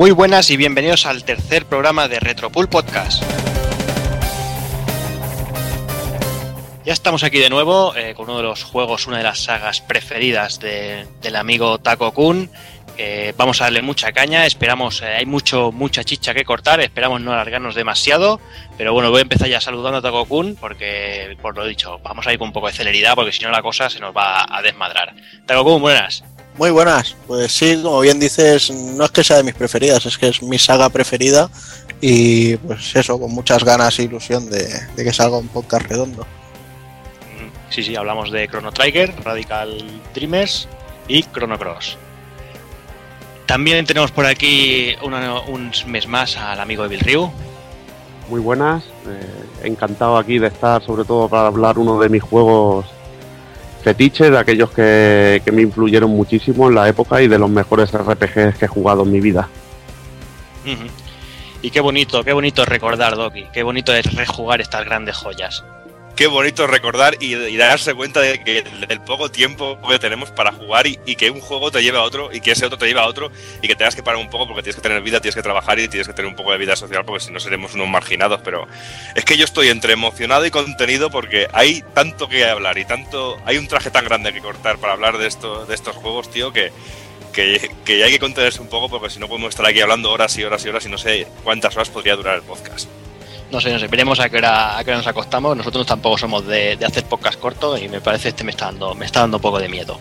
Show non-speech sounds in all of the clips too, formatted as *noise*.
Muy buenas y bienvenidos al tercer programa de Retropool Podcast. Ya estamos aquí de nuevo eh, con uno de los juegos, una de las sagas preferidas del amigo Taco Kun. Vamos a darle mucha caña, esperamos, eh, hay mucho, mucha chicha que cortar, esperamos no alargarnos demasiado, pero bueno, voy a empezar ya saludando a Taco Kun porque, por lo dicho, vamos a ir con un poco de celeridad porque si no la cosa se nos va a desmadrar. Taco Kun, buenas. Muy buenas, pues sí, como bien dices, no es que sea de mis preferidas, es que es mi saga preferida y pues eso, con muchas ganas e ilusión de, que salga un podcast redondo. Mm, sí, sí, hablamos de Chrono Trigger, Radical Dreamers y Chrono Cross. También tenemos por aquí un mes más al amigo Evil Ryu. Muy buenas, eh, encantado aquí de estar, sobre todo para hablar uno de mis juegos fetiche de aquellos que, me influyeron muchísimo en la época y de los mejores RPGs que he jugado en mi vida. Y qué bonito, qué bonito recordar, Doki, qué bonito es rejugar estas grandes joyas qué bonito recordar y, darse cuenta de que el, poco tiempo que tenemos para jugar y, que un juego te lleve a otro y que ese otro te lleve a otro y que tengas que parar un poco porque tienes que tener vida, tienes que trabajar y tienes que tener un poco de vida social porque si no seremos unos marginados. Pero es que yo estoy entre emocionado y contenido porque hay tanto que hablar y tanto. Hay un traje tan grande que cortar para hablar de, esto, de estos juegos, tío, que, que, que, hay que contenerse un poco porque si no podemos estar aquí hablando horas y horas y horas y no sé cuántas horas podría durar el podcast. No sé, no sé, veremos a qué hora, a qué nos acostamos. Nosotros tampoco somos de, hacer podcast cortos y me parece este me está dando, me está dando un poco de miedo.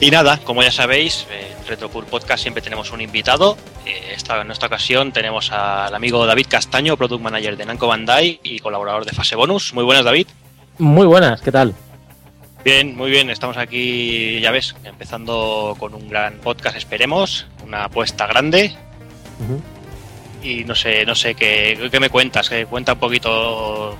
Y nada, como ya sabéis, en Podcast siempre tenemos un invitado. Eh, esta, en esta ocasión tenemos al amigo David Castaño, Product Manager de Namco Bandai y colaborador de Fase Bonus. Muy buenas, David. Muy buenas, ¿qué tal? Bien, muy bien. Estamos aquí, ya ves, empezando con un gran podcast, esperemos. Una apuesta grande y no sé, no sé qué, qué me cuentas, que cuenta un poquito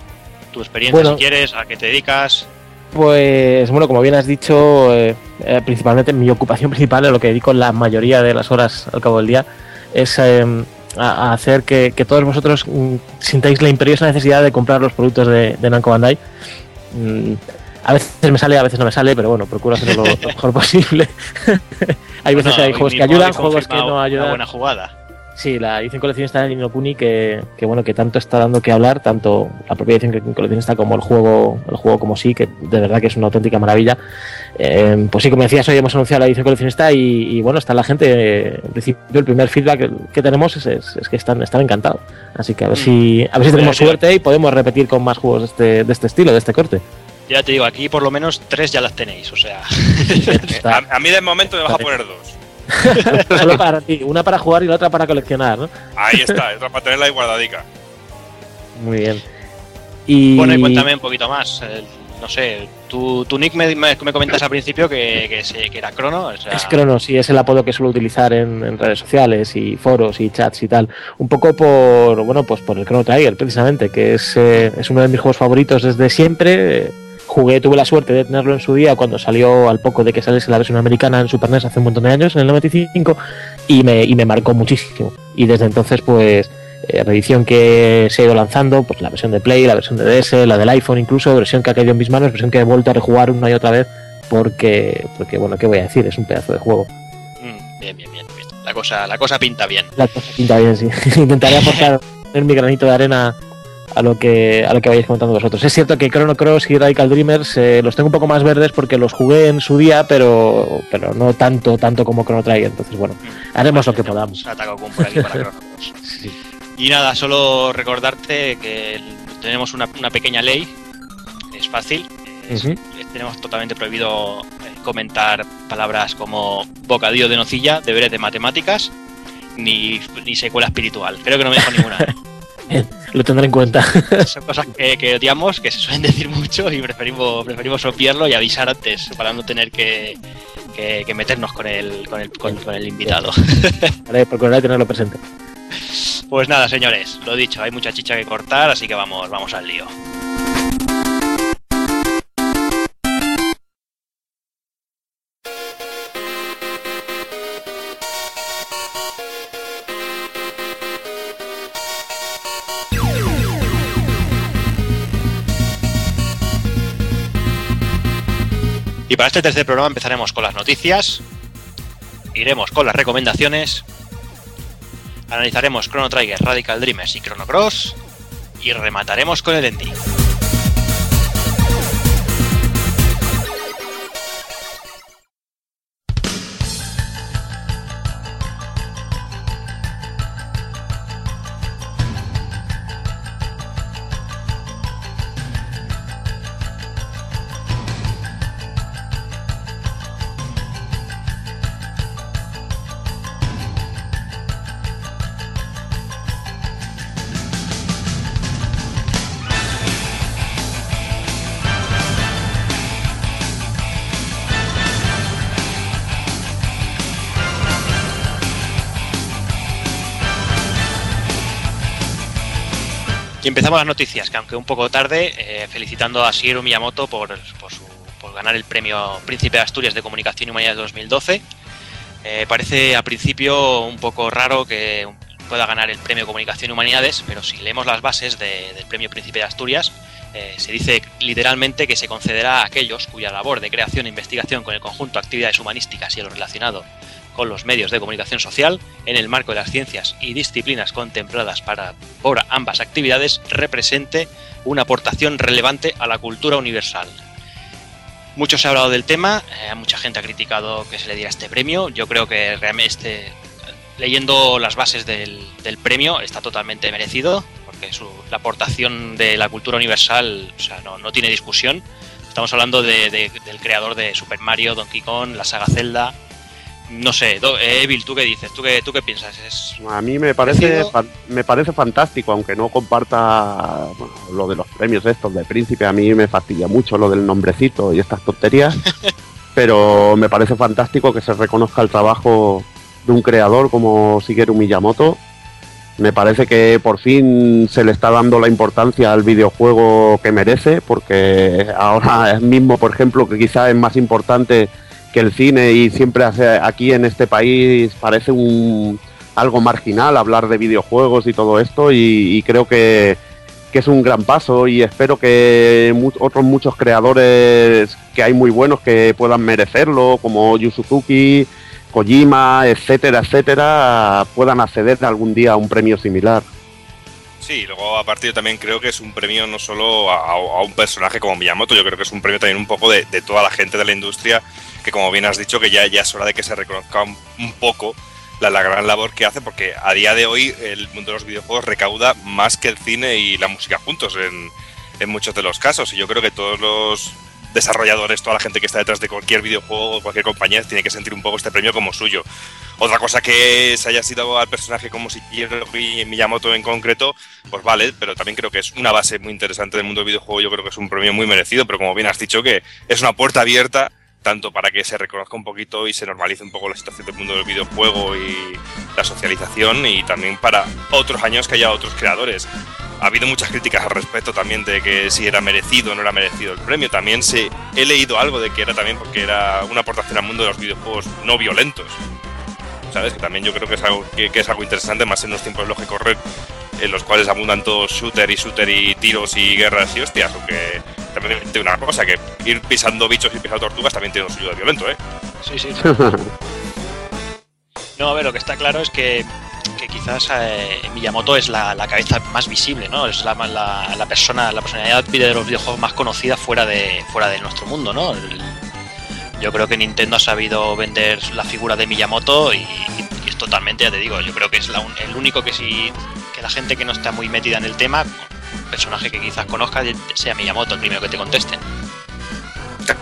tu experiencia si quieres, a qué te dedicas. Pues bueno, como bien has dicho, eh, eh, principalmente mi ocupación *laughs* principal, a lo que dedico la mayoría de las horas al cabo del día, es eh, a, hacer que, todos vosotros mm, sintáis la imperiosa necesidad de comprar los productos de, de Namco Bandai. Mm, a veces me sale, a veces no me sale, pero bueno, procuro hacerlo lo, mejor *laughs* posible. *laughs* hay veces que hay juegos que ayudan, juegos que no ayudan. Una buena jugada. Sí, la edición coleccionista de Ninokuni que, que bueno que tanto está dando que hablar, tanto la propia edición coleccionista como el juego, el juego como sí, que de verdad que es una auténtica maravilla. Eh, pues sí, como decías, hoy hemos anunciado la edición coleccionista y, bueno, está la gente, en principio el primer feedback que, tenemos es, es, que están, están encantados. Así que a ver mm. si, a ver si tenemos suerte y podemos repetir con más juegos de este, de este estilo, de este corte. Ya te digo, aquí por lo menos tres ya las tenéis, o sea. *laughs* *laughs* a, a, mí de momento me vas a poner dos. *laughs* Solo para ti, una para jugar y la otra para coleccionar, ¿no? Ahí está, otra para tenerla ahí guardadica. Muy bien. Y... Bueno, y cuéntame un poquito más. no sé, tu, tu nick me, me, comentas al principio que, que, era Crono. Es Crono, sí, es el apodo que suelo utilizar en, redes sociales y foros y chats y tal. Un poco por, bueno, pues por el Chrono Trigger, precisamente, que es, eh, es uno de mis juegos favoritos desde siempre jugué, tuve la suerte de tenerlo en su día cuando salió al poco de que saliese la versión americana en Super NES hace un montón de años, en el 95, y me, y me marcó muchísimo. Y desde entonces, pues, eh, reedición que se ha ido lanzando, pues la versión de Play, la versión de DS, la del iPhone incluso, versión que ha caído en mis manos, versión que he vuelto a rejugar una y otra vez, porque, porque bueno, ¿qué voy a decir? Es un pedazo de juego. Mm, bien, bien, bien, La cosa, la cosa pinta bien. La cosa pinta bien, sí. *laughs* Intentaré aportar *laughs* mi granito de arena a lo que a lo que vayáis comentando vosotros. Es cierto que Chrono Cross y Radical Dreamers eh, los tengo un poco más verdes porque los jugué en su día, pero pero no tanto tanto como Chrono Trigger. Entonces, bueno, haremos lo que podamos. *laughs* Y nada, solo recordarte que tenemos una, pequeña ley, es fácil, tenemos totalmente prohibido eh, comentar palabras como bocadillo de nocilla, deberes de matemáticas, ni, ni secuela espiritual. Creo que no me dejo ninguna. *laughs* *laughs* lo tendré en cuenta. Son cosas que, odiamos, que se suelen decir mucho y preferimos, preferimos obviarlo y avisar antes para no tener que, meternos con el, con el, con, el invitado. *laughs* Vale, procurar tenerlo presente. Pues nada, señores, lo dicho, hay mucha chicha que cortar, así que vamos, vamos al lío. Y para este tercer programa empezaremos con las noticias, iremos con las recomendaciones Analizaremos Chrono Trigger, Radical Dreamers y Chrono Cross. Y remataremos con el ending. Empezamos las noticias, que aunque un poco tarde, eh, felicitando a Shigeru Miyamoto por, por, su- por ganar el premio Príncipe de Asturias de Comunicación y Humanidades 2012. Eh, parece a principio un poco raro que pueda ganar el premio Comunicación y Humanidades, pero si leemos las bases de- del premio Príncipe de Asturias, eh, se dice literalmente que se concederá a aquellos cuya labor de creación e investigación con el conjunto de actividades humanísticas y a lo relacionado con los medios de comunicación social, en el marco de las ciencias y disciplinas contempladas para, por ambas actividades, represente una aportación relevante a la cultura universal. Mucho se ha hablado del tema, eh, mucha gente ha criticado que se le diera este premio. Yo creo que realmente, este, leyendo las bases del, del premio, está totalmente merecido, porque su- la aportación de la cultura universal o sea, no, no tiene discusión. Estamos hablando de- de- del creador de Super Mario, Donkey Kong, la saga Zelda. No sé, eh, Evil, ¿tú qué dices? ¿Tú qué, tú qué piensas? ¿Es A mí me parece, fan- me parece fantástico, aunque no comparta bueno, lo de los premios estos de príncipe. A mí me fastidia mucho lo del nombrecito y estas tonterías. *laughs* pero me parece fantástico que se reconozca el trabajo de un creador como Shigeru Miyamoto. Me parece que por fin se le está dando la importancia al videojuego que merece, porque ahora mismo, por ejemplo, que quizá es más importante que el cine y siempre hace aquí en este país parece un algo marginal hablar de videojuegos y todo esto y, creo que, que es un gran paso y espero que otros muchos creadores que hay muy buenos que puedan merecerlo como Yu Suzuki, Kojima, etcétera, etcétera, puedan acceder algún día a un premio similar. Sí, luego aparte yo también creo que es un premio no solo a, a- a un personaje como Miyamoto, yo creo que es un premio también un poco de, toda la gente de la industria, que como bien has dicho, que ya, es hora de que se reconozca un, poco la, la gran labor que hace, porque a día de hoy el mundo de los videojuegos recauda más que el cine y la música juntos en, en muchos de los casos, y yo creo que todos los desarrolladores, toda la gente que está detrás de cualquier videojuego, cualquier compañía, tiene que sentir un poco este premio como suyo. Otra cosa que se haya sido al personaje como Shigeru Miyamoto en concreto, pues vale, pero también creo que es una base muy interesante del mundo del videojuego. Yo creo que es un premio muy merecido, pero como bien has dicho, que es una puerta abierta tanto para que se reconozca un poquito y se normalice un poco la situación del mundo del videojuego y la socialización, y también para otros años que haya otros creadores. Ha habido muchas críticas al respecto también de que si era merecido o no era merecido el premio. También se, he leído algo de que era también porque era una aportación al mundo de los videojuegos no violentos. ¿sabes? Que también yo creo que es algo, que, que es algo interesante, más en los tiempos los que en los cuales abundan todos shooter y shooter y tiros y guerras y hostias, aunque también tiene una cosa, que ir pisando bichos y pisando tortugas también tiene un suyo de violento, ¿eh? Sí, sí. *laughs* No, a ver, lo que está claro es que, que quizás eh, Miyamoto es la, la cabeza más visible, ¿no? Es la, la, la persona, la personalidad de los videojuegos más conocida fuera de, fuera de nuestro mundo, ¿no? El- yo creo que Nintendo ha sabido vender la figura de Miyamoto y, y es totalmente, ya te digo, yo creo que es la un- el único que sí, que la gente que no está muy metida en el tema, personaje que quizás conozca, sea Miyamoto el primero que te conteste.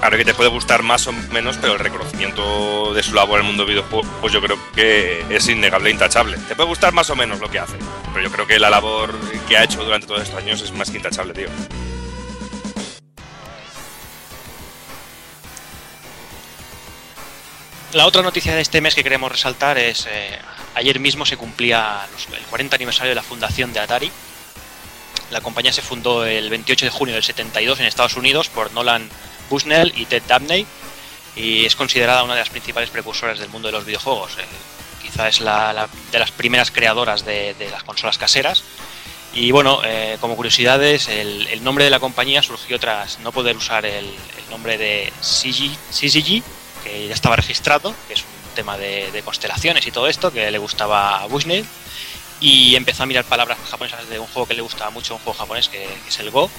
Claro que te puede gustar más o menos, pero el reconocimiento de su labor en el mundo del videojuego, pues yo creo que es innegable e intachable. Te puede gustar más o menos lo que hace, pero yo creo que la labor que ha hecho durante todos estos años es más que intachable, tío. La otra noticia de este mes que queremos resaltar es eh, ayer mismo se cumplía los- el 40 aniversario de la fundación de Atari. La compañía se fundó el 28 de junio del 72 en Estados Unidos por Nolan Bushnell y Ted Dabney y es considerada una de las principales precursoras del mundo de los videojuegos. Eh, quizá es la, de las primeras creadoras de, las consolas caseras. Y bueno, eh, como curiosidades, el, nombre de la compañía surgió tras no poder usar el, nombre de CG, que ya estaba registrado, que es un tema de, de constelaciones y todo esto, que le gustaba a Bushnell. Y empezó a mirar palabras japonesas de un juego que le gustaba mucho, un juego japonés que, es el Go,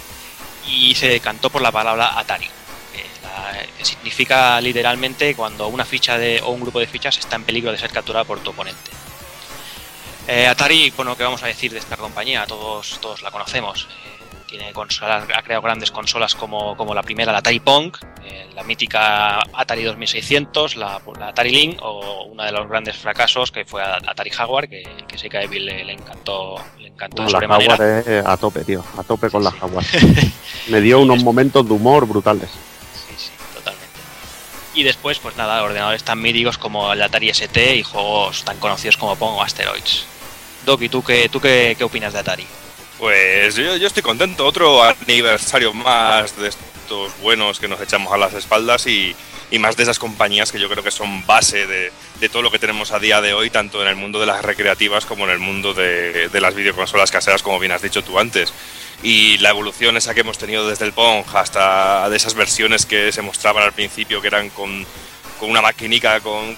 y se decantó por la palabra Atari, que, significa literalmente cuando una ficha de, o un grupo de fichas está en peligro de ser capturada por tu oponente. Eh, Atari, bueno, ¿qué vamos a decir de esta compañía? Todos, todos la conocemos. Tiene consolas, ha creado grandes consolas como, como la primera, la Atari Pong, eh, la mítica Atari 2600, la, Atari Link o uno de los grandes fracasos que fue Atari Jaguar, que, que sé que a Evil le, encantó, le encantó la Jaguar es a tope, tío, a tope con la Jaguar. *laughs* Me dio unos momentos de humor brutales. Sí, sí, totalmente. Y después, pues nada, ordenadores tan míticos como el Atari ST y juegos tan conocidos como Pong o Asteroids. Doc, ¿y tú qué, tú qué, qué opinas de Atari? Pues yo, estoy contento. Otro aniversario más de estos buenos que nos echamos a las espaldas y, más de esas compañías que yo creo que son base de, todo lo que tenemos a día de hoy, tanto en el mundo de las recreativas como en el mundo de, las videoconsolas caseras, como bien has dicho tú antes. Y la evolución esa que hemos tenido desde el Pong hasta de esas versiones que se mostraban al principio, que eran con, una maquinica con,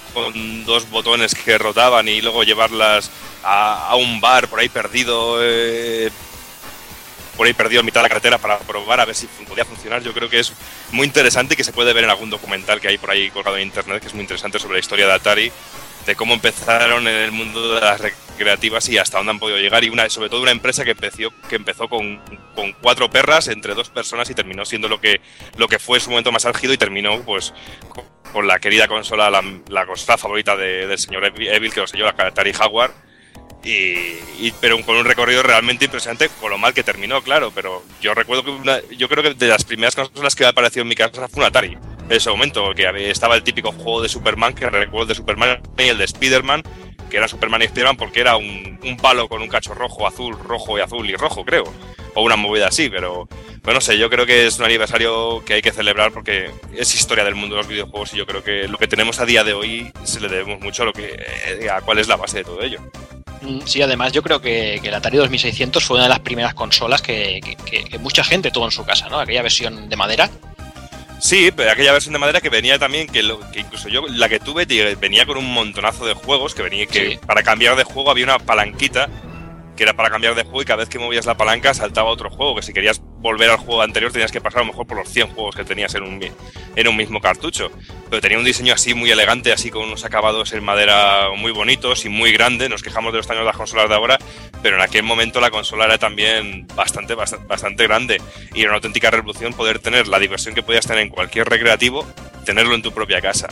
dos botones que rotaban y luego llevarlas a, un bar por ahí perdido. Eh, por ahí perdido en mitad de la carretera para probar a ver si podía funcionar. Yo creo que es muy interesante y que se puede ver en algún documental que hay por ahí colgado en internet, que es muy interesante sobre la historia de Atari, de cómo empezaron en el mundo de las recreativas y hasta dónde han podido llegar. Y una, sobre todo una empresa que empezó, que empezó con, con cuatro perras entre dos personas y terminó siendo lo que, lo que fue su momento más álgido y terminó pues con, la querida consola, la, la consola favorita del señor Evil, que lo selló la Atari Jaguar y, pero con un recorrido realmente impresionante, con lo mal que terminó, claro. Pero yo recuerdo que yo creo que de las primeras consolas que apareció en mi casa fue un Atari. En ese momento, que estaba el típico juego de Superman, que recuerdo de Superman y el de Spider-Man, que era Superman y Spider-Man porque era un, un, palo con un cacho rojo, azul, rojo y azul y rojo, creo. O una movida así, pero bueno, no sé, yo creo que es un aniversario que hay que celebrar porque es historia del mundo de los videojuegos y yo creo que lo que tenemos a día de hoy se le debemos mucho a, lo que, eh, a cuál es la base de todo ello. Mm, sí, además yo creo que, el Atari 2600 fue una de las primeras consolas que, mucha gente tuvo en su casa, ¿no? Aquella versión de madera. Sí, pero aquella versión de madera que venía también, que, incluso yo, la que tuve, venía con un montonazo de juegos, que venía que para cambiar de juego había una palanquita que era para cambiar de juego y cada vez que movías la palanca saltaba otro juego, que si querías volver al juego anterior tenías que pasar a lo mejor por los 100 juegos que tenías en un, en un mismo cartucho. Pero tenía un diseño así muy elegante, así con unos acabados en madera muy bonitos y muy grande. Nos quejamos de los tamaños de las consolas de ahora, pero en aquel momento la consola era también bastante, bastante, bastante grande y era una auténtica revolución poder tener la diversión que podías tener en cualquier recreativo, tenerlo en tu propia casa.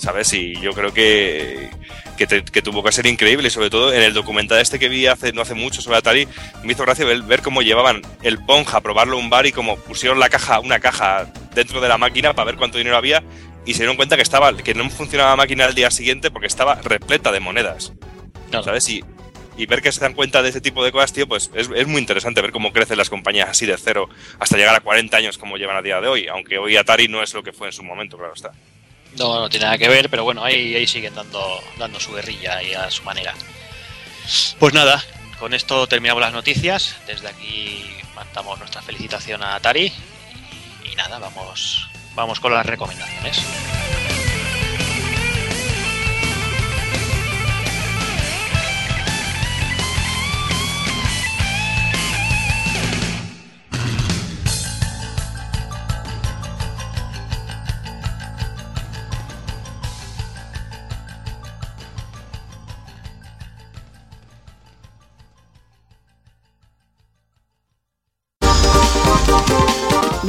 ¿Sabes? Y yo creo que, que, tuvo que ser increíble y sobre todo en el documental este que vi hace no hace mucho sobre Atari me hizo gracia ver, cómo llevaban el Ponja a probarlo a un bar y cómo pusieron la caja una caja dentro de la máquina para ver cuánto dinero había y se dieron cuenta que estaba que no funcionaba la máquina el día siguiente porque estaba repleta de monedas ¿sabes? Y, y ver que se dan cuenta de ese tipo de cosas, tío, pues es, es, muy interesante ver cómo crecen las compañías así de cero hasta llegar a 40 años como llevan a día de hoy, aunque hoy Atari no es lo que fue en su momento, claro está. No, no tiene nada que ver, pero bueno, ahí, ahí siguen dando, dando su guerrilla y a su manera. Pues nada, con esto terminamos las noticias. Desde aquí mandamos nuestra felicitación a Atari. Y, y nada, vamos, vamos con las recomendaciones.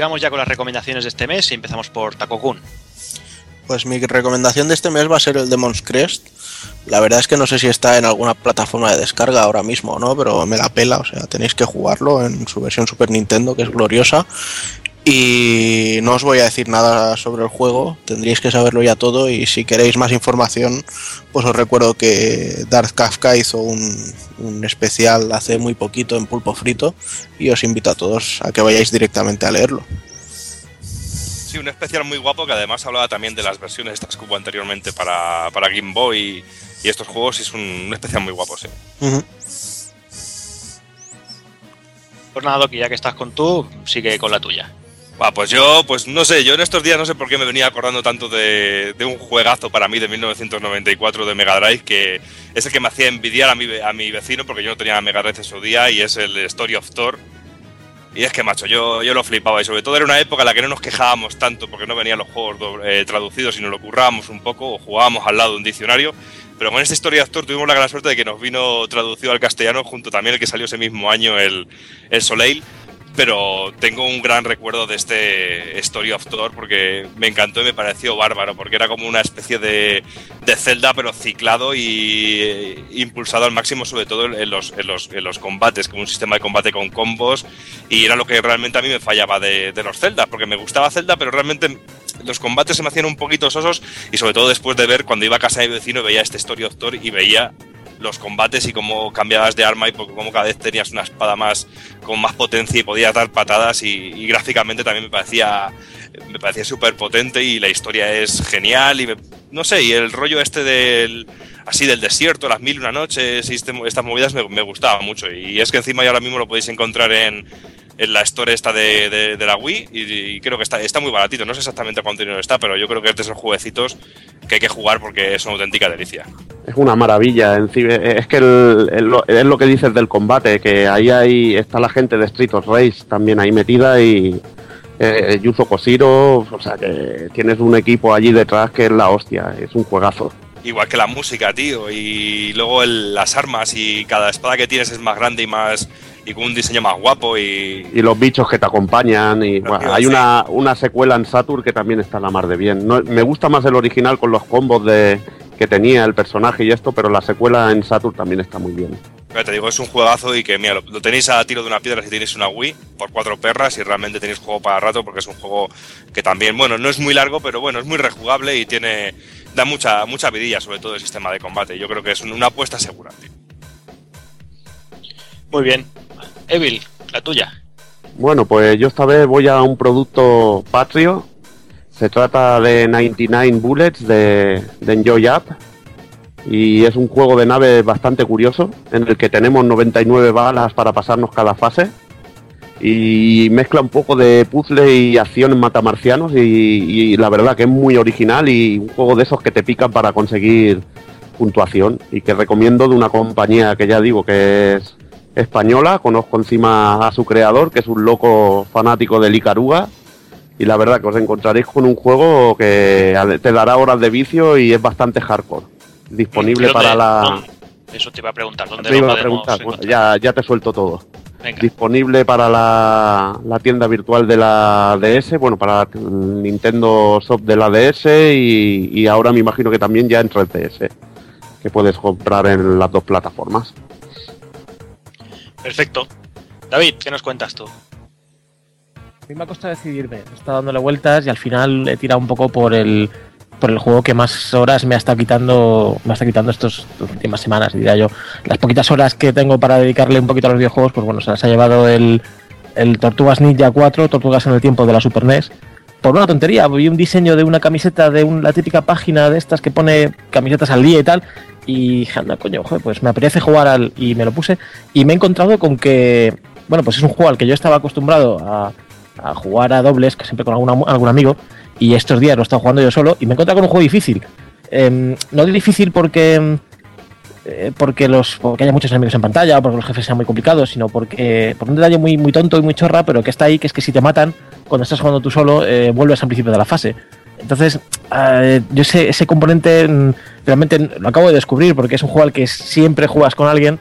Vamos ya con las recomendaciones de este mes y empezamos por Takokun. Pues mi recomendación de este mes va a ser el Demon's Crest. La verdad es que no sé si está en alguna plataforma de descarga ahora mismo no, pero me la pela, o sea, tenéis que jugarlo en su versión Super Nintendo, que es gloriosa. Y no os voy a decir nada sobre el juego, tendríais que saberlo ya todo y si queréis más información, pues os recuerdo que Darth Kafka hizo un, un especial hace muy poquito en Pulpo Frito y os invito a todos a que vayáis directamente a leerlo. Sí, un especial muy guapo que además hablaba también de las versiones estas que hubo anteriormente para, para Game Boy y, y estos juegos y es un, un especial muy guapo, sí. Pues nada, Doki, ya que estás con tú, sigue con la tuya. Va, pues yo, pues no sé, yo en estos días no sé por qué me venía acordando tanto de, de un juegazo para mí de 1994 de Mega Drive que es el que me hacía envidiar a mi, a mi vecino porque yo no tenía Mega Drive en su día y es el Story of Thor. Y es que, macho, yo, yo lo flipaba y sobre todo era una época en la que no nos quejábamos tanto porque no venían los juegos eh, traducidos y nos lo currábamos un poco o jugábamos al lado de un diccionario. Pero con este Story of Thor tuvimos la gran suerte de que nos vino traducido al castellano junto también el que salió ese mismo año, el, el Soleil pero tengo un gran recuerdo de este Story of Thor porque me encantó y me pareció bárbaro, porque era como una especie de, de Zelda, pero ciclado y eh, impulsado al máximo, sobre todo en los, en, los, en los combates, como un sistema de combate con combos, y era lo que realmente a mí me fallaba de, de los Zelda, porque me gustaba Zelda, pero realmente los combates se me hacían un poquito sosos, y sobre todo después de ver cuando iba a casa de mi vecino, veía este Story of Thor y veía los combates y cómo cambiabas de arma y cómo cada vez tenías una espada más con más potencia y podías dar patadas y, gráficamente también me parecía me parecía súper potente y la historia es genial y me- no sé y el rollo este del así del desierto las mil y una noches y este- estas movidas me, me gustaba mucho y es que encima ya ahora mismo lo podéis encontrar en en la store esta de, de- de la Wii y, y creo que está, está muy baratito. No sé exactamente cuánto dinero está, pero yo creo que es de esos jueguecitos que hay que jugar porque es una auténtica delicia. Es una maravilla. sí, eh, Es que el- el- lo- es lo que dices del combate, que ahí hay, está la gente de Street of Rage también ahí metida y eh, Yuzo Koshiro, o sea que tienes un equipo allí detrás que es la hostia, es un juegazo. Igual que la música, tío, y luego el- las armas y cada espada que tienes es más grande y más y con un diseño más guapo y Y los bichos que te acompañan y bueno, hay una, una secuela en Saturn que también está a la mar de bien. No, me gusta más el original con los combos de que tenía el personaje y esto, pero la secuela en Saturn también está muy bien. Te digo, es un juegazo y que, mira, lo, lo tenéis a tiro de una piedra si tenéis una Wii, por cuatro perras y realmente tenéis juego para rato porque es un juego que también, bueno, no es muy largo, pero bueno, es muy rejugable y tiene, da mucha, mucha vidilla, sobre todo el sistema de combate. Yo creo que es un- una apuesta segura, tío. Muy bien. Evil, la tuya. Bueno, pues yo esta vez voy a un producto patrio. Se trata de 99 Bullets de, Enjoy Up. Y es un juego de nave bastante curioso, en el que tenemos 99 balas para pasarnos cada fase. Y mezcla un poco de puzzle y acción en matamarcianos. Y, y la verdad que es muy original y un juego de esos que te pican para conseguir puntuación. Y que recomiendo de una compañía que ya digo que es española, conozco encima a su creador, que es un loco fanático del Icaruga, y la verdad que os encontraréis con un juego que te dará horas de vicio y es bastante hardcore. Disponible ¿Y dónde- para la... Eso te iba a preguntar. ¿Dónde Te iba a preguntar, bueno, encontrar? ya, ya te suelto todo. Venga. Disponible para la, la tienda virtual de la DS, bueno, para el Nintendo Shop de la DS y, y ahora me imagino que también ya en 3DS, que puedes comprar en las dos plataformas. Perfecto. David, ¿qué nos cuentas tú? A mí me ha costado decidirme. He estado dándole vueltas y al final he tirado un poco por el por el juego que más horas me ha estado quitando me ha estado quitando estas últimas semanas, diría yo. Las poquitas horas que tengo para dedicarle un poquito a los videojuegos, pues bueno, se las ha llevado el, el Tortugas Ninja 4, Tortugas en el tiempo de la Super NES. Por una tontería, vi un diseño de una camiseta de un- la típica página de estas que pone camisetas al día y tal. Y dije, anda, coño, joder, pues me apetece jugar al. Y me lo puse. Y me he encontrado con que. Bueno, pues es un juego al que yo estaba acostumbrado a, a jugar a dobles, que siempre con alguna- algún amigo, y estos días lo he estado jugando yo solo, y me he encontrado con un juego difícil. Em, no difícil porque, em, eh, porque, los, porque haya muchos enemigos en pantalla, o porque los jefes sean muy complicados, sino porque por un detalle muy, muy tonto y muy chorra, pero que está ahí, que es que si te matan, cuando estás jugando tú solo, eh, vuelves al principio de la fase. Entonces, eh, yo ese, ese componente mm, realmente lo acabo de descubrir, porque es un juego al que siempre juegas con alguien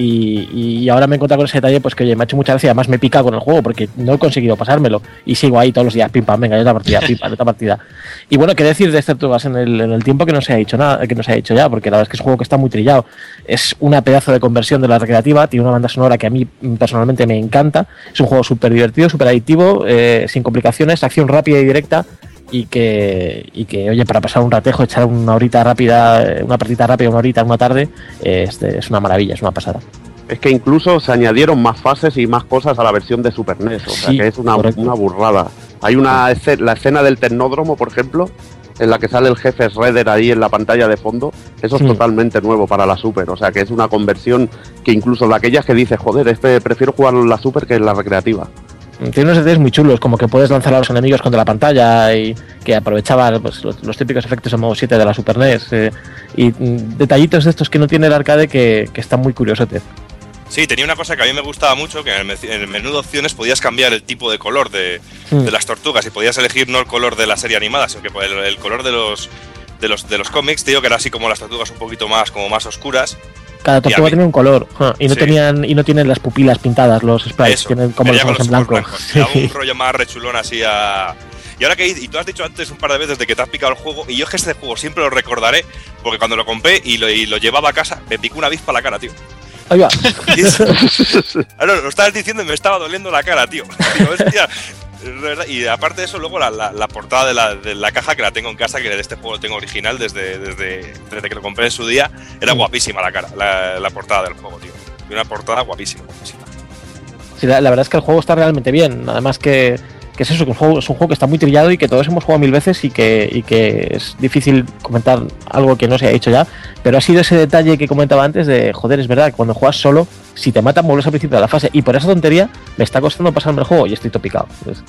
Y, ahora me he encontrado con ese detalle, pues que oye, me ha hecho mucha gracia. Además, me pica con el juego porque no he conseguido pasármelo. Y sigo ahí todos los días, pim pam, venga, ya otra partida, pim pam, otra partida. Y bueno, qué decir de Tortugas en el, en el tiempo que no se ha dicho nada, que no se ha hecho ya, porque la verdad es que es un juego que está muy trillado. Es una pedazo de conversión de la recreativa, tiene una banda sonora que a mí mm, personalmente me encanta. Es un juego súper divertido, súper adictivo, eh, sin complicaciones, acción rápida y directa. Y que, y que, oye, para pasar un ratejo, echar una horita rápida, una partida rápida, una horita, una tarde, este, es una maravilla, es una pasada. Es que incluso se añadieron más fases y más cosas a la versión de Super NES, o sea que es una, una burrada. Hay una la escena del tecnódromo, por ejemplo, en la que sale el jefe Shredder ahí en la pantalla de fondo, eso es Sí. totalmente nuevo para la Super, o sea que es una conversión que incluso de aquellas que dices, joder, este prefiero jugarlo en la Super que en la recreativa. Tiene unos detalles muy chulos, como que puedes lanzar a los enemigos contra la pantalla y que aprovechaba pues, los, los típicos efectos de modo 7 de la Super NES. eh, y mm, detallitos de estos que no tiene el arcade que, que están muy curiosotes. Sí, tenía una cosa que a mí me gustaba mucho, que en el, me- en el menú de opciones podías cambiar el tipo de color de, Mm. de las tortugas y podías elegir no el color de la serie animada, sino que el, el color de los de los de los cómics, tío, que era así como las tortugas un poquito más como más oscuras. Cada tortuga tiene un color y no Sí. tenían y no tienen las pupilas pintadas los sprites, Eso, tienen como los ojos en blanco. un *laughs* rollo más rechulón así a y ahora que y tú has dicho antes un par de veces de que te has picado el juego y yo es que este juego siempre lo recordaré porque cuando lo compré y lo, y lo llevaba a casa me picó una avispa la cara, tío. Ahí va. *laughs* Ah, lo estabas diciendo y me estaba doliendo la cara, tío. *laughs* Digo, hostia. Y aparte de eso, luego la, la- la portada de la, de la caja que la tengo en casa, que de este juego lo tengo original desde, desde, desde que lo compré en su día, era guapísima la cara, la, la portada del juego, tío. Y una portada guapísima, guapísima. Sí, la, la verdad es que el juego está realmente bien. Además que, que es eso, que es un juego que está muy trillado y que todos hemos jugado mil veces y que, y que es difícil comentar algo que no se ha dicho ya. Pero ha sido ese detalle que comentaba antes de, joder, es verdad, que cuando juegas solo, si te matan vuelves al principio de la fase. Y por esa tontería me está costando pasarme el juego y estoy topicado. Es-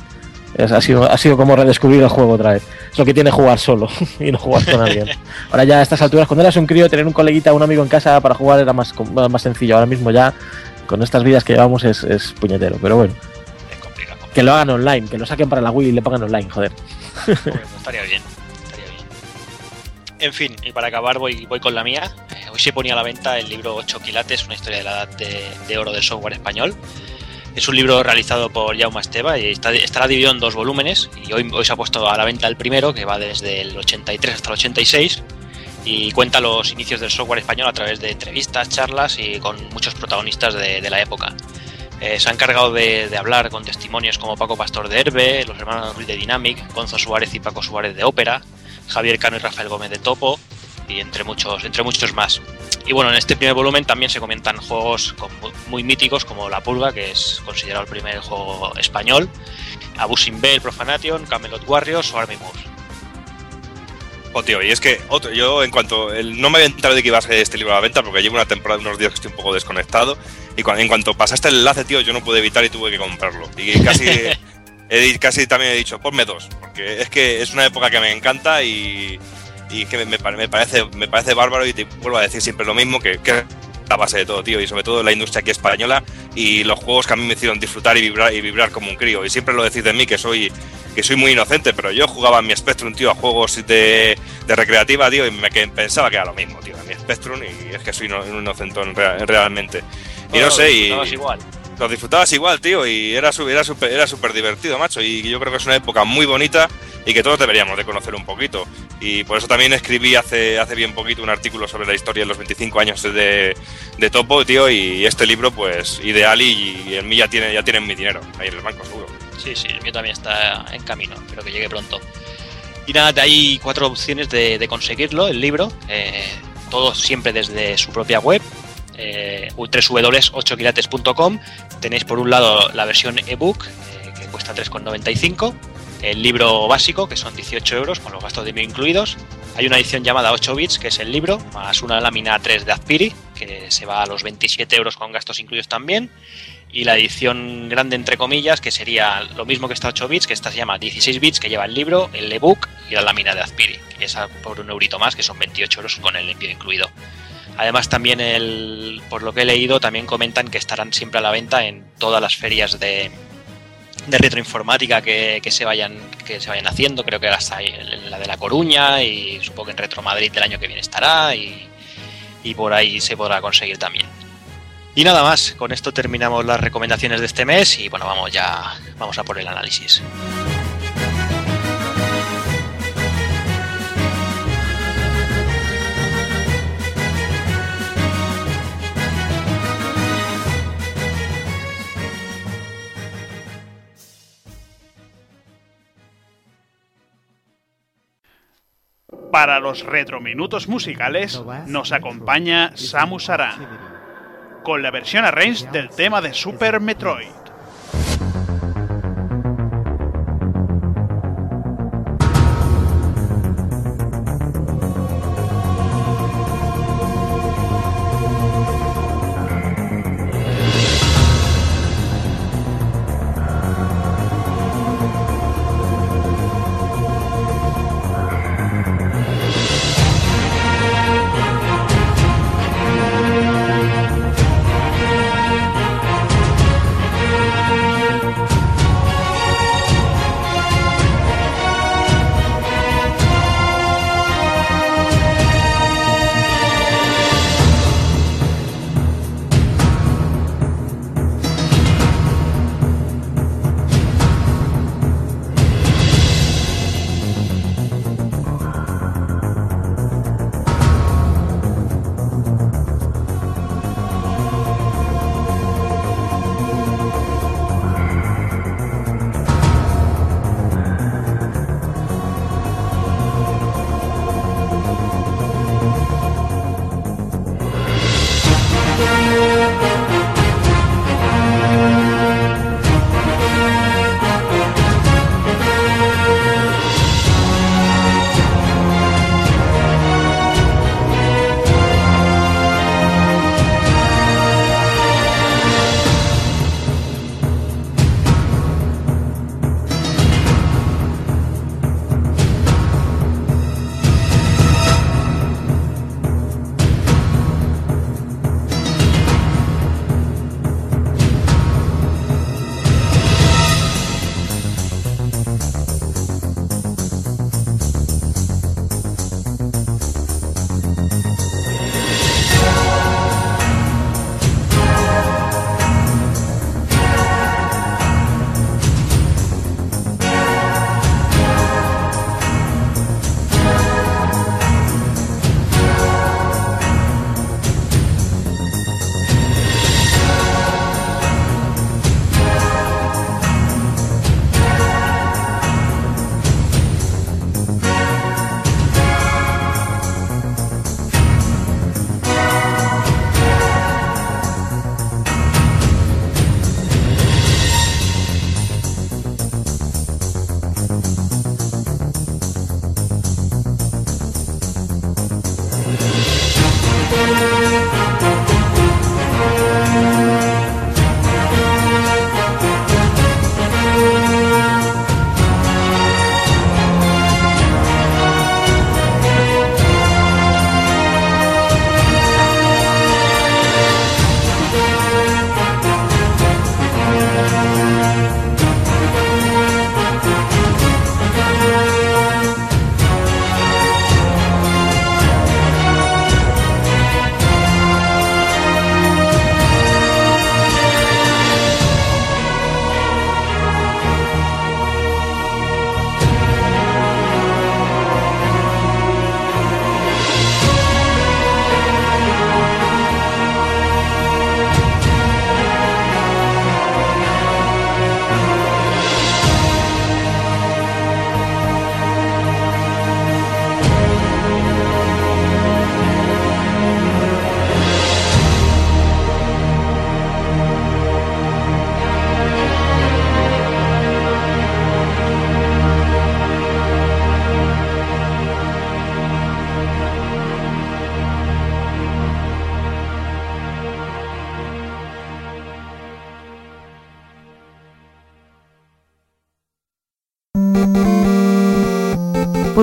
es- ha, sido, ha sido como redescubrir el juego otra vez. Es lo que tiene jugar solo *laughs* y no jugar con alguien. Ahora ya a estas alturas, cuando eras un crío, tener un coleguita, un amigo en casa para jugar era más, más sencillo. Ahora mismo ya, con estas vidas que llevamos, es, puñetero. Pero bueno. Que lo hagan online, que lo saquen para la Wii y le pongan online, joder. Estaría bien. Estaría bien. En fin, y para acabar voy, voy con la mía. Eh, hoy se ponía a la venta el libro 8 quilates, una historia de la edad de, oro del software español. Es un libro realizado por Jaume Esteba y está, estará dividido en dos volúmenes. Y hoy, hoy se ha puesto a la venta el primero, que va desde el 83 hasta el 86. Y cuenta los inicios del software español a través de entrevistas, charlas y con muchos protagonistas de la época. Eh, se ha encargado de, de hablar con testimonios como Paco Pastor de Herbe, los hermanos Ruiz de Dynamic, Gonzo Suárez y Paco Suárez de Ópera, Javier Cano y Rafael Gómez de Topo, y entre muchos, entre muchos más. Y bueno, en este primer volumen también se comentan juegos con- muy míticos como La Pulga, que es considerado el primer juego español, Abusin Bell, Profanation, Camelot Warriors o Army Moors. Oh, tío, y es que otro, yo en cuanto. el- no me había enterado de que iba a ser este libro a la venta porque llevo una temporada, unos días que estoy un poco desconectado. Y cua- en cuanto pasaste el enlace, tío, yo no pude evitar y tuve que comprarlo. Y casi. *laughs* he casi también he dicho, ponme dos. Porque es que es una época que me encanta y. Y que me, me pare- me parece, me parece bárbaro y te vuelvo a decir siempre lo mismo, que, que es la base de todo, tío. Y sobre todo la industria aquí española y los juegos que a mí me hicieron disfrutar y vibrar, y vibrar como un crío. Y siempre lo decís de mí, que soy que soy muy inocente, pero yo jugaba en mi Spectrum, tío, a juegos de, de recreativa, tío, y me que pensaba que era lo mismo, tío, en mi Spectrum, y es que soy un inocentón rea- realmente. Y no sé, y igual. lo disfrutabas igual, tío, y era era súper era súper divertido, macho, y yo creo que es una época muy bonita y que todos deberíamos de conocer un poquito. Y por eso también escribí hace, hace bien poquito un artículo sobre la historia de los 25 años de, de Topo, tío, y este libro, pues, ideal y, y el mí ya tiene, ya tienen mi dinero, ahí en el banco, seguro. Sí, sí, el mío también está en camino, espero que llegue pronto. Y nada, hay cuatro opciones de, de conseguirlo, el libro, eh, todo siempre desde su propia web, eh, www.8quilates.com. Tenéis por un lado la versión ebook, eh, que cuesta 3,95, el libro básico, que son 18 euros, con los gastos de envío incluidos. Hay una edición llamada 8 bits, que es el libro, más una lámina 3 de Azpiri, que se va a los 27 euros con gastos incluidos también y la edición grande entre comillas que sería lo mismo que esta 8 bits que esta se llama 16 bits que lleva el libro el ebook y la lámina de Azpiri y esa por un eurito más que son 28 euros con el envío incluido además también el por lo que he leído también comentan que estarán siempre a la venta en todas las ferias de de retroinformática que, que se vayan que se vayan haciendo creo que hasta ahí la de la Coruña y supongo que en Retro Madrid del año que viene estará y, y por ahí se podrá conseguir también Y nada más, con esto terminamos las recomendaciones de este mes y bueno, vamos ya, vamos a por el análisis. Para los retrominutos musicales nos acompaña Samus Aran con la versión arrange del tema de Super Metroid.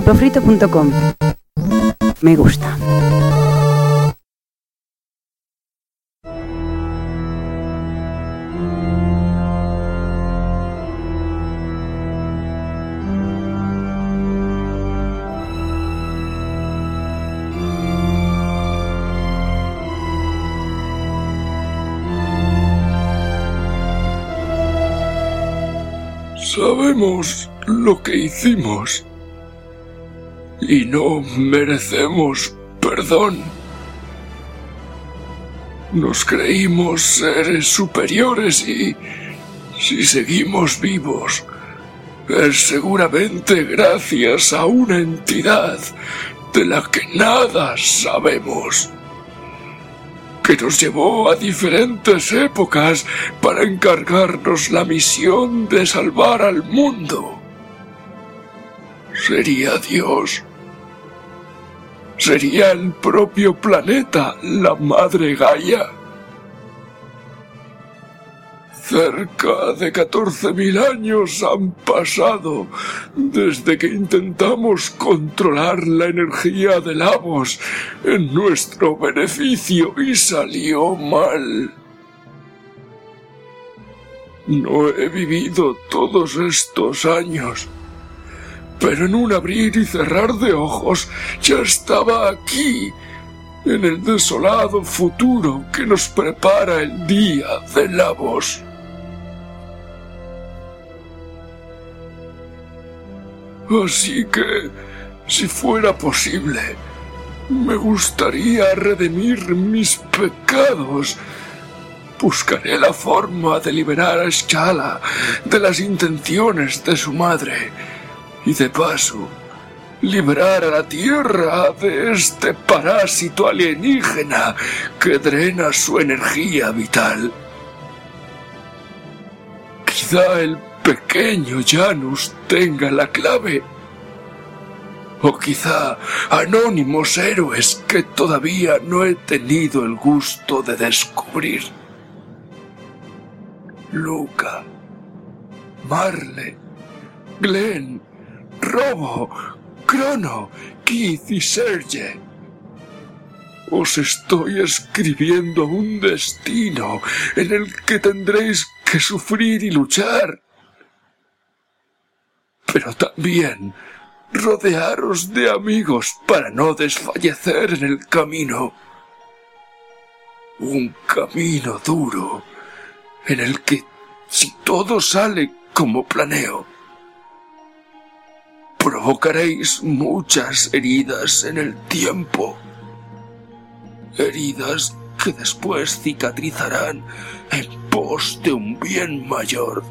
pulpofrito.com. Me gusta. Y no merecemos perdón. Nos creímos seres superiores y si seguimos vivos es seguramente gracias a una entidad de la que nada sabemos que nos llevó a diferentes épocas para encargarnos la misión de salvar al mundo. ¿Sería Dios? ¿Sería el propio planeta, la Madre Gaia? Cerca de 14.000 años han pasado desde que intentamos controlar la energía de Lavos en nuestro beneficio y salió mal. No he vivido todos estos años, pero en un abrir y cerrar de ojos ya estaba aquí, en el desolado futuro que nos prepara el día de Lavos. Así que, si fuera posible, me gustaría redimir mis pecados. Buscaré la forma de liberar a Schala de las intenciones de su madre y de paso liberar a la Tierra de este parásito alienígena que drena su energía vital. Quizá el pequeño Janus tenga la clave. O quizá anónimos héroes que todavía no he tenido el gusto de descubrir. Luca, Marle, Glenn, Robo, Crono, Keith y Serge. Os estoy escribiendo un destino en el que tendréis que sufrir y luchar pero también rodearos de amigos para no desfallecer en el camino. Un camino duro en el que, si todo sale como planeo, provocaréis muchas heridas en el tiempo. Heridas que después cicatrizarán en pos de un bien mayor.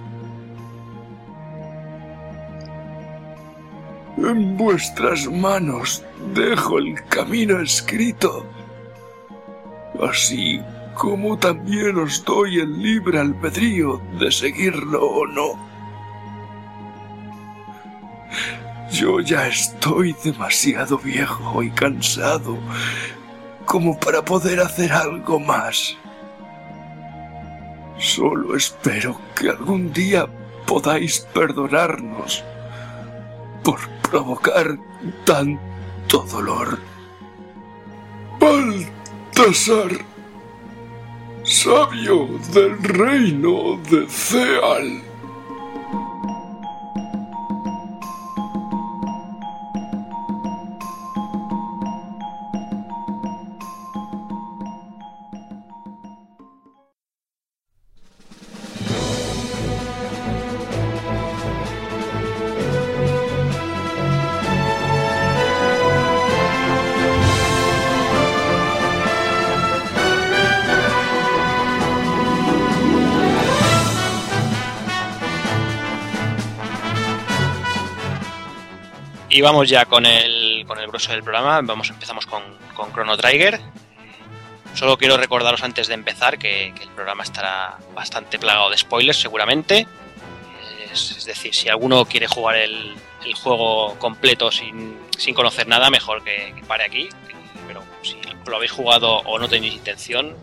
En vuestras manos dejo el camino escrito, así como también os doy el libre albedrío de seguirlo o no. Yo ya estoy demasiado viejo y cansado como para poder hacer algo más. Solo espero que algún día podáis perdonarnos por provocar tanto dolor. Baltasar, sabio del reino de Ceal. Y vamos ya con el, con el grueso del programa. Vamos, empezamos con, con Chrono Trigger. Solo quiero recordaros antes de empezar que, el programa estará bastante plagado de spoilers, seguramente. Es, decir, si alguno quiere jugar el, el juego completo sin, sin, conocer nada, mejor que pare aquí. Pero si lo habéis jugado o no tenéis intención,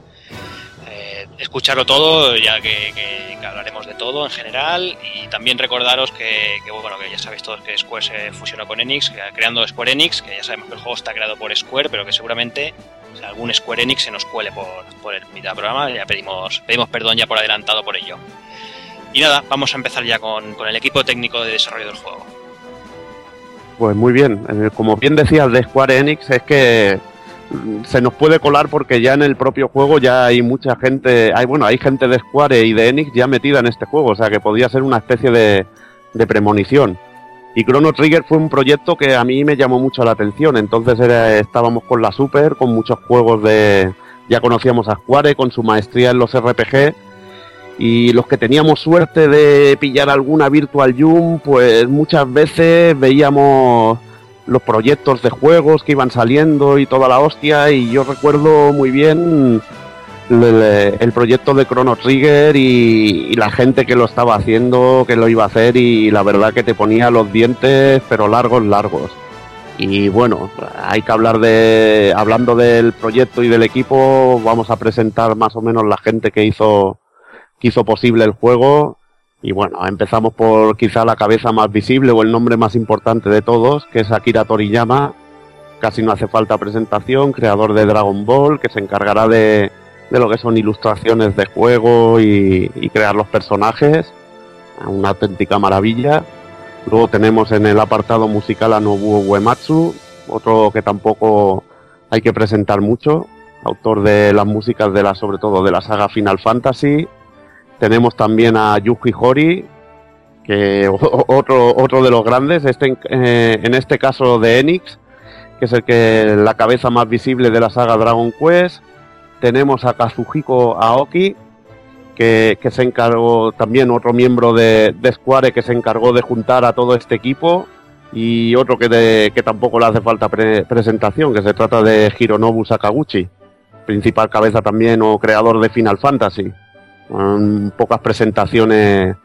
escucharlo todo, ya que, hablaremos de todo en general. Y también recordaros que, bueno, que ya sabéis todos que Square se fusionó con Enix, creando Square Enix, que ya sabemos que el juego está creado por Square, pero que seguramente o algún Square Enix se nos cuele por, el mitad del programa. Ya pedimos, pedimos perdón ya por adelantado por ello. Y nada, vamos a empezar ya con, el equipo técnico de desarrollo del juego. Pues muy bien, eh, como bien decías de Square Enix, es que se nos puede colar porque ya en el propio juego ya hay mucha gente, hay bueno, hay gente de Square y de Enix ya metida en este juego, o sea que podría ser una especie de, de premonición. Y Chrono Trigger fue un proyecto que a mí me llamó mucho la atención. Entonces era- estábamos con la Super, con muchos juegos de... Ya conocíamos a Square con su maestría en los RPG. Y los que teníamos suerte de pillar alguna Virtual Jum, pues muchas veces veíamos los proyectos de juegos que iban saliendo y toda la hostia. Y yo recuerdo muy bien el, proyecto de Chrono Trigger y, y la gente que lo estaba haciendo, que lo iba a hacer y la verdad que te ponía los dientes pero largos, largos. Y bueno, hay que hablar de, hablando del proyecto y del equipo, vamos a presentar más o menos la gente que hizo, que hizo posible el juego. Y bueno, empezamos por quizá la cabeza más visible o el nombre más importante de todos, que es Akira Toriyama. Casi no hace falta presentación, creador de Dragon Ball, que se encargará de, de lo que son ilustraciones de juego y, y crear los personajes. Una auténtica maravilla. Luego tenemos en el apartado musical a Nobuo Uematsu, otro que tampoco hay que presentar mucho, autor de las músicas de la, sobre todo de la saga Final Fantasy. Tenemos también a Yuji Horii, que *laughs* otro, otro de los grandes, este, en- eh, en este caso de Enix, que es el que la cabeza más visible de la saga Dragon Quest. Tenemos a Kazuhiko Aoki, que, que se encargó también otro miembro de, Square que se encargó de juntar a todo este equipo y otro que, de- que tampoco le hace falta pre- presentación, que se trata de Hironobu Sakaguchi, principal cabeza también o creador de Final Fantasy. Pocas presentaciones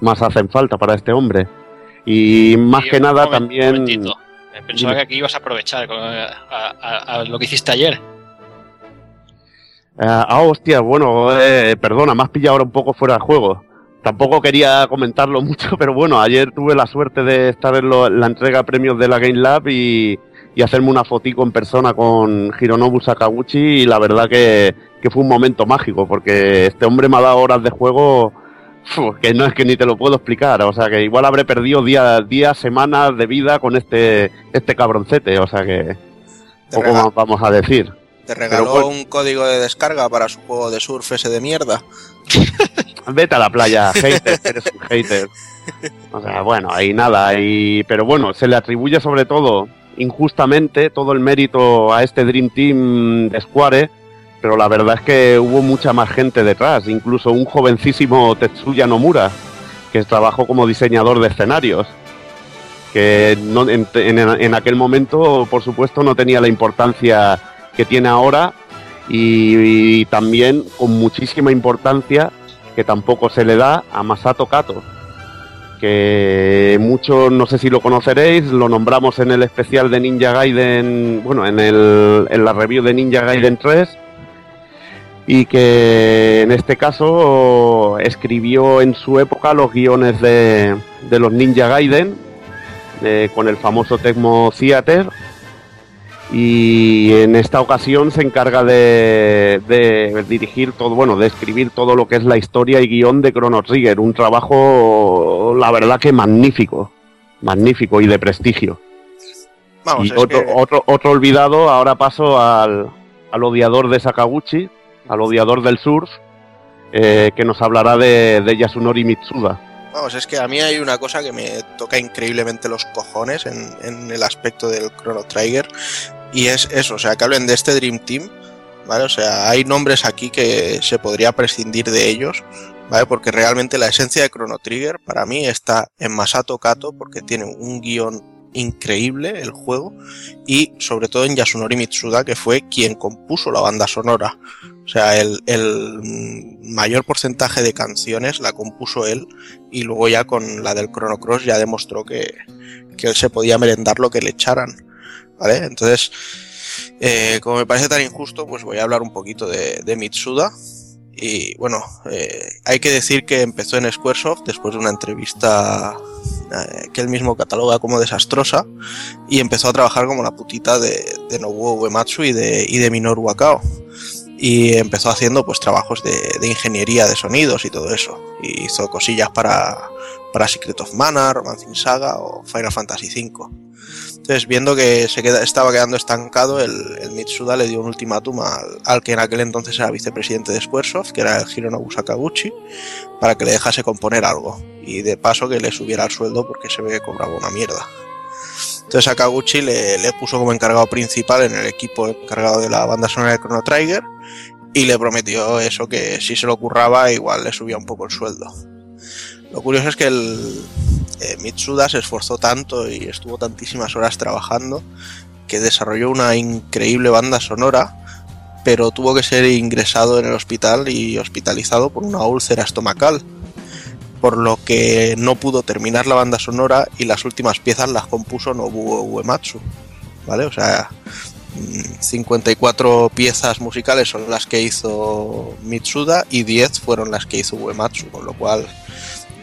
más hacen falta para este hombre. Y más Y que nada momen- también... Eh, Pensaba que aquí ibas a aprovechar con- a, a- a lo que hiciste ayer. Ah, ah, hostia, bueno, eh, perdona, me has pillado ahora un poco fuera de juego. Tampoco quería comentarlo *laughs* mucho, pero bueno, ayer tuve la suerte de estar en lo- la entrega de premios de la Game Lab y, y hacerme una fotico en persona con Hironobu Sakaguchi y la verdad que, que fue un momento mágico porque este hombre me ha dado horas de juego que no es que ni te lo puedo explicar, o sea que igual habré perdido días, días, semanas de vida con este, este cabroncete, o sea que Te, poco rega- más vamos a decir. te regaló un código de descarga para su juego de surf ese de mierda. *laughs* Vete a la playa, hater, eres un hater. O sea, bueno, ahí nada, ahí, pero bueno, se le atribuye sobre todo, injustamente, todo el mérito a este Dream Team de Square, pero la verdad es que hubo mucha más gente detrás, incluso un jovencísimo Tetsuya Nomura, que trabajó como diseñador de escenarios, que no- en, aquel momento, por supuesto, no tenía la importancia que tiene ahora y, y también con muchísima importancia que tampoco se le da a Masato Kato, que muchos no sé si lo conoceréis, lo nombramos en el especial de Ninja Gaiden, bueno, en, el, en la review de Ninja Gaiden 3, y que en este caso escribió en su época los guiones de, de los Ninja Gaiden, eh, con el famoso Tecmo Theater, y en esta ocasión se encarga de, de dirigir todo, bueno, de escribir todo lo que es la historia y guion de Chrono Trigger, un trabajo, la verdad que magnífico, magnífico y de prestigio. Vamos, y otro, que- otro, otro olvidado, ahora paso al, al odiador de Sakaguchi, al odiador del surf, eh, que nos hablará de, Yasunori Mitsuda. Vamos, es que a mí hay una cosa que me toca increíblemente los cojones en, en el aspecto del Chrono Trigger y es eso, o sea, que hablen de este Dream Team, ¿vale? O sea, hay nombres aquí que se podría prescindir de ellos, ¿vale? Porque realmente la esencia de Chrono Trigger para mí está en Masato Kato porque tiene un guion increíble el juego y sobre todo en Yasunori Mitsuda que fue quien compuso la banda sonora. O sea, el, el mayor porcentaje de canciones la compuso él y luego ya con la del Chrono Cross ya demostró que, que él se podía merendar lo que le echaran. ¿Vale? Entonces, eh, como me parece tan injusto, pues voy a hablar un poquito de, de Mitsuda. Y bueno, eh, hay que decir que empezó en Squaresoft después de una entrevista eh, que él mismo cataloga como desastrosa y empezó a trabajar como la putita de, de Nobuo Uematsu y de, y de Minoru Wakao y empezó haciendo pues trabajos de, de ingeniería de sonidos y todo eso. Y hizo cosillas para, para Secret of Mana, Romancing Saga o Final Fantasy V. Entonces viendo que se queda, estaba quedando estancado el, Mitsuda le dio un ultimátum al, al que en aquel entonces era vicepresidente de Squaresoft que era el Hironobu Sakaguchi para que le dejase componer algo. Y de paso que le subiera el sueldo porque se ve que cobraba una mierda. Entonces Sakaguchi le, le puso como encargado principal en el equipo encargado de la banda sonora de Chrono Trigger y le prometió eso que si se lo curraba igual le subía un poco el sueldo. Lo curioso es que el eh, Mitsuda se esforzó tanto y estuvo tantísimas horas trabajando que desarrolló una increíble banda sonora, pero tuvo que ser ingresado en el hospital y hospitalizado por una úlcera estomacal, por lo que no pudo terminar la banda sonora y las últimas piezas las compuso Nobuo Uematsu. ¿Vale? O sea, 54 piezas musicales son las que hizo Mitsuda y 10 fueron las que hizo Uematsu, con lo cual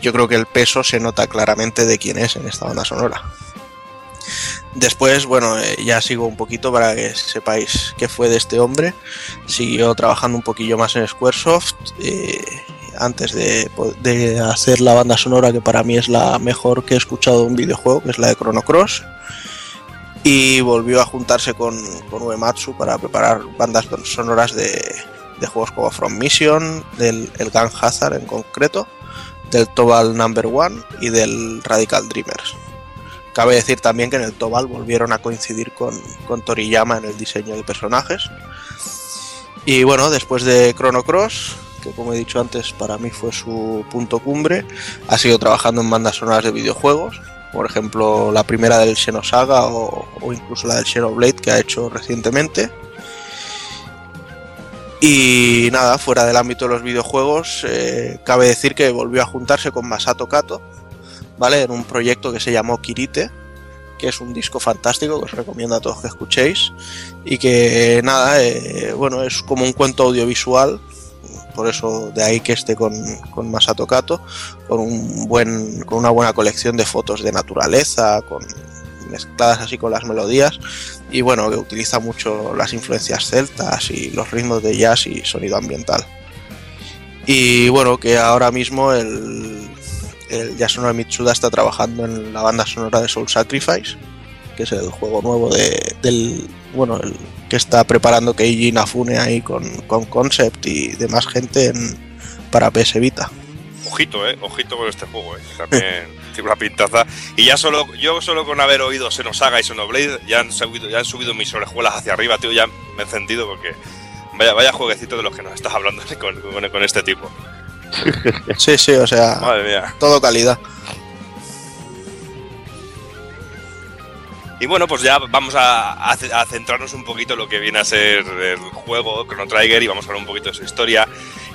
yo creo que el peso se nota claramente de quién es en esta banda sonora. Después, bueno, eh, ya sigo un poquito para que sepáis qué fue de este hombre. Siguió trabajando un poquillo más en Squaresoft eh, antes de, hacer la banda sonora que para mí es la mejor que he escuchado de un videojuego, que es la de Chrono Cross. Y volvió a juntarse con, con Uematsu para preparar bandas sonoras de, de juegos como From Mission, del el Gun Hazard en concreto, del Tobal Number One y del Radical Dreamers. Cabe decir también que en el Tobal volvieron a coincidir con, con Toriyama en el diseño de personajes. Y bueno, después de Chrono Cross, que como he dicho antes para mí fue su punto cumbre, ha seguido trabajando en bandas sonoras de videojuegos, por ejemplo la primera del Xenosaga o, o incluso la del Xenoblade que ha hecho recientemente. Y nada, fuera del ámbito de los videojuegos, eh, cabe decir que volvió a juntarse con Masato Kato, ¿vale? En un proyecto que se llamó Kirite, que es un disco fantástico que os recomiendo a todos que escuchéis. Y que nada, eh, bueno, es como un cuento audiovisual, por eso de ahí que esté con, con Masato Kato, con, un buen, con una buena colección de fotos de naturaleza, con mezcladas así con las melodías y bueno, que utiliza mucho las influencias celtas y los ritmos de jazz y sonido ambiental. Y bueno, que ahora mismo el, el Yasunori Mitsuda está trabajando en la banda sonora de Soul Sacrifice, que es el juego nuevo de, del, bueno, el que está preparando Keiji Inafune ahí con, con Concept y demás gente en, para PS Vita. Ojito, eh, ojito con este juego, eh. También *laughs* tiene una pintaza. Y ya solo, yo solo con haber oído Xenosaga y Xenoblade, ya han subido, ya han subido mis orejuelas hacia arriba, tío, ya me he encendido porque vaya, vaya jueguecito de los que nos estás hablando *laughs* con, con, con este tipo. Sí, sí, o sea, Madre mía. todo calidad. Y bueno, pues ya vamos a, centrarnos un poquito en lo que viene a ser el juego Chrono Trigger y vamos a hablar un poquito de su historia.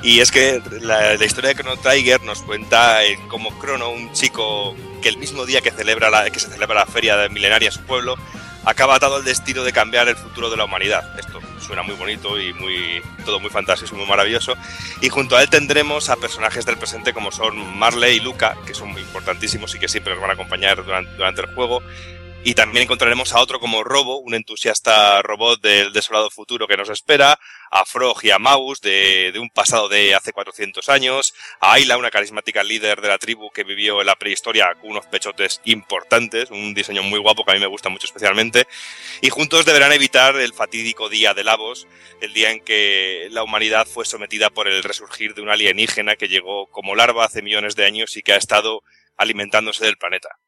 Y es que la, historia de Chrono Trigger nos cuenta eh, como Chrono, un chico que el mismo día que, celebra que se celebra la feria de milenaria en su pueblo, acaba atado al destino de cambiar el futuro de la humanidad. Esto suena muy bonito y muy todo muy fantástico y muy maravilloso. Y junto a él tendremos a personajes del presente como son Marley y Luca, que son muy importantísimos y que siempre nos van a acompañar durante el juego. Y también encontraremos a otro como Robo, un entusiasta robot del desolado futuro que nos espera, a Frog y a Maus de, un pasado de hace 400 años, a Ayla, una carismática líder de la tribu que vivió en la prehistoria con unos pechotes importantes, un diseño muy guapo que a mí me gusta mucho especialmente, y juntos deberán evitar el fatídico día de Lavos, el día en que la humanidad fue sometida por el resurgir de un alienígena que llegó como larva hace millones de años y que ha estado alimentándose del planeta.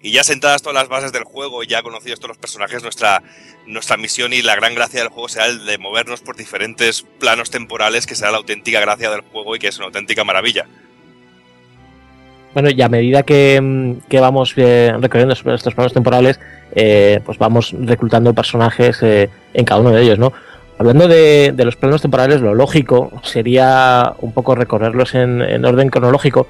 Y ya sentadas todas las bases del juego, ya conocidos todos los personajes, nuestra, nuestra misión y la gran gracia del juego será el de movernos por diferentes planos temporales, que será la auténtica gracia del juego y que es una auténtica maravilla. Bueno, y a medida que, que vamos eh, recorriendo estos planos temporales, eh, pues vamos reclutando personajes eh, en cada uno de ellos, ¿no? Hablando de, de, los planos temporales, lo lógico sería un poco recorrerlos en, en orden cronológico,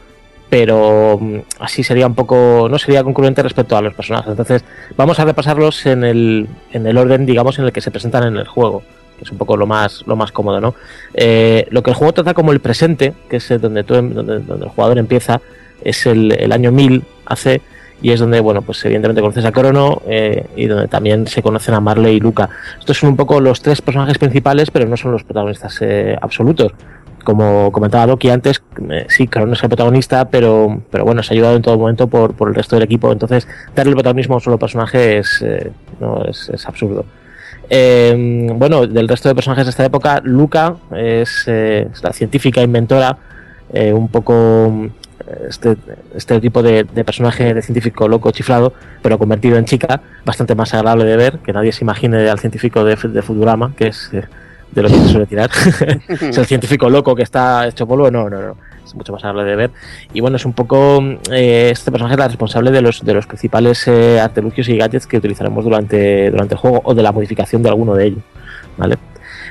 pero mm, así sería un poco, no sería concurrente respecto a los personajes. Entonces, vamos a repasarlos en el, en el orden, digamos, en el que se presentan en el juego, que es un poco lo más, lo más cómodo, ¿no? Eh, lo que el juego trata como el presente, que es donde, tú, donde, donde el jugador empieza, es el, el, año 1000 AC, y es donde, bueno, pues evidentemente conoces a Crono eh, y donde también se conocen a Marley y Luca. Estos son un poco los tres personajes principales, pero no son los protagonistas eh, absolutos como comentaba Doki antes, eh, sí, Crono es el protagonista, pero, pero bueno, se ha ayudado en todo momento por, por el resto del equipo. Entonces, darle el protagonismo a un solo personaje es, eh, no, es, es absurdo. Eh, bueno, del resto de personajes de esta época, Luca es, eh, la científica inventora eh, un poco este, este tipo de, de, personaje de científico loco chiflado, pero convertido en chica, bastante más agradable de ver, que nadie se imagine al científico de, de Futurama, que es de lo que se suele tirar. *laughs* es el científico loco que está hecho polvo, no, no, no. Es mucho más agradable de ver. Y bueno, es un poco. Eh, este personaje es la responsable de los, de los principales eh, artilugios y gadgets que utilizaremos durante, durante el juego o de la modificación de alguno de ellos. ¿Vale?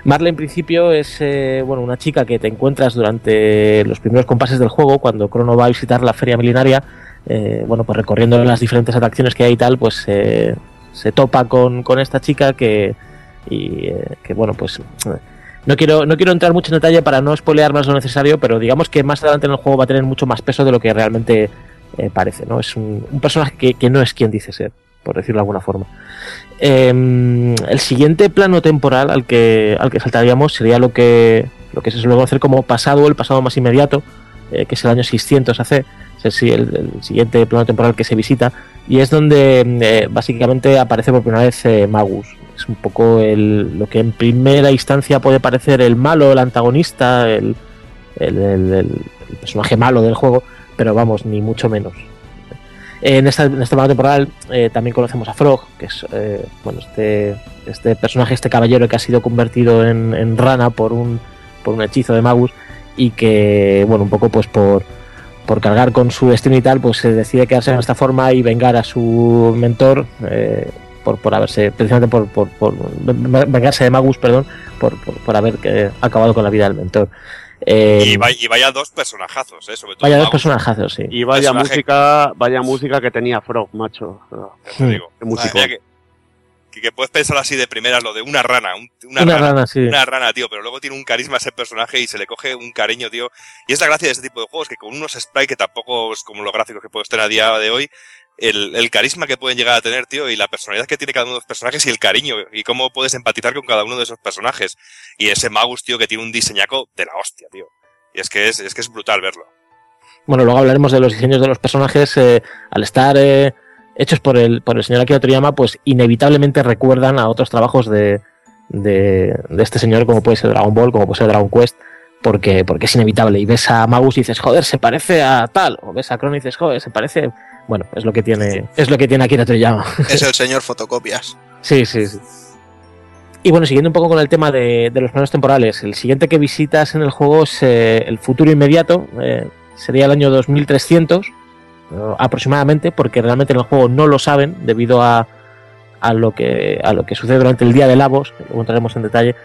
Marley en principio es eh, bueno, una chica que te encuentras durante los primeros compases del juego cuando Crono va a visitar la feria milenaria. Eh, bueno, pues recorriendo las diferentes atracciones que hay y tal, pues eh, se topa con, con, esta chica que, y, eh, que bueno, pues no quiero, no quiero entrar mucho en detalle para no spoilear más lo necesario, pero digamos que más adelante en el juego va a tener mucho más peso de lo que realmente eh, parece, ¿no? Es un, personaje que, no es quien dice ser, por decirlo de alguna forma. Eh, el siguiente plano temporal al que, al que saltaríamos sería lo que, lo que se suele conocer como pasado el pasado más inmediato, eh, que es el año 600 AC, es el, siguiente plano temporal que se visita, y es donde eh, básicamente aparece por primera vez eh, Magus. Un poco el, lo que en primera instancia puede parecer el malo, el antagonista, el, el personaje malo del juego, pero vamos, ni mucho menos. En esta, en esta plano temporal eh, también conocemos a Frog, que es eh, bueno, este, este personaje, este caballero que ha sido convertido en, en, rana por un, por un hechizo de Magus y que, bueno, un poco pues por, por cargar con su destino y tal, pues se decide quedarse en esta forma y vengar a su mentor eh, por, por haberse, precisamente por, por, por, vengarse de Magus, perdón, por, por, por haber eh, acabado con la vida del mentor. Eh, y, vaya, y, vaya, dos personajazos, eh, sobre todo. Vaya dos personajazos, sí. Y vaya Personaje... música, vaya música que tenía Frog, macho. Te digo. Qué músico. Que, que, que, puedes pensar así de primeras lo de una rana, un, una, una, rana, rana sí. una rana, tío, pero luego tiene un carisma ese personaje y se le coge un cariño, tío. Y es la gracia de este tipo de juegos, que con unos sprites que tampoco es como los gráficos que puedes tener a día de hoy, el, carisma que pueden llegar a tener, tío, y la personalidad que tiene cada uno de los personajes y el cariño, y cómo puedes empatizar con cada uno de esos personajes. Y ese Magus, tío, que tiene un diseñaco de la hostia, tío. Y es que es, es que es brutal verlo. Bueno, luego hablaremos de los diseños de los personajes. Eh, al estar eh, hechos por el, por el señor Akira Toriyama, pues inevitablemente recuerdan a otros trabajos de, de, de, este señor, como puede ser Dragon Ball, como puede ser Dragon Quest, porque, porque es inevitable. Y ves a Magus y dices, joder, se parece a tal. O ves a Kron y dices, joder, se parece. Bueno, es lo que tiene, es lo que tiene Akira Toriyama. *laughs* Es el *laughs* señor fotocopias. sí, sí, sí. Y bueno, siguiendo un poco con el tema de, de, los planos temporales, el siguiente que visitas en el juego es eh, el futuro inmediato, eh, sería el año 2300 eh, aproximadamente, porque realmente en el juego no lo saben debido a, a, lo, que, a lo que sucede durante el día de Lavos, que luego entraremos en detalle.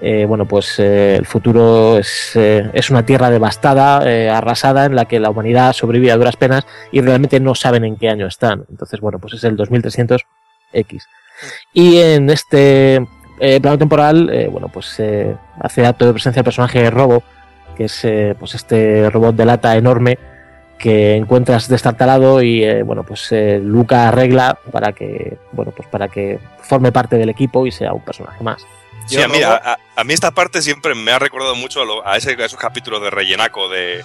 Eh, bueno, pues el futuro es, es, una tierra devastada, arrasada, en la que la humanidad sobrevive a duras penas y realmente no saben en qué año están. Entonces, bueno, pues es el 2300 X. Y en este eh, plano temporal, eh, bueno, pues eh, hace acto de presencia el personaje Robo, que es eh, pues este robot de lata enorme que encuentras destartalado y bueno, pues Luca arregla para que, bueno, pues para que forme parte del equipo y sea un personaje más. Sí, a mí, a, a mí esta parte siempre me ha recordado mucho a, lo, a, ese, a esos capítulos de rellenaco de,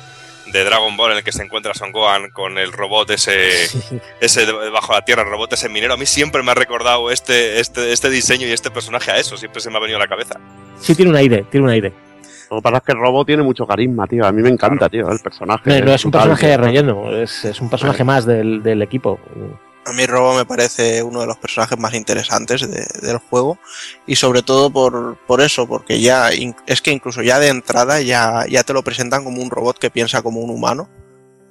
de Dragon Ball en el que se encuentra Son Gohan con el robot ese, *laughs* ese bajo la tierra, el robot ese minero. A mí siempre me ha recordado este, este, este diseño y este personaje a eso, siempre se me ha venido a la cabeza. Sí, tiene un aire, tiene un aire. Lo que pasa es que el robot tiene mucho carisma, tío. A mí me encanta, tío, el personaje. No, no es, es un personaje de relleno, es, es, un personaje más del, del equipo. A mí Robo me parece uno de los personajes más interesantes de, del juego y sobre todo por, por eso, porque ya es que incluso ya de entrada ya, ya te lo presentan como un robot que piensa como un humano,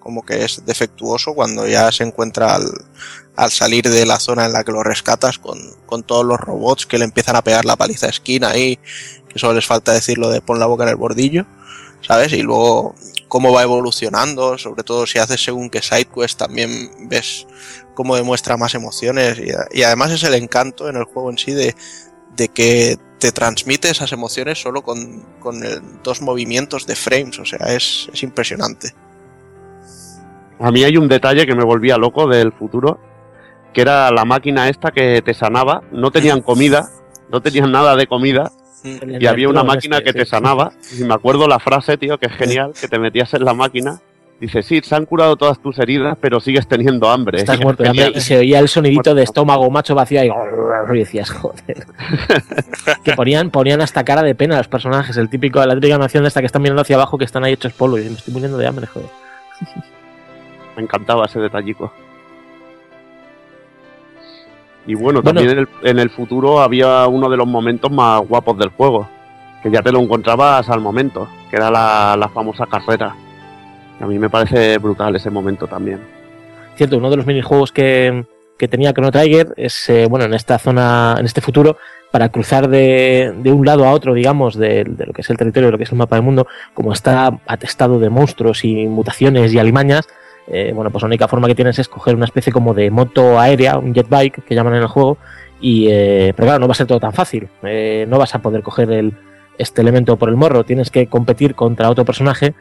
como que es defectuoso cuando ya se encuentra al, al salir de la zona en la que lo rescatas con, con todos los robots que le empiezan a pegar la paliza esquina ahí, que solo les falta decirlo de pon la boca en el bordillo, ¿sabes? Y luego cómo va evolucionando, sobre todo si haces según que sidequest también ves cómo demuestra más emociones y, además es el encanto en el juego en sí de, de que te transmite esas emociones solo con, con dos movimientos de frames, o sea, es, es, impresionante. A mí hay un detalle que me volvía loco del futuro, que era la máquina esta que te sanaba, no tenían comida, no tenían nada de comida, y había una máquina que te sanaba, y me acuerdo la frase, tío, que es genial, que te metías en la máquina. Dice, sí, se han curado todas tus heridas, pero sigues teniendo hambre. Estás muerto de hambre y se oía el sonidito de estómago macho vacío y, *laughs* y decías, joder. *laughs* que ponían, ponían hasta cara de pena a los personajes, el típico, la típica animación de esta que están mirando hacia abajo que están ahí hechos polvo. Y me estoy muriendo de hambre, joder. Me encantaba ese detallico. Y bueno, también en, el, en el futuro había uno de los momentos más guapos del juego, que ya te lo encontrabas al momento, que era la, la famosa carrera. A mí me parece brutal ese momento también. Cierto, uno de los minijuegos que, que tenía Chrono Trigger es, eh, bueno, en esta zona, en este futuro, para cruzar de, de un lado a otro, digamos, de, de, lo que es el territorio, de lo que es el mapa del mundo, como está atestado de monstruos y mutaciones y alimañas, eh, bueno, pues la única forma que tienes es coger una especie como de moto aérea, un jetbike que llaman en el juego, y, eh, pero claro, no va a ser todo tan fácil. Eh, no vas a poder coger el, este elemento por el morro, tienes que competir contra otro personaje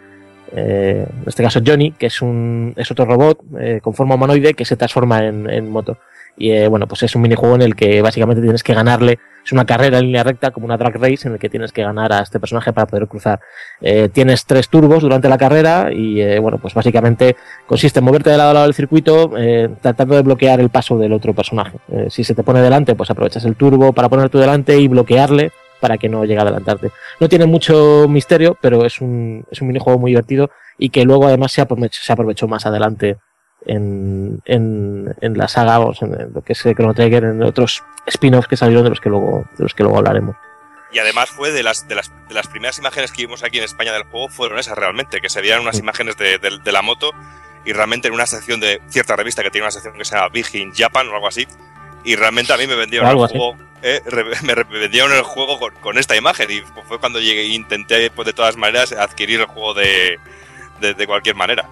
en este caso Johnny, que es, un, es otro robot con forma humanoide que se transforma en, en moto. Y bueno, pues es un minijuego en el que básicamente tienes que ganarle, es una carrera en línea recta como una drag race en el que tienes que ganar a este personaje para poder cruzar. Eh, tienes tres turbos durante la carrera y eh, bueno, pues básicamente consiste en moverte de lado a lado del circuito eh, tratando de bloquear el paso del otro personaje. Si se te pone delante, pues aprovechas el turbo para poner tú delante y bloquearle para que no llegue a adelantarte. No tiene mucho misterio, pero es un, es un minijuego muy divertido y que luego además se aprovechó más adelante en, en, en la saga, o en lo que es Chrono Trigger, en otros spin-offs que salieron de los que luego, de los que luego hablaremos. Y además fue de las, de, las, de las primeras imágenes que vimos aquí en España del juego, fueron esas realmente, que se veían unas Sí. imágenes de, de- de la moto y realmente en una sección de cierta revista que tiene una sección que se llama Big in Japan o algo así. Y realmente a mí me vendieron el juego, eh, *laughs* me vendieron el juego con, con esta imagen y fue cuando llegué e intenté pues, de todas maneras adquirir el juego de, de, de cualquier manera.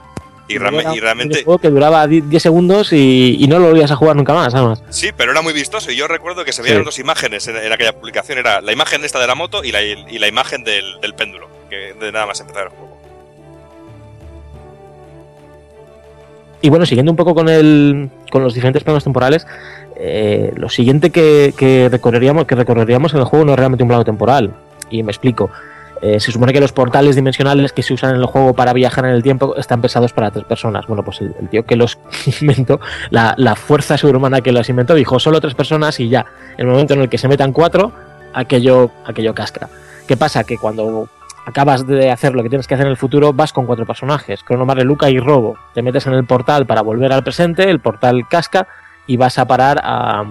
Y, y un realmente minijuego que duraba 10 10 segundos y, y no lo volvías a jugar nunca más, además. Sí, pero era muy vistoso y yo recuerdo que se veían Sí. dos imágenes en, en aquella publicación. Era la imagen esta de la moto y la, y la imagen del, del péndulo, que de nada más empezar el juego. Y bueno, siguiendo un poco con, el, con los diferentes planos temporales, eh, lo siguiente que, que, recorreríamos, que recorreríamos en el juego no es realmente un plano temporal. Y me explico. Eh, se supone que los portales dimensionales que se usan en el juego para viajar en el tiempo están pensados para tres personas. Bueno, pues el, tío que los *laughs* inventó, la, la, fuerza sobrehumana que los inventó, dijo solo tres personas y ya. El momento en el que se metan cuatro, aquello, aquello casca. ¿Qué pasa? Que cuando acabas de hacer lo que tienes que hacer en el futuro, vas con cuatro personajes, Cronomare, Luca y Robo. Te metes en el portal para volver al presente, el portal casca y vas a parar a,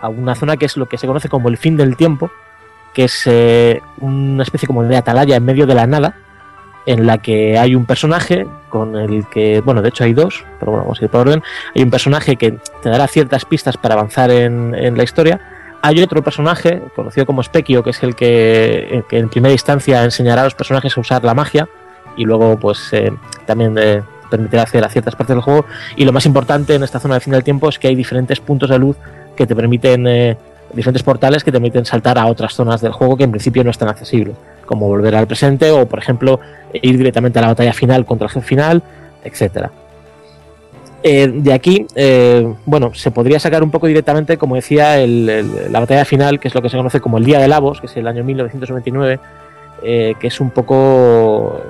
a una zona que es lo que se conoce como el fin del tiempo, que es eh, una especie como de atalaya en medio de la nada, en la que hay un personaje con el que, bueno, de hecho hay dos, pero bueno, vamos a ir por orden. Hay un personaje que te dará ciertas pistas para avanzar en, en la historia. Hay otro personaje, conocido como Specchio, que es el que, que, en primera instancia enseñará a los personajes a usar la magia y luego pues eh, también eh, permitirá acceder a ciertas partes del juego. Y lo más importante en esta zona de fin del tiempo es que hay diferentes puntos de luz que te permiten, diferentes portales que te permiten saltar a otras zonas del juego que en principio no están accesibles, como volver al presente o por ejemplo ir directamente a la batalla final contra el jefe final, etcétera. Eh, de aquí, eh, bueno, se podría sacar un poco directamente, como decía, la batalla final, que es lo que se conoce como el Día de Lavos, que es el año 1999, eh, que es un poco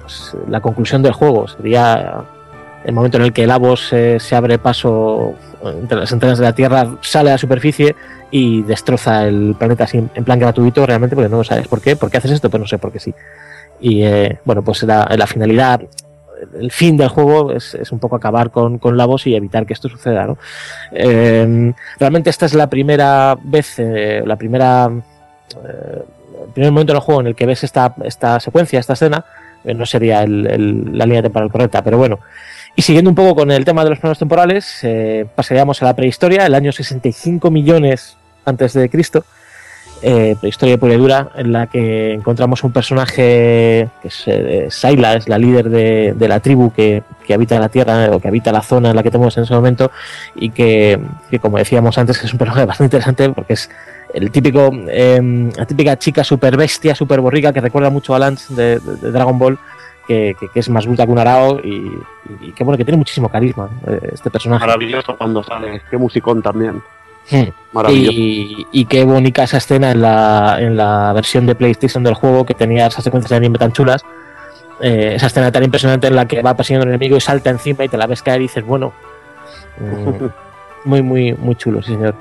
pues, la conclusión del juego. Sería el momento en el que Lavos se abre paso entre las entrañas de la Tierra, sale a la superficie y destroza el planeta así, en plan gratuito, realmente, porque no sabes por qué. ¿Por qué haces esto? Pues no sé, porque sí. Y eh, bueno, pues la, finalidad el fin del juego es, es, un poco acabar con, con la voz y evitar que esto suceda. ¿no? Eh, realmente esta es la primera vez, eh, la primera, eh, el primer momento en el juego en el que ves esta, esta secuencia, esta escena, eh, no sería el, el, la línea temporal correcta, pero bueno. Y siguiendo un poco con el tema de los planos temporales, eh, pasaríamos a la prehistoria, el año 65 millones antes de Cristo eh, prehistoria pura y dura, en la que encontramos un personaje que es eh, Sayla, es la líder de, la tribu que, habita la tierra o que habita la zona en la que tenemos en ese momento y que, como decíamos antes, es un personaje *laughs* bastante interesante porque es el típico, eh, la típica chica super bestia, super borrica que recuerda mucho a Lance de, de, de Dragon Ball. Que, que, que, es más bruta que un arao y, y, que bueno que tiene muchísimo carisma eh, este personaje maravilloso cuando sale qué musicón también y, y, qué bonita esa escena en la, en la versión de PlayStation del juego que tenía esas secuencias de anime tan chulas. eh, esa escena tan impresionante en la que va persiguiendo al enemigo y salta encima y te la ves caer y dices, bueno, mm, muy, muy, muy chulo, sí señor.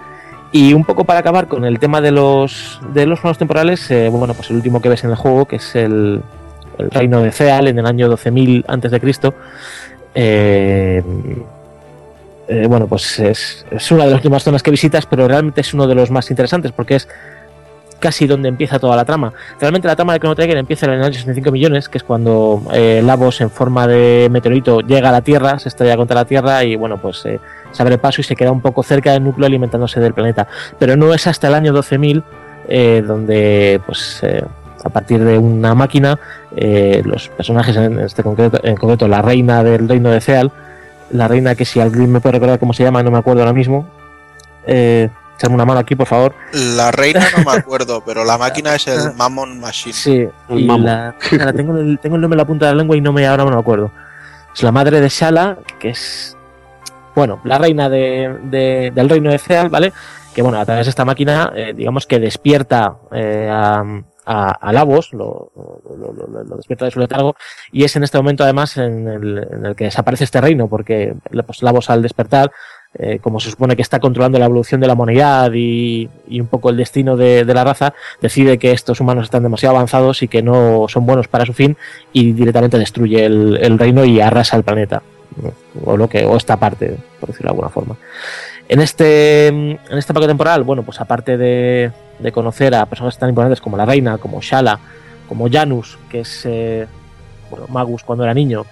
Y un poco para acabar con el tema de los, de los planos temporales, eh, bueno, pues el último que ves en el juego, que es el, el reino de Ceal en el año 12.000 antes de Cristo, eh, eh, bueno, pues es, es, una de las últimas zonas que visitas, pero realmente es uno de los más interesantes porque es casi donde empieza toda la trama. Realmente la trama de Chrono Trigger empieza en el año 65 millones, que es cuando eh, Lavos en forma de meteorito llega a la Tierra, se estrella contra la Tierra y bueno, pues eh, se abre paso y se queda un poco cerca del núcleo alimentándose del planeta. Pero no es hasta el año 12.000 eh, donde pues eh, a partir de una máquina eh, los personajes en este concreto, en concreto la reina del reino de Ceal, la reina que si alguien me puede recordar cómo se llama, no me acuerdo ahora mismo. Eh, echarme una mano aquí, por favor. La reina no me acuerdo, *laughs* pero la máquina es el Mammon Machine. Sí, y la, la tengo, el, tengo el nombre en la punta de la lengua y no me ahora no me acuerdo. Es la madre de Shala, que es bueno, la reina de, de, del reino de Ceal, ¿vale? Que bueno, a través de esta máquina, eh, digamos que despierta eh, a, a, a Lavos, lo, despierta de su letargo, y es en este momento además en el, en el que desaparece este reino, porque pues, Lavos al despertar, eh, como se supone que está controlando la evolución de la humanidad y, un poco el destino de, la raza, decide que estos humanos están demasiado avanzados y que no son buenos para su fin, y directamente destruye el reino y arrasa el planeta. O lo que, o esta parte, por decirlo de alguna forma. En este, en este parque temporal, bueno, pues aparte de, conocer a personas tan importantes como la reina, como Shala, como Janus, que es eh, bueno, Magus cuando era niño,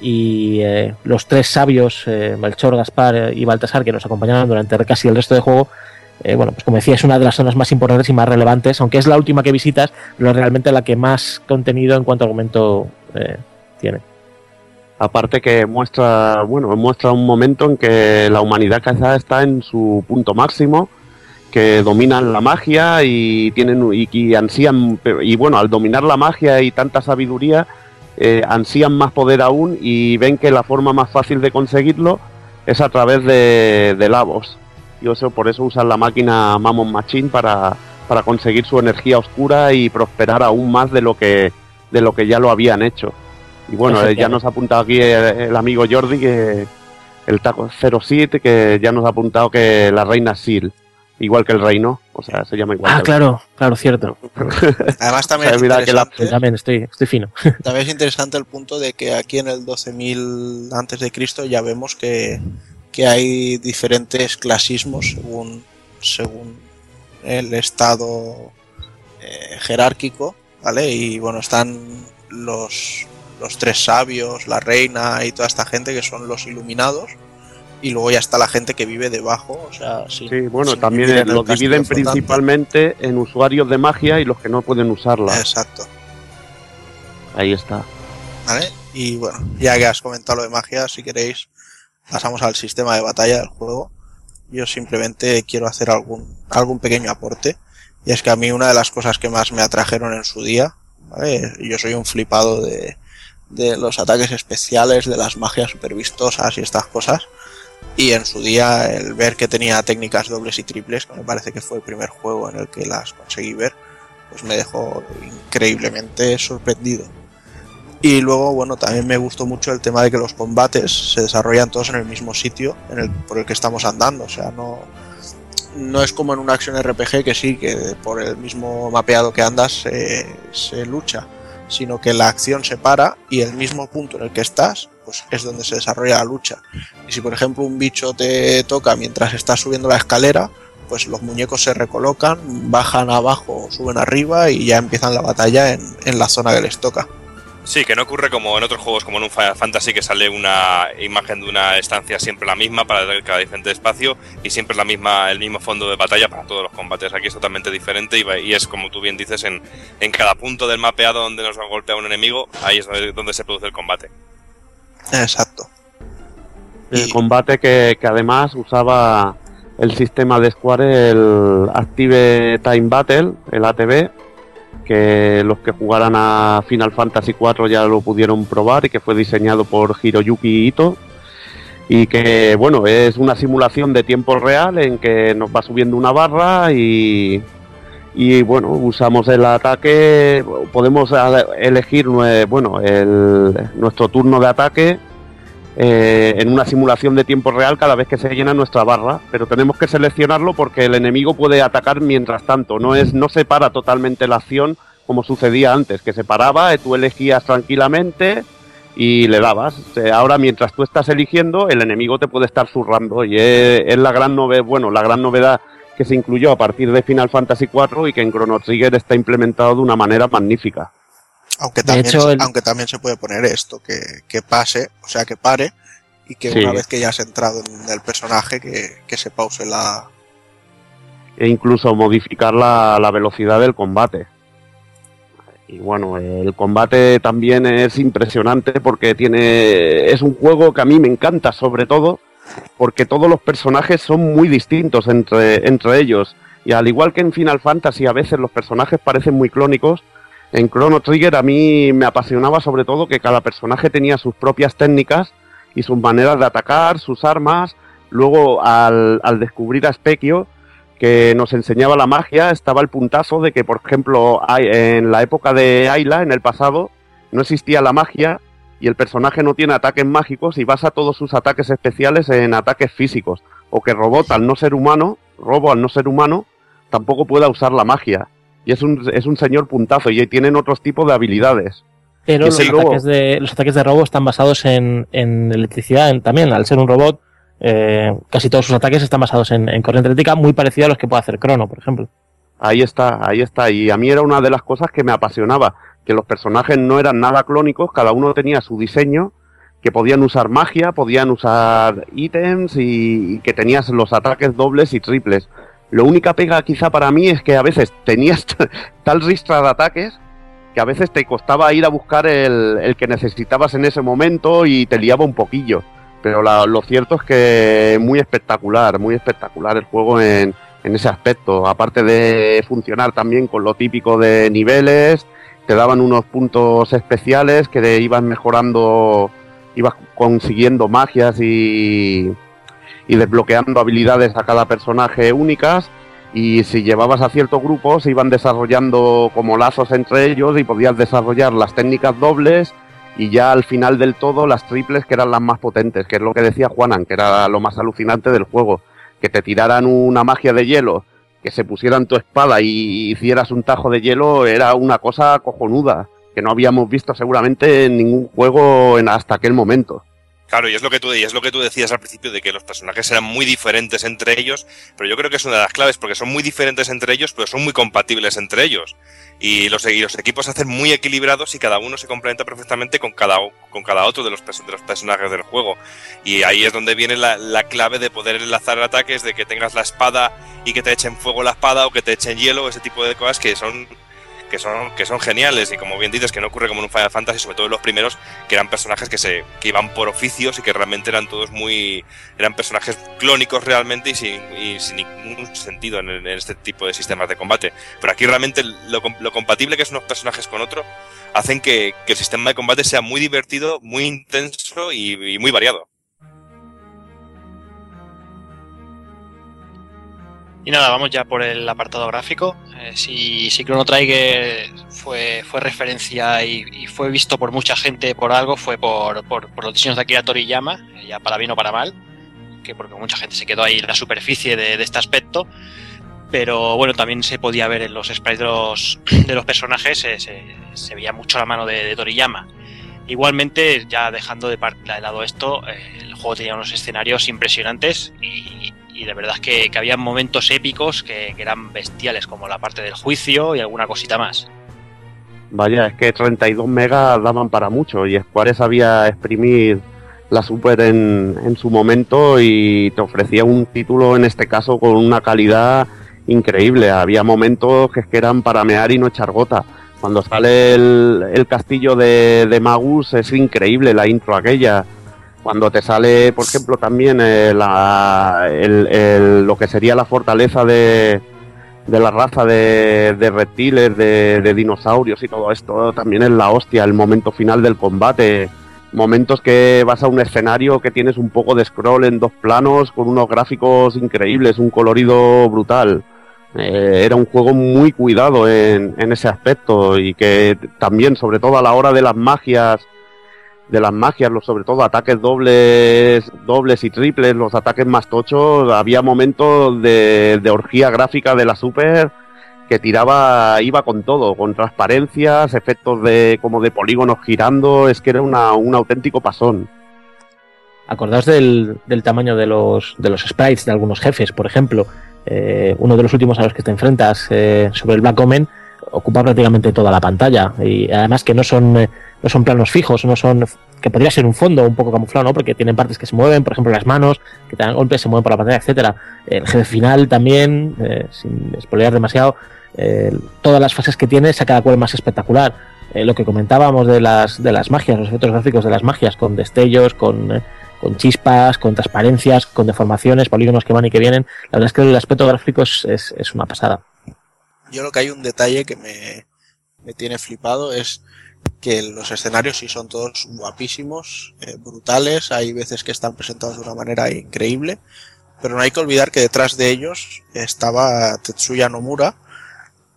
y eh, los tres sabios, eh, Melchor, Gaspar y Baltasar, que nos acompañaron durante casi el resto del juego, eh, bueno, pues como decía, es una de las zonas más importantes y más relevantes, aunque es la última que visitas, pero realmente la que más contenido en cuanto a argumento eh, tiene. Aparte que muestra, bueno, muestra un momento en que la humanidad quizás está en su punto máximo, que dominan la magia y tienen y, y ansían y bueno, al dominar la magia y tanta sabiduría, eh, ansían más poder aún y ven que la forma más fácil de conseguirlo es a través de, de Lavos. Y eso, por eso usan la máquina Mammon Machine para, para conseguir su energía oscura y prosperar aún más de lo que, de lo que ya lo habían hecho. Y bueno, eh, ya nos ha apuntado aquí el, el, amigo Jordi que el taco 07 que ya nos ha apuntado que la reina Sil, igual que el reino, o sea, se llama igual. Ah, claro, claro, cierto. *laughs* Además *laughs* también, es interesante, la... también estoy, estoy fino. *laughs* También es interesante el punto de que aquí en el 12.000 antes de Cristo ya vemos que, que hay diferentes clasismos según, según el estado eh, jerárquico, ¿vale? Y bueno, están los, los tres sabios, la reina y toda esta gente que son los iluminados. Y luego ya está la gente que vive debajo, o sea, sin, sí, bueno, sin también los dividen principalmente en usuarios de magia y los que no pueden usarla. Exacto. Ahí está. Vale, y bueno, ya que has comentado lo de magia, si queréis, pasamos al sistema de batalla del juego. Yo simplemente quiero hacer algún, algún pequeño aporte. Y es que a mí una de las cosas que más me atrajeron en su día, ¿vale? Yo soy un flipado de, de los ataques especiales, de las magias super vistosas y estas cosas. Y en su día el ver que tenía técnicas dobles y triples, que me parece que fue el primer juego en el que las conseguí ver, pues me dejó increíblemente sorprendido. Y luego, bueno, también me gustó mucho el tema de que los combates se desarrollan todos en el mismo sitio en el, por el que estamos andando. O sea, no, no es como en una acción RPG que sí, que por el mismo mapeado que andas se, se lucha, sino que la acción se para y el mismo punto en el que estás pues es donde se desarrolla la lucha. Y si por ejemplo un bicho te toca mientras estás subiendo la escalera, pues los muñecos se recolocan, bajan abajo, suben arriba y ya empiezan la batalla en, en la zona que les toca. Sí, que no ocurre como en otros juegos, como en un Final Fantasy, que sale una imagen de una estancia siempre la misma para cada diferente espacio y siempre la misma, el mismo fondo de batalla para todos los combates. Aquí es totalmente diferente y, y es como tú bien dices, en, en, cada punto del mapeado donde nos golpea un enemigo, ahí es donde, donde se produce el combate. Exacto. El y... combate que, que, además usaba el sistema de Square, el Active Time Battle, el ATB, que los que jugaran a Final Fantasy IV ya lo pudieron probar y que fue diseñado por Hiroyuki Ito. Y que bueno es una simulación de tiempo real en que nos va subiendo una barra y, y bueno, usamos el ataque, podemos elegir bueno, nuestro turno de ataque eh, en una simulación de tiempo real cada vez que se llena nuestra barra, pero tenemos que seleccionarlo porque el enemigo puede atacar mientras tanto, no es no se para totalmente la acción como sucedía antes, que se paraba, eh, tú elegías tranquilamente y le dabas. Eh, Ahora mientras tú estás eligiendo, el enemigo te puede estar zurrando y es, es la gran novedad, bueno, la gran novedad que se incluyó a partir de Final Fantasy IV y que en Chrono Trigger está implementado de una manera magnífica. Aunque también, hecho, se- el- aunque también se puede poner esto, que, que pase, o sea, que pare, y que Sí. una vez que ya has entrado en el personaje, que, que se pause la... e incluso modificar la, la velocidad del combate. Y bueno, el combate también es impresionante porque tiene es un juego que a mí me encanta sobre todo porque todos los personajes son muy distintos entre, entre ellos. Y al igual que en Final Fantasy a veces los personajes parecen muy clónicos, en Chrono Trigger a mí me apasionaba sobre todo que cada personaje tenía sus propias técnicas y sus maneras de atacar, sus armas. Luego al, descubrir a Specchio, que nos enseñaba la magia, estaba el puntazo de que, por ejemplo, en la época de Ayla, en el pasado, no existía la magia y el personaje no tiene ataques mágicos y basa todos sus ataques especiales en ataques físicos. O que Robot, al no ser humano, Robo al no ser humano, tampoco pueda usar la magia. Y es un, es un señor puntazo y tienen otros tipos de habilidades. Pero los ataques, de, los ataques de robo están basados en, en electricidad en- también. Al ser un robot, eh, casi todos sus ataques están basados en, en corriente eléctrica, muy parecido a los que puede hacer Crono, por ejemplo. Ahí está, ahí está. Y a mí era una de las cosas que me apasionaba, que los personajes no eran nada clónicos, cada uno tenía su diseño, que podían usar magia, podían usar ítems y, y que tenías los ataques dobles y triples. Lo única pega quizá para mí es que a veces tenías *laughs* tal ristra de ataques que a veces te costaba ir a buscar el, el que necesitabas en ese momento y te liaba un poquillo. Pero lo cierto es que muy espectacular, muy espectacular el juego en, en ese aspecto. Aparte de funcionar también con lo típico de niveles, te daban unos puntos especiales que te iban mejorando, ibas consiguiendo magias y, y desbloqueando habilidades a cada personaje únicas. Y si llevabas a ciertos grupos, se iban desarrollando como lazos entre ellos y podías desarrollar las técnicas dobles y ya al final del todo las triples que eran las más potentes, que es lo que decía Juanan, que era lo más alucinante del juego que te tiraran una magia de hielo, que se pusieran tu espada y hicieras un tajo de hielo, era una cosa cojonuda, que no habíamos visto seguramente en ningún juego en hasta aquel momento. Claro, y es lo que tú y es lo que tú decías al principio de que los personajes eran muy diferentes entre ellos, pero yo creo que es una de las claves porque son muy diferentes entre ellos, pero son muy compatibles entre ellos. Y los, los equipos se hacen muy equilibrados y cada uno se complementa perfectamente con cada, con cada otro de los, perso- de los personajes del juego. Y ahí es donde viene la, la clave de poder enlazar ataques, de que tengas la espada y que te echen fuego la espada o que te echen hielo, ese tipo de cosas que son que son, que son geniales y como bien dices que no ocurre como en un Final Fantasy, sobre todo en los primeros, que eran personajes que se que iban por oficios y que realmente eran todos muy eran personajes clónicos realmente y sin, y sin ningún sentido en, este tipo de sistemas de combate. Pero aquí realmente lo, lo compatible que son unos personajes con otro hacen que, que el sistema de combate sea muy divertido, muy intenso y, y muy variado. Y nada, vamos ya por el apartado gráfico. Eh, si, si Chrono Trigger fue, fue referencia y, fue visto por mucha gente por algo, fue por, por, los diseños de Akira Toriyama, eh, ya para bien o para mal, que porque mucha gente se quedó ahí en la superficie de, este aspecto. Pero bueno, también se podía ver en los sprites de los, personajes, eh, se, veía mucho la mano de, Toriyama. Igualmente, ya dejando de, de lado esto, el juego tenía unos escenarios impresionantes y, y de verdad que, que había momentos épicos que, eran bestiales, como la parte del juicio y alguna cosita más. Vaya, es que 32 megas daban para mucho y Square sabía exprimir la Super en, en su momento y te ofrecía un título en este caso con una calidad increíble. Había momentos que, es que eran para mear y no echar gota. Cuando sale el, el castillo de, de Magus es increíble la intro aquella. Cuando te sale, por ejemplo, también eh, lo que sería la fortaleza de, de la raza de, de reptiles, de, de dinosaurios y todo esto, también es la hostia, el momento final del combate. Momentos que vas a un escenario que tienes un poco de scroll en dos planos con unos gráficos increíbles, un colorido brutal. Eh, era un juego muy cuidado en, en ese aspecto y que también, sobre todo a la hora de las magias, de las magias, los, sobre todo ataques dobles, dobles y triples, los ataques más tochos, había momentos de, de orgía gráfica de la Super que tiraba, iba con todo, con transparencias, efectos de como de polígonos girando, es que era una, un auténtico pasón. Acordaos del, del tamaño de los, de los sprites de algunos jefes, por ejemplo. Eh, uno de los últimos a los que te enfrentas eh, sobre el Black Omen ocupa prácticamente toda la pantalla y además que no son eh, no son planos fijos, no son que podría ser un fondo un poco camuflado, ¿no? Porque tienen partes que se mueven, por ejemplo las manos, que te dan golpes, se mueven por la pantalla, etcétera. El jefe final también, eh, sin spoilear demasiado, eh, todas las fases que tiene, saca cada cual más espectacular. Eh, lo que comentábamos de las de las magias, los efectos gráficos de las magias, con destellos, con con chispas, con transparencias, con deformaciones, polígonos que van y que vienen. La verdad es que el aspecto gráfico es, es, es una pasada. Yo lo que hay un detalle que me, me tiene flipado es que los escenarios sí son todos guapísimos, eh, brutales, hay veces que están presentados de una manera increíble, pero no hay que olvidar que detrás de ellos estaba Tetsuya Nomura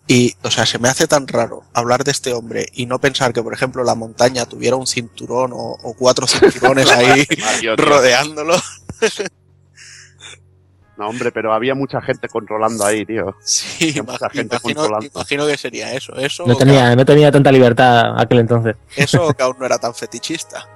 y, o sea, se me hace tan raro hablar de este hombre y no pensar que, por ejemplo, la montaña tuviera un cinturón o, o cuatro cinturones *laughs* ahí Mario, rodeándolo. *laughs* No, hombre, pero había mucha gente controlando ahí, tío. Sí, mucha gente imagino, controlando. imagino que sería eso. Eso, No tenía, no tenía tanta libertad aquel entonces. eso que aún no era tan fetichista.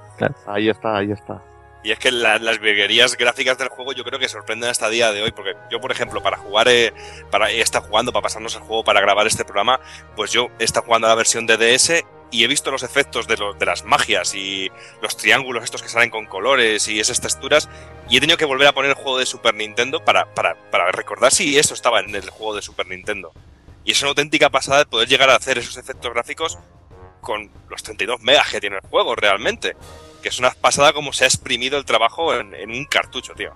Ahí está, ahí está. Y es que la- las virguerías gráficas del juego yo creo que sorprenden hasta el día de hoy, porque yo, por ejemplo, para jugar, eh, para he estado jugando, para pasarnos el juego, para grabar este programa, pues yo he estado jugando a la versión de DS y he visto los efectos de, lo- de las magias y los triángulos estos que salen con colores y esas texturas, y he tenido que volver a poner el juego de Super Nintendo para, para, para recordar si eso estaba en el juego de Super Nintendo. Y es una auténtica pasada de poder llegar a hacer esos efectos gráficos con los 32 megas que tiene el juego realmente. Que es una pasada como se ha exprimido el trabajo en, en un cartucho, tío.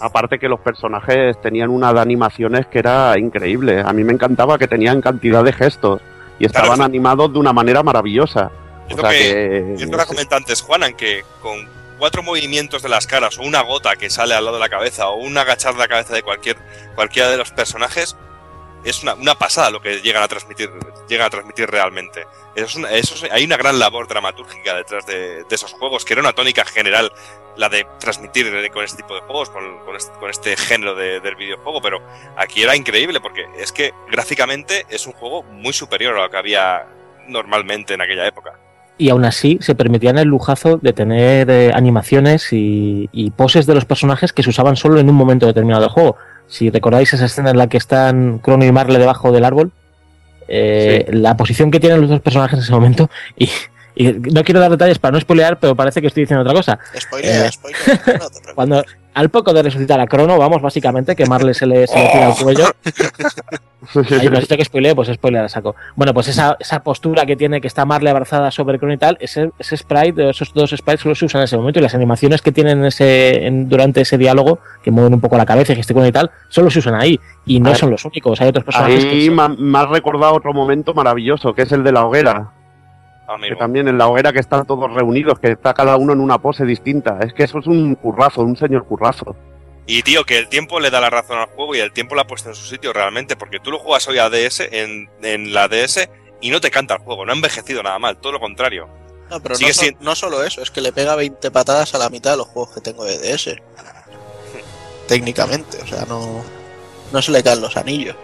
Aparte que los personajes tenían una de animaciones que era increíble. A mí me encantaba que tenían cantidad de gestos y estaban animados de una manera maravillosa. Es O lo sea que, que, es lo que comenté antes, Juanan, que con cuatro movimientos de las caras o una gota que sale al lado de la cabeza o un agachar de la cabeza de cualquier cualquiera de los personajes es una, una pasada lo que llegan a transmitir llegan a transmitir realmente. Es una- eso es- hay una gran labor dramatúrgica detrás de, esos juegos, que era una tónica general la de transmitir con este tipo de juegos, con, con este, con este género de- del videojuego, pero aquí era increíble porque es que gráficamente es un juego muy superior a lo que había normalmente en aquella época. Y aún así se permitían el lujazo de tener eh, animaciones y, y poses de los personajes que se usaban solo en un momento determinado del juego. Si recordáis esa escena en la que están Crono y Marle debajo del árbol, eh, la posición que tienen los dos personajes en ese momento, *laughs* y, y no quiero dar detalles para no spoilear, pero parece que estoy diciendo otra cosa. Spoiler, Eh, spoiler. no te preocupes. Cuando al poco de resucitar a Crono, vamos, básicamente, que Marle se le, se le tira al cuello. Ahí no sé que spoiler, pues spoiler a saco. Bueno, pues esa, esa postura que tiene, que está Marley abrazada sobre Crono y tal, ese, ese sprite, esos dos sprites solo se usan en ese momento y las animaciones que tienen en ese, en- durante ese diálogo, que mueven un poco la cabeza y gesticulan y tal, solo se usan ahí. Y no ver. son los únicos, hay otros personajes Ahí que me has recordado otro momento maravilloso, que es el de la hoguera. Que Amigo. también en la hoguera que están todos reunidos, que está cada uno en una pose distinta. Es que eso es un currazo, un señor currazo. Y tío, que el tiempo le da la razón al juego y el tiempo lo ha puesto en su sitio realmente, porque tú lo juegas hoy a DS, en, en la DS, y no te canta el juego, no ha envejecido nada mal, todo lo contrario. No, pero no, siendo- no solo eso, es que le pega 20 patadas a la mitad de los juegos que tengo de DS. *laughs* Técnicamente, o sea, no, no se le caen los anillos.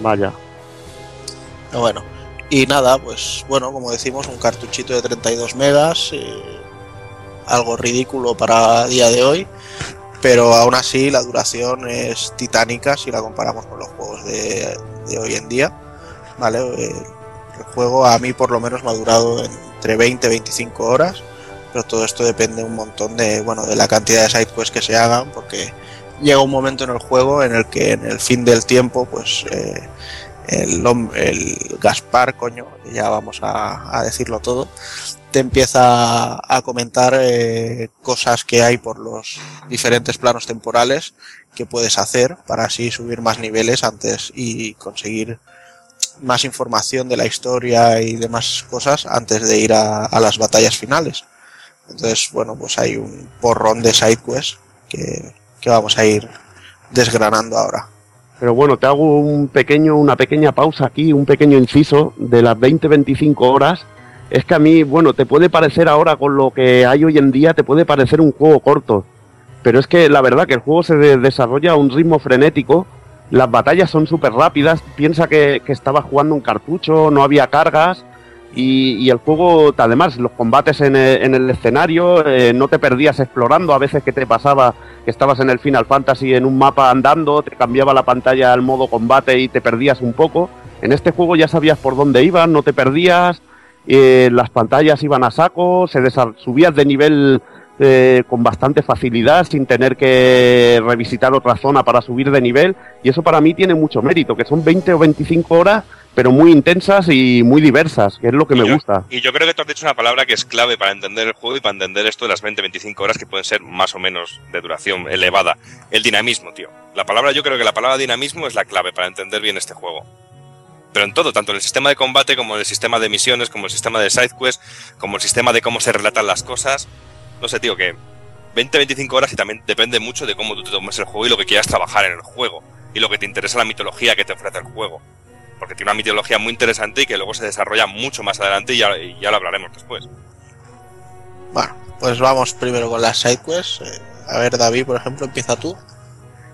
Vaya. Pero bueno, y nada, pues bueno, como decimos, un cartuchito de 32 megas, eh, algo ridículo para día de hoy, pero aún así la duración es titánica si la comparamos con los juegos de, hoy en día. ¿Vale? Eh, el juego a mí por lo menos me ha durado entre 20 y 25 horas, pero todo esto depende un montón de, bueno, de la cantidad de sidequests que se hagan, porque llega un momento en el juego en el que en el fin del tiempo, pues eh, el, el Gaspar, coño, ya vamos a, decirlo todo, te empieza a comentar eh, cosas que hay por los diferentes planos temporales que puedes hacer para así subir más niveles antes y conseguir más información de la historia y demás cosas antes de ir a, las batallas finales. Entonces, bueno, pues hay un porrón de sidequests que, que vamos a ir desgranando ahora. Pero bueno, te hago un pequeño, una pequeña pausa aquí, un pequeño inciso de las 20-25 horas. Es que a mí, bueno, te puede parecer ahora con lo que hay hoy en día, te puede parecer un juego corto. Pero es que la verdad que el juego se de- desarrolla a un ritmo frenético. Las batallas son súper rápidas. Piensa que, que estaba jugando un cartucho, no había cargas. Y, y el juego, además, los combates en el, en el escenario, eh, no te perdías explorando. A veces que te pasaba que estabas en el Final Fantasy en un mapa andando, te cambiaba la pantalla al modo combate y te perdías un poco. En este juego ya sabías por dónde ibas, no te perdías, eh, las pantallas iban a saco, se subías de nivel eh, con bastante facilidad sin tener que revisitar otra zona para subir de nivel y eso para mí tiene mucho mérito, que son 20 o 25 horas pero muy intensas y muy diversas, que es lo que Y me yo- gusta. Y yo creo que tú has dicho una palabra que es clave para entender el juego y para entender esto de las 20-25 horas que pueden ser más o menos de duración elevada. El dinamismo, tío. La palabra, yo creo que la palabra dinamismo es la clave para entender bien este juego. Pero en todo, tanto en el sistema de combate como en el sistema de misiones, como el sistema de side quest, como el sistema de cómo se relatan las cosas. No sé, tío, que 20-25 horas y también depende mucho de cómo tú te tomes el juego y lo que quieras trabajar en el juego. Y lo que te interesa la mitología que te ofrece el juego. Porque tiene una mitología muy interesante y que luego se desarrolla mucho más adelante y ya, y ya lo hablaremos después. Bueno, pues vamos primero con las sidequests. Eh, a ver, David, por ejemplo, empieza tú.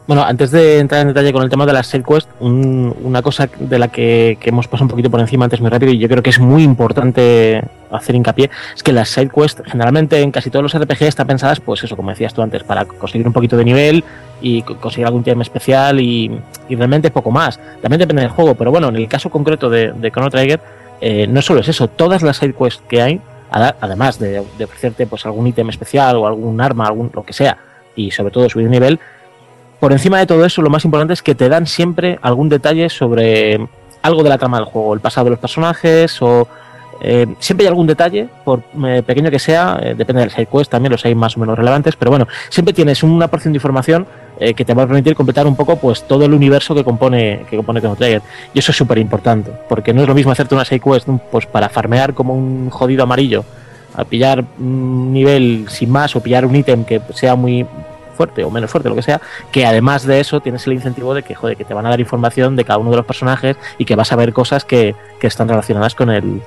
Bueno, antes de entrar en detalle con el tema de las side quest, un- una cosa de la que, que hemos pasado un poquito por encima antes muy rápido y yo creo que es muy importante hacer hincapié es que las side quest generalmente en casi todos los RPG están pensadas, pues eso, como decías tú antes, para conseguir un poquito de nivel y co- conseguir algún tema especial y, realmente poco más. También depende del juego, pero bueno, en el caso concreto de, de Chrono Trigger, eh, no solo es eso, todas las side quests que hay, además de, ofrecerte pues algún ítem especial o algún arma, algún lo que sea, y sobre todo subir nivel, por encima de todo eso, lo más importante es que te dan siempre algún detalle sobre algo de la trama del juego, el pasado de los personajes o eh, siempre hay algún detalle, por eh, pequeño que sea, eh, depende del side quest también, los hay más o menos relevantes, pero bueno, siempre tienes una porción de información que te va a permitir completar un poco pues todo el universo que compone que compone Chrono Trigger. Y eso es súper importante, porque no es lo mismo hacerte una side quest pues para farmear como un jodido amarillo, a pillar un nivel sin más o pillar un ítem que sea muy fuerte o menos fuerte, lo que sea, que además de eso tienes el incentivo de que, joder, que te van a dar información de cada uno de los personajes y que vas a ver cosas que, que están relacionadas con el,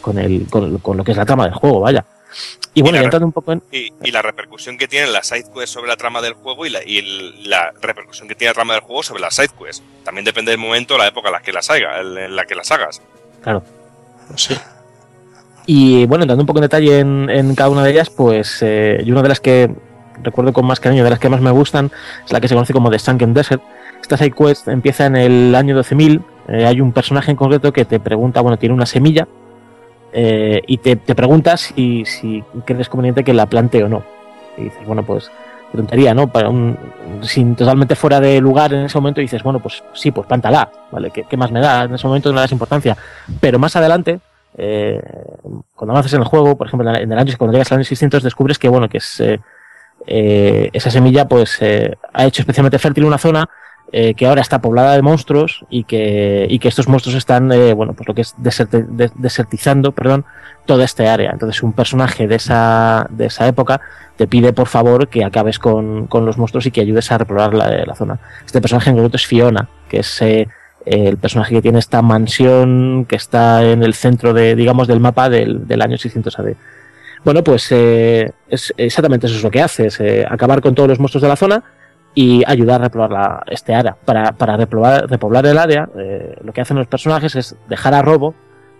con el, con, con lo que es la trama del juego, vaya. Y bueno, ya entrando un poco en, Y, y la repercusión que tiene la side quest sobre la trama del juego y la, y el- la repercusión que tiene la trama del juego sobre la side quest. También depende del momento, la época en la que las haga, en la que las hagas. claro. Sí. Y bueno, entrando un poco en detalle en, en cada una de ellas, pues eh, y una de las que recuerdo con más cariño, de las que más me gustan, es la que se conoce como The Sunken Desert. Esta side quest empieza en el año 12.000. eh, hay un personaje en concreto que te pregunta, bueno, tiene una semilla eh, y te, te preguntas si, si crees conveniente que la plante o no. Y dices, bueno, pues tontería, ¿no? Para un, sin totalmente fuera de lugar en ese momento dices, bueno, pues sí, pues plántala, ¿vale? ¿Qué, más me da? En ese momento no le das importancia. Pero más adelante, eh, cuando avances en el juego, por ejemplo, en el- año, cuando llegas al año 600, descubres que, bueno, que es, eh, esa semilla, pues, eh, ha hecho especialmente fértil una zona eh, que ahora está poblada de monstruos y que, y que estos monstruos están, eh, bueno, pues lo que es desertizando, perdón, toda esta área. Entonces, un personaje de esa, de esa época te pide, por favor, que acabes con, con los monstruos y que ayudes a repoblar la, la zona. Este personaje en concreto es Fiona, que es eh, el personaje que tiene esta mansión que está en el centro de, digamos, del mapa del, del año 600 AD. Bueno, pues eh, es exactamente eso es lo que hace, es eh, acabar con todos los monstruos de la zona y ayudar a repoblar la, este área. Para, para repoblar, repoblar el área, eh, lo que hacen los personajes es dejar a Robo,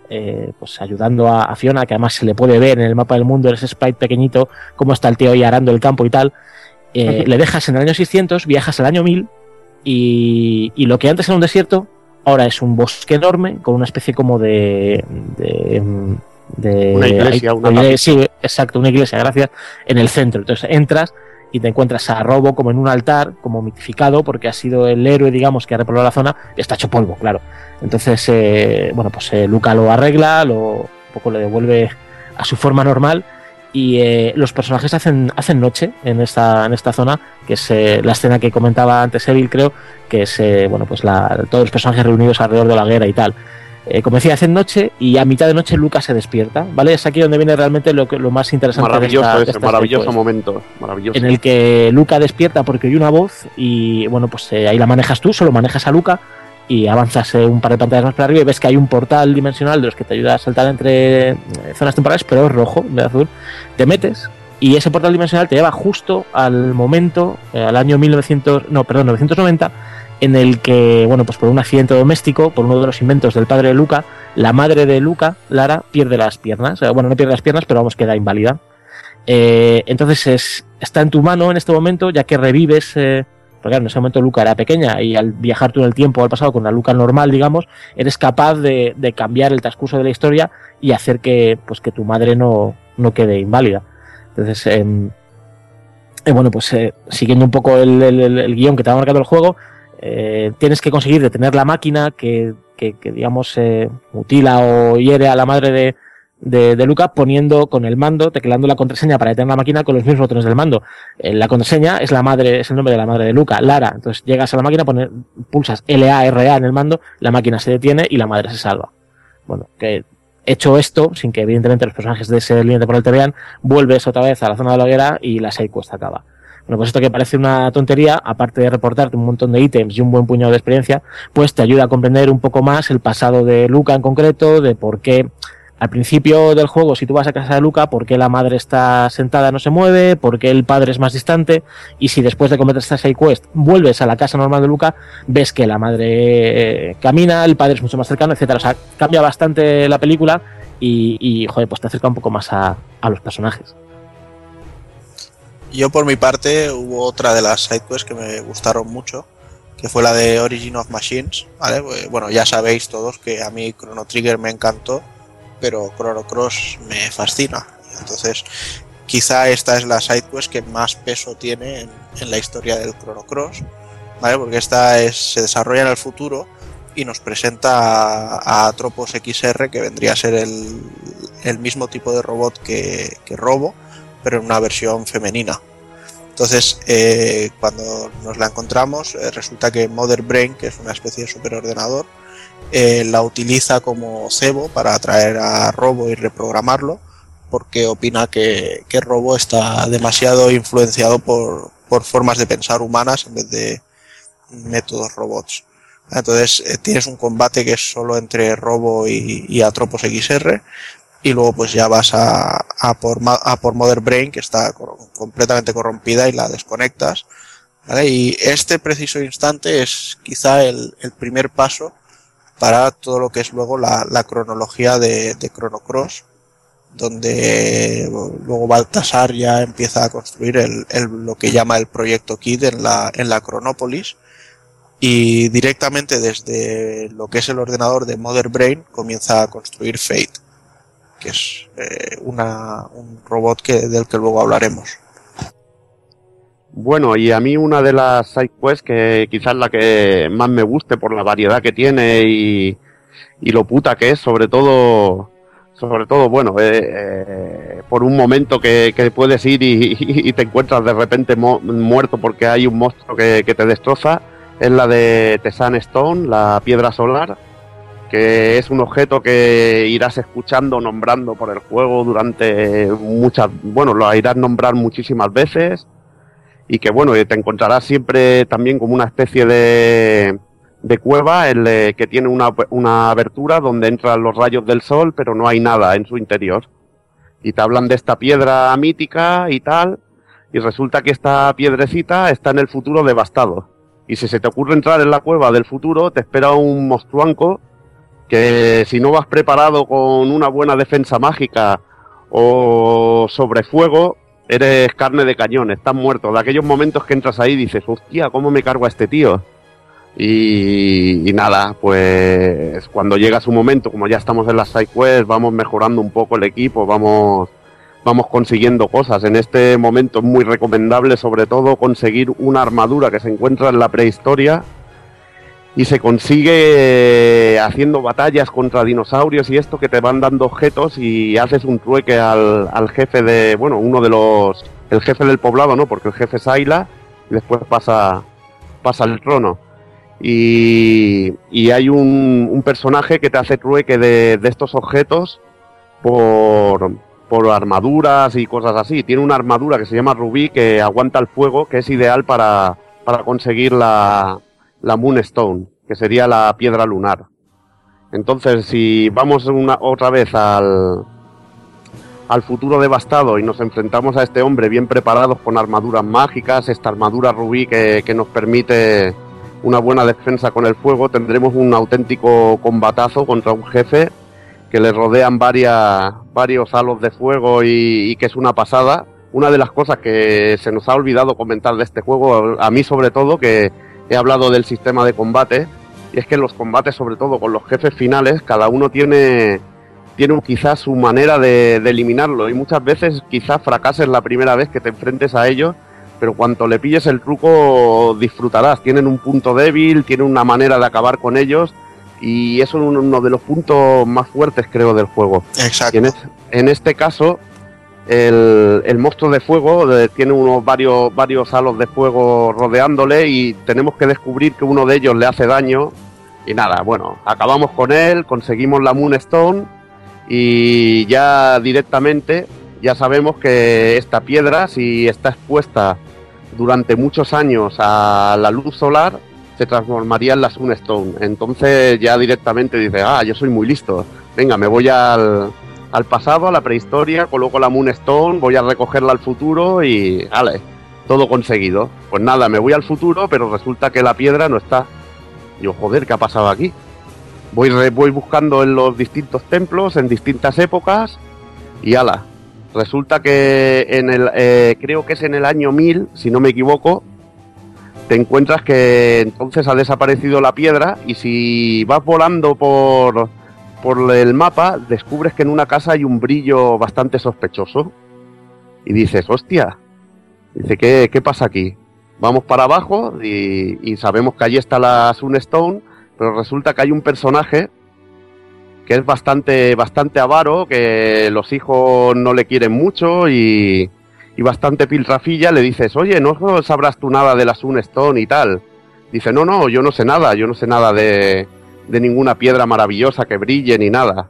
eh, pues ayudando a, a Fiona, que además se le puede ver en el mapa del mundo, ese sprite pequeñito, cómo está el tío ahí arando el campo y tal. Eh, le dejas en el año 600, viajas al año 1000 y, y lo que antes era un desierto, ahora es un bosque enorme con una especie como de... de, de- Una iglesia, una iglesia, sí, exacto, una iglesia, gracias, en el centro. Entonces entras y te encuentras a Robo como en un altar, como mitificado, porque ha sido el héroe, digamos, que ha repoblado la zona, y está hecho polvo, claro. Entonces, eh, bueno, pues eh, Luca lo arregla, lo, un poco le devuelve a su forma normal, y eh, los personajes hacen, hacen noche en esta, en esta zona, que es eh, la escena que comentaba antes Evil, creo, que es, eh, bueno, pues la, todos los personajes reunidos alrededor de la hoguera y tal. Eh, como decía, hace noche y a mitad de noche Luca se despierta, ¿vale? Es aquí donde viene realmente lo, que- lo más interesante de Maravilloso de ese, esta maravilloso secuencia momento. Maravilloso. en el que Luca despierta porque oye una voz y bueno, pues eh, ahí la manejas tú, solo manejas a Luca y avanzas eh, un par de pantallas más para arriba y ves que hay un portal dimensional de los que te ayuda a saltar entre zonas temporales, pero es rojo, en de azul. Te metes y ese portal dimensional te lleva justo al momento, al año 1900, no, perdón, 990, en el que, bueno, pues por un accidente doméstico, por uno de los inventos del padre de Luca, la madre de Luca, Lara, pierde las piernas. Eh, bueno, no pierde las piernas, pero vamos, queda inválida. Eh, entonces es, está en tu mano en este momento, ya que revives. Eh, porque claro, en ese momento Luca era pequeña y al viajar tú en el tiempo al pasado con la Luca normal, digamos, eres capaz de, cambiar el transcurso de la historia y hacer que, pues, que tu madre no, no quede inválida. Entonces, em, eh, bueno, pues siguiendo un poco el- el- el guion que te ha marcado el juego, eh, tienes que conseguir detener la máquina que, que, que, digamos, eh, mutila o hiere a la madre de, de, de Luca poniendo con el mando, tecleando la contraseña para detener la máquina con los mismos botones del mando. Eh, la contraseña es la madre, es el nombre de la madre de Luca, Lara. Entonces llegas a la máquina, pones, pulsas LA-RA en el mando, la máquina se detiene y la madre se salva. Bueno, que hecho esto, sin que evidentemente los personajes de ese línea temporal te vean, vuelves otra vez a la zona de la hoguera y la quest acaba. Bueno, pues esto que parece una tontería, aparte de reportarte un montón de ítems y un buen puñado de experiencia, pues te ayuda a comprender un poco más el pasado de Luca en concreto, de por qué al principio del juego, si tú vas a casa de Luca, por qué la madre está sentada no se mueve, por qué el padre es más distante, y si después de completar esta side quest vuelves a la casa normal de Luca, ves que la madre eh, camina, el padre es mucho más cercano, etcétera. O sea, cambia bastante la película y, y, joder, pues te acerca un poco más a, a los personajes. Yo por mi parte hubo otra de las sidequests que me gustaron mucho, que fue la de Origin of Machines, ¿vale? Pues, Bueno, ya sabéis todos que a mí Chrono Trigger me encantó, pero Chrono Cross me fascina. Entonces, quizá esta es la sidequest que más peso tiene en, la historia del Chrono Cross, ¿vale? Porque esta es, se desarrolla en el futuro y nos presenta a, a Tropos XR, que vendría a ser el, mismo tipo de robot que Robo, pero en una versión femenina. Entonces, eh, cuando nos la encontramos, eh, resulta que Mother Brain, que es una especie de superordenador, eh, la utiliza como cebo para atraer a Robo y reprogramarlo, porque opina que, que Robo está demasiado influenciado por, por formas de pensar humanas en vez de métodos robots. Entonces eh, tienes un combate que es solo entre Robo y, y Atropos XR y luego pues ya vas a, a, por, a por Mother Brain que está completamente corrompida y la desconectas. Y este preciso instante es quizá el, el primer paso para todo lo que es luego la, la cronología de, de Chrono Cross, donde luego Baltasar ya empieza a construir el, el- lo que llama el proyecto Kid en la, en la Chronópolis y directamente desde lo que es el ordenador de Mother Brain comienza a construir Fate, que es eh, una, un robot que, del que luego hablaremos. Bueno, y a mí una de las sidequests que quizás la que más me guste por la variedad que tiene y, y lo puta que es, sobre todo, sobre todo, bueno, eh, eh, por un momento que, puedes ir y, y te encuentras de repente muerto porque hay un monstruo que, que te destroza, es la de Tesan Stone, la piedra solar, que es un objeto que irás escuchando, nombrando por el juego durante muchas, bueno, lo irás nombrar muchísimas veces y que bueno, te encontrarás siempre también como una especie de, de cueva el, que tiene una, una abertura donde entran los rayos del sol, pero no hay nada en su interior. Y te hablan de esta piedra mítica y tal, y resulta que esta piedrecita está en el futuro devastado. Y si se te ocurre entrar en la cueva del futuro, te espera un monstruanco que si no vas preparado con una buena defensa mágica o sobre fuego, eres carne de cañón, estás muerto. De aquellos momentos que entras ahí dices, hostia, ¿cómo me cargo a este tío? Y, y nada, pues cuando llega su momento, como ya estamos en las side quests, vamos mejorando un poco el equipo, vamos, vamos consiguiendo cosas. En este momento es muy recomendable, sobre todo, conseguir una armadura que se encuentra en la prehistoria y se consigue haciendo batallas contra dinosaurios y esto que te van dando objetos y haces un trueque al, al jefe de, bueno, uno de los, el jefe del poblado, ¿no? Porque el jefe es Ayla y después pasa, pasa el trono. Y, y hay un, un personaje que te hace trueque de, de estos objetos por, por armaduras y cosas así. Tiene una armadura que se llama Rubí que aguanta el fuego, que es ideal para, para conseguir la, la Moonstone, que sería la piedra lunar. Entonces, si vamos una, otra vez al, al futuro devastado y nos enfrentamos a este hombre bien preparados con armaduras mágicas, esta armadura rubí que, que nos permite una buena defensa con el fuego, tendremos un auténtico combatazo contra un jefe que le rodean varias, varios halos de fuego y, y que es una pasada. Una de las cosas que se nos ha olvidado comentar de este juego, a mí sobre todo, que he hablado del sistema de combate, y es que los combates, sobre todo con los jefes finales, cada uno tiene, tiene quizás su manera de, de eliminarlo, y muchas veces quizás fracases la primera vez que te enfrentes a ellos, pero cuanto le pilles el truco disfrutarás. Tienen un punto débil, tienen una manera de acabar con ellos, y eso es uno de los puntos más fuertes, creo, del juego. Exacto. En, es- en este caso, el, monstruo de fuego de- tiene unos varios, varios halos de fuego rodeándole y tenemos que descubrir que uno de ellos le hace daño. Y nada, bueno, acabamos con él, conseguimos la Moonstone y ya directamente ya sabemos que esta piedra, si está expuesta durante muchos años a la luz solar, se transformaría en la Sunstone. Entonces ya directamente dice, ah, yo soy muy listo. Venga, me voy al, al pasado, a la prehistoria, coloco la Moonstone, voy a recogerla al futuro y, vale, todo conseguido. Pues nada, me voy al futuro, pero resulta que la piedra no está. Yo, joder, ¿qué ha pasado aquí? Voy, voy buscando en los distintos templos, en distintas épocas, y ala. Resulta que en el, eh, creo que es en el año 1000, si no me equivoco, te encuentras que entonces ha desaparecido la piedra y si vas volando por, por el mapa, descubres que en una casa hay un brillo bastante sospechoso. Y dices, hostia, dice, ¿qué, qué pasa aquí? Vamos para abajo y, y sabemos que allí está la Sunstone, pero resulta que hay un personaje que es bastante, bastante avaro, que los hijos no le quieren mucho y, y bastante piltrafilla, le dices, oye, ¿no sabrás tú nada de la Sunstone y tal? Dice, no, no, yo no sé nada, yo no sé nada de, de ninguna piedra maravillosa que brille ni nada.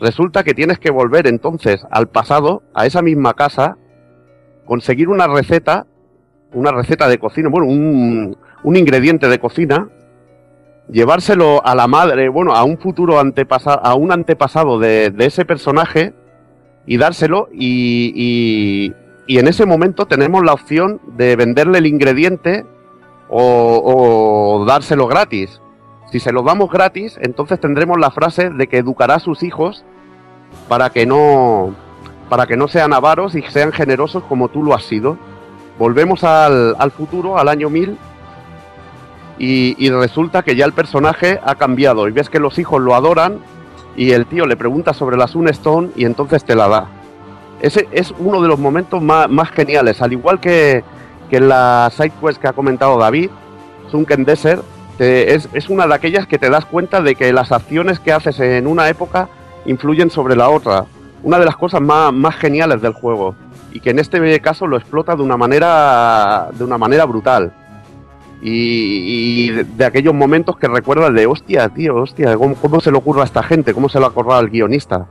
Resulta que tienes que volver entonces al pasado, a esa misma casa, conseguir una receta, una receta de cocina, bueno, un, un ingrediente de cocina, llevárselo a la madre, bueno, a un futuro antepasado, a un antepasado de, de ese personaje y dárselo y, y, y en ese momento tenemos la opción de venderle el ingrediente o, o dárselo gratis. Si se lo damos gratis, entonces tendremos la frase de que educará a sus hijos para que no para que no sean avaros y sean generosos como tú lo has sido. Volvemos al, futuro, al año 1000, y, resulta que ya el personaje ha cambiado y ves que los hijos lo adoran y el tío le pregunta sobre la Sunstone y entonces te la da. Ese es uno de los momentos más, más geniales, al igual que, que en la side quest que ha comentado David, Sunken Desert, te- es, es una de aquellas que te das cuenta de que las acciones que haces en una época influyen sobre la otra. Una de las cosas más, más geniales del juego. Y que en este caso lo explota de una manera de una manera brutal. Y, de aquellos momentos que recuerdas de hostia tío hostia ¿cómo, cómo se le ocurre a esta gente cómo se lo ha acordado al guionista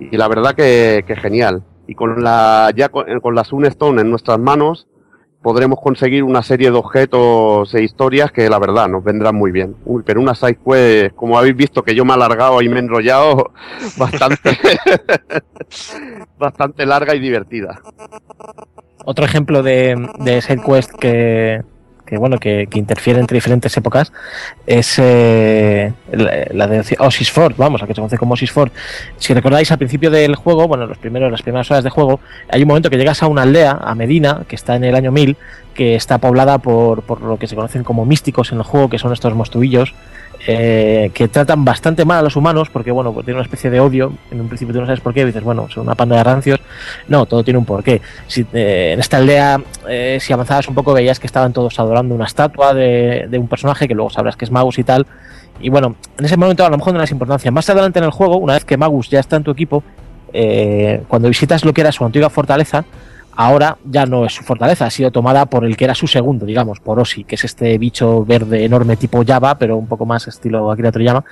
y la verdad que, que genial. Y con la ya con, con la Sunstone en nuestras manos podremos conseguir una serie de objetos e historias que la verdad nos vendrán muy bien. Uy, pero una side quest, como habéis visto que yo me he alargado y me he enrollado, *laughs* bastante, *laughs* bastante larga y divertida. Otro ejemplo de, de side quest que, que bueno que, que interfiere entre diferentes épocas es eh, la, de Osis Ford, vamos, la que se conoce como Osis Ford. Si recordáis al principio del juego, bueno, los primeros, las primeras horas de juego, hay un momento que llegas a una aldea, a Medina, que está en el año 1000, que está poblada por, por lo que se conocen como místicos en el juego, que son estos monstruillos, eh, que tratan bastante mal a los humanos, porque bueno, pues tienen una especie de odio. En un principio tú no sabes por qué, dices, bueno, son una panda de rancios. No, todo tiene un porqué. Si, eh, en esta aldea, eh, si avanzabas un poco, veías que estaban todos adorando una estatua de, un personaje que luego sabrás que es Magus y tal. Y bueno, en ese momento a lo mejor no das importancia. Más adelante en el juego, una vez que Magus ya está en tu equipo, eh, cuando visitas lo que era su antigua fortaleza, ahora ya no es su fortaleza, ha sido tomada por el que era su segundo, digamos, por Osi, que es este bicho verde enorme tipo Java, pero un poco más estilo Akira Toriyama,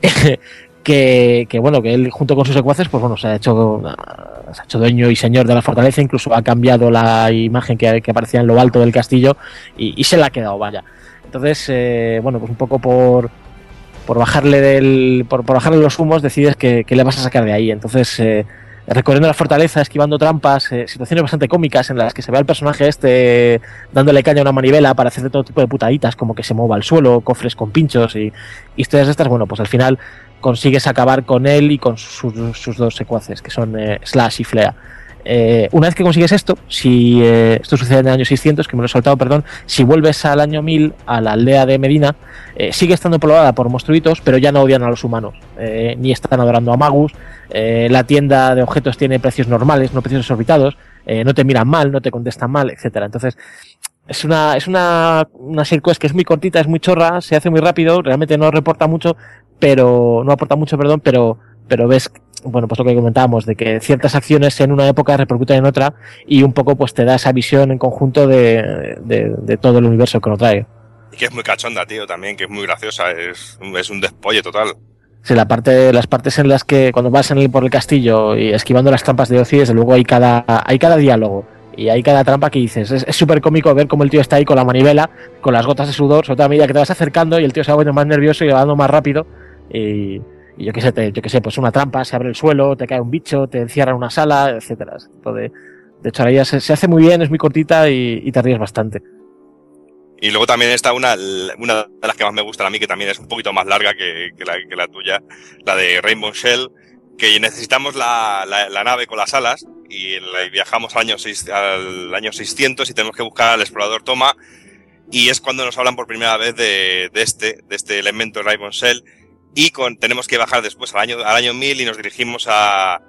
*laughs* que, que bueno, que él junto con sus secuaces, pues bueno, se ha hecho, se ha hecho dueño y señor de la fortaleza, incluso ha cambiado la imagen que, aparecía en lo alto del castillo y, se la ha quedado, vaya. Entonces, eh, bueno, pues un poco por, por bajarle del, por, por bajarle los humos, decides que, que, le vas a sacar de ahí. Entonces, eh, recorriendo la fortaleza, esquivando trampas, eh, situaciones bastante cómicas en las que se ve al personaje este dándole caña a una manivela para hacer todo tipo de putaditas, como que se mueva al suelo, cofres con pinchos y historias de estas, bueno, pues al final consigues acabar con él y con sus, sus dos secuaces, que son eh, Slash y Flea. Eh, una vez que consigues esto, si eh, esto sucede en el año 600, que me lo he saltado, perdón, si vuelves al año 1000 a la aldea de Medina, eh, sigue estando poblada por monstruitos, pero ya no odian a los humanos, ni están adorando a Magus, la tienda de objetos tiene precios normales, no precios exorbitados, no te miran mal, no te contestan mal, etcétera. Entonces, es una, es una, una que es muy cortita, es muy chorra, se hace muy rápido, realmente no reporta mucho, pero, no aporta mucho, perdón, pero, pero ves bueno, pues lo que comentábamos, de que ciertas acciones en una época repercuten en otra y un poco pues te da esa visión en conjunto de, de, de todo el universo que nos trae. Y que es muy cachonda, tío, también, que es muy graciosa, es, es un despolle total. Sí, la parte, las partes en las que cuando vas en el, por el castillo y esquivando las trampas de Oci, desde luego hay cada, hay cada diálogo y hay cada trampa que dices. Es súper cómico ver cómo el tío está ahí con la manivela, con las gotas de sudor, sobre todo a medida que te vas acercando y el tío se va poniendo más nervioso y va dando más rápido. Y, y yo qué sé, yo qué sé, pues una trampa, se abre el suelo, te cae un bicho, te encierra en una sala, etcétera. De, de hecho, ahora ya se, se, hace muy bien, es muy cortita y, y, te ríes bastante. Y luego también está una, una de las que más me gustan a mí, que también es un poquito más larga que, que, la, tuya, la de Rainbow Shell, que necesitamos la, la, nave con las alas y, y viajamos al año, al año 600 y tenemos que buscar al explorador Toma y es cuando nos hablan por primera vez de, de este, de este elemento Rainbow Shell y con, tenemos que bajar después al año, al año 1000 y nos dirigimos a, a,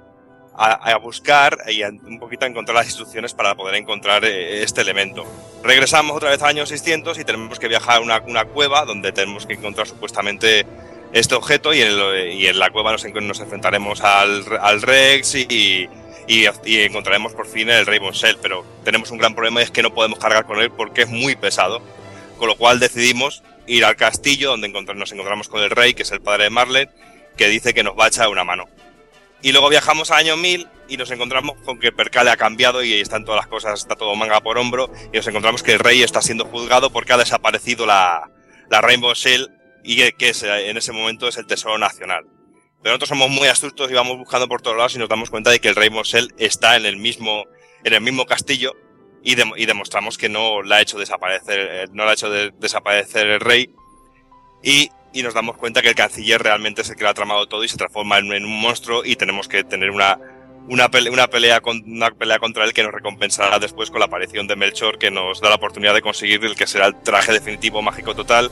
a, buscar y a, un poquito a encontrar las instrucciones para poder encontrar eh, este elemento. Regresamos otra vez al año 600 y tenemos que viajar a una, una cueva donde tenemos que encontrar supuestamente este objeto y en, el, y en la cueva nos, nos enfrentaremos al, al Rex y, y, y, encontraremos por fin el Rainbow Shell, pero tenemos un gran problema y es que no podemos cargar con él porque es muy pesado, con lo cual decidimos ir al castillo donde nos encontramos con el rey, que es el padre de Marlet, que dice que nos va a echar una mano. Y luego viajamos al año 1000 y nos encontramos con que Percale ha cambiado y están todas las cosas, está todo manga por hombro, y nos encontramos que el rey está siendo juzgado porque ha desaparecido la, la Rainbow Shell y que, en ese momento es el tesoro nacional. Pero nosotros somos muy astutos y vamos buscando por todos lados y nos damos cuenta de que el Rainbow Shell está en el mismo, en el mismo castillo y, de, y, demostramos que no la ha hecho desaparecer, no la ha hecho de, desaparecer el rey y, nos damos cuenta que el canciller realmente es el que lo ha tramado todo y se transforma en, un monstruo y tenemos que tener una, una, pelea, una, pelea con, una pelea contra él que nos recompensará después con la aparición de Melchor que nos da la oportunidad de conseguir el que será el traje definitivo mágico total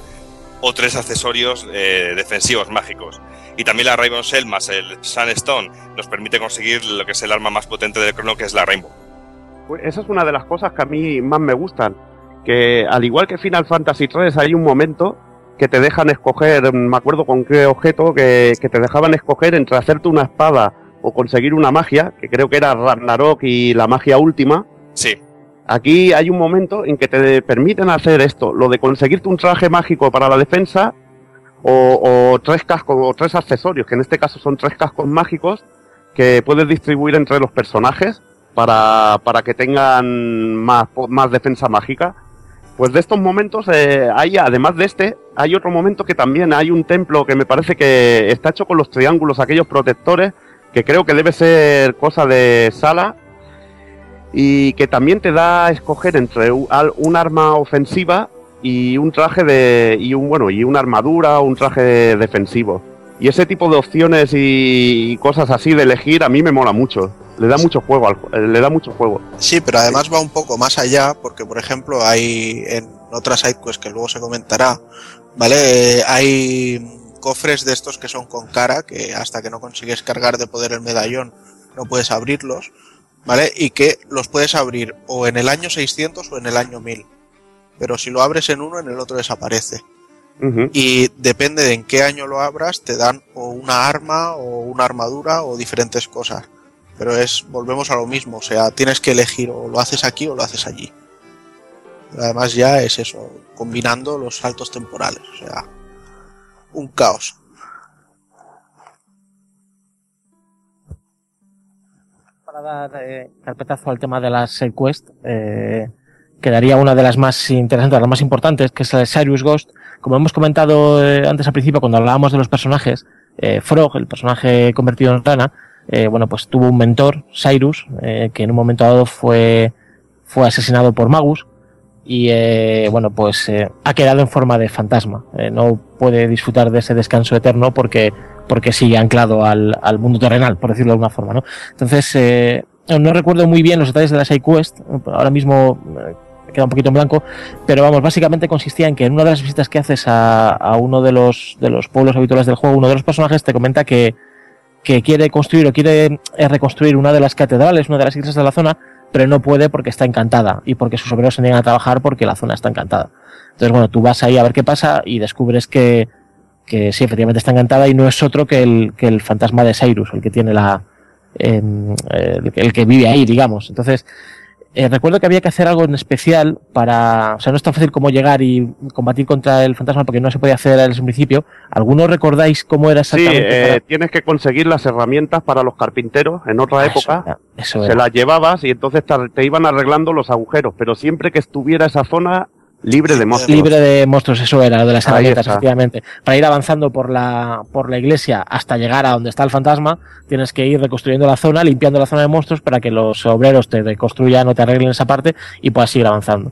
o tres accesorios eh, defensivos mágicos. Y también la Rainbow Shell más el Sunstone nos permite conseguir lo que es el arma más potente del crono que es la Rainbow. Pues esa es una de las cosas que a mí más me gustan. Que al igual que Final Fantasy 3 hay un momento que te dejan escoger, me acuerdo con qué objeto, que, que, te dejaban escoger entre hacerte una espada o conseguir una magia, que creo que era Ragnarok y la magia última. Sí. Aquí hay un momento en que te permiten hacer esto, lo de conseguirte un traje mágico para la defensa o, o tres cascos o tres accesorios, que en este caso son tres cascos mágicos que puedes distribuir entre los personajes para, para que tengan más, más defensa mágica. Pues de estos momentos eh, hay, además de este, hay otro momento que también hay un templo que me parece que está hecho con los triángulos, aquellos protectores, que creo que debe ser cosa de sala, y que también te da a escoger entre un, arma ofensiva y un traje de. y un bueno, y una armadura un traje defensivo. Y ese tipo de opciones y, cosas así de elegir a mí me mola mucho. Le da mucho juego, al, le da mucho juego. Sí, pero además va un poco más allá, porque por ejemplo hay en otras sidequests que luego se comentará, ¿vale? Hay cofres de estos que son con cara, que hasta que no consigues cargar de poder el medallón no puedes abrirlos, ¿vale? Y que los puedes abrir o en el año 600 o en el año 1000. Pero si lo abres en uno, en el otro desaparece. Uh -huh. Y depende de en qué año lo abras, te dan o una arma o una armadura o diferentes cosas. Pero es volvemos a lo mismo, o sea, tienes que elegir o lo haces aquí o lo haces allí. Además ya es eso, combinando los saltos temporales, o sea, un caos. Para dar eh, carpetazo al tema de las quest, eh, quedaría una de las más interesantes, las más importantes, que es la de Cyrus Ghost. Como hemos comentado eh, antes al principio, cuando hablábamos de los personajes, eh, Frog, el personaje convertido en rana, eh, bueno, pues tuvo un mentor, Cyrus, eh, que en un momento dado fue, fue asesinado por Magus y, eh, bueno, pues eh, ha quedado en forma de fantasma. Eh, no puede disfrutar de ese descanso eterno porque, porque sigue anclado al, al mundo terrenal, por decirlo de alguna forma, ¿no? Entonces, eh, no recuerdo muy bien los detalles de la side quest, ahora mismo queda un poquito en blanco, pero vamos, básicamente consistía en que en una de las visitas que haces a, a uno de los, de los pueblos habituales del juego, uno de los personajes te comenta que, que quiere construir o quiere eh, reconstruir una de las catedrales, una de las iglesias de la zona, pero no puede porque está encantada y porque sus obreros se niegan a trabajar porque la zona está encantada. Entonces, bueno, tú vas ahí a ver qué pasa y descubres que, que sí, efectivamente está encantada y no es otro que el, que el fantasma de Cyrus, el que tiene la, que- el que vive ahí, digamos. Entonces, eh, recuerdo que había que hacer algo en especial para, o sea, no es tan fácil como llegar y combatir contra el fantasma porque no se podía hacer desde un principio. ¿Algunos recordáis cómo era Sí, exactamente? eh, para- tienes que conseguir las herramientas para los carpinteros en otra época. era, eso Se era. las llevabas y entonces te, te iban arreglando los agujeros, pero siempre que estuviera esa zona libre de monstruos. Libre de monstruos, eso era, de las herramientas, efectivamente. Para ir avanzando por la, por la iglesia hasta llegar a donde está el fantasma, tienes que ir reconstruyendo la zona, limpiando la zona de monstruos para que los obreros te reconstruyan o te arreglen esa parte y puedas seguir avanzando.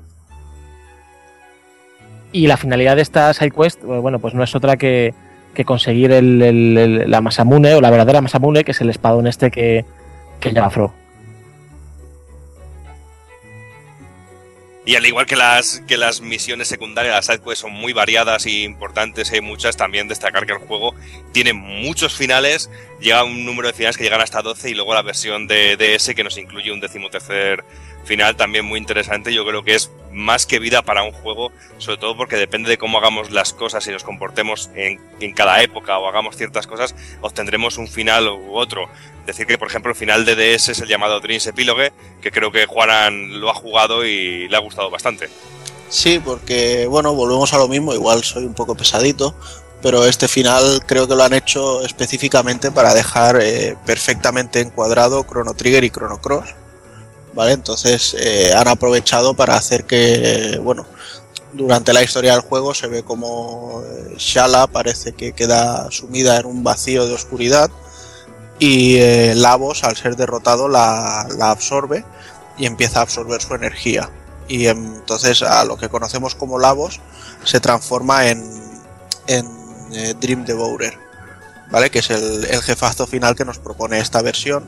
Y la finalidad de esta side quest, eh, bueno, pues no es otra que, que conseguir el, el- el- la Masamune o la verdadera Masamune, que es el espadón este que, que lleva Frog. Y al igual que las, que las misiones secundarias, las sidequests son muy variadas y importantes, hay muchas, también destacar que el juego tiene muchos finales, llega a un número de finales que llegan hasta 12 y luego la versión de DS que nos incluye un decimotercer final también muy interesante. Yo creo que es más que vida para un juego, sobre todo porque depende de cómo hagamos las cosas y nos comportemos en, en cada época o hagamos ciertas cosas, obtendremos un final u otro. Decir que, por ejemplo, el final de DS es el llamado Dreams Epilogue, que creo que Juanan lo ha jugado y le ha gustado bastante. Sí, porque bueno, volvemos a lo mismo, igual soy un poco pesadito, pero este final creo que lo han hecho específicamente para dejar eh, perfectamente encuadrado Chrono Trigger y Chrono Cross. Entonces eh, han aprovechado para hacer que, bueno, durante la historia del juego se ve como eh, Shala parece que queda sumida en un vacío de oscuridad y eh, Lavos al ser derrotado la, absorbe y empieza a absorber su energía. Y entonces a lo que conocemos como Lavos se transforma en, eh, Dream Devourer, ¿vale? Que es el jefazo final que nos propone esta versión,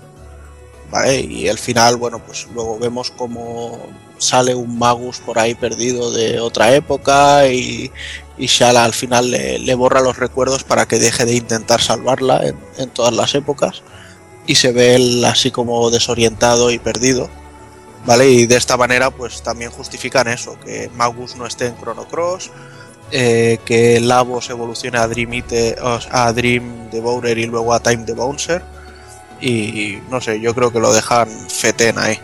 Y el final, bueno, pues luego vemos como sale un Magus por ahí perdido de otra época y, y Shala al final le, borra los recuerdos para que deje de intentar salvarla en, todas las épocas y se ve él así como desorientado y perdido. ¿vale? Y de esta manera pues también justifican eso, que Magus no esté en Chrono Cross, eh, que Lavos evolucione a Dream, a Dream Devourer y luego a Time the Bouncer. Y no sé, yo creo que lo dejan fetén ahí.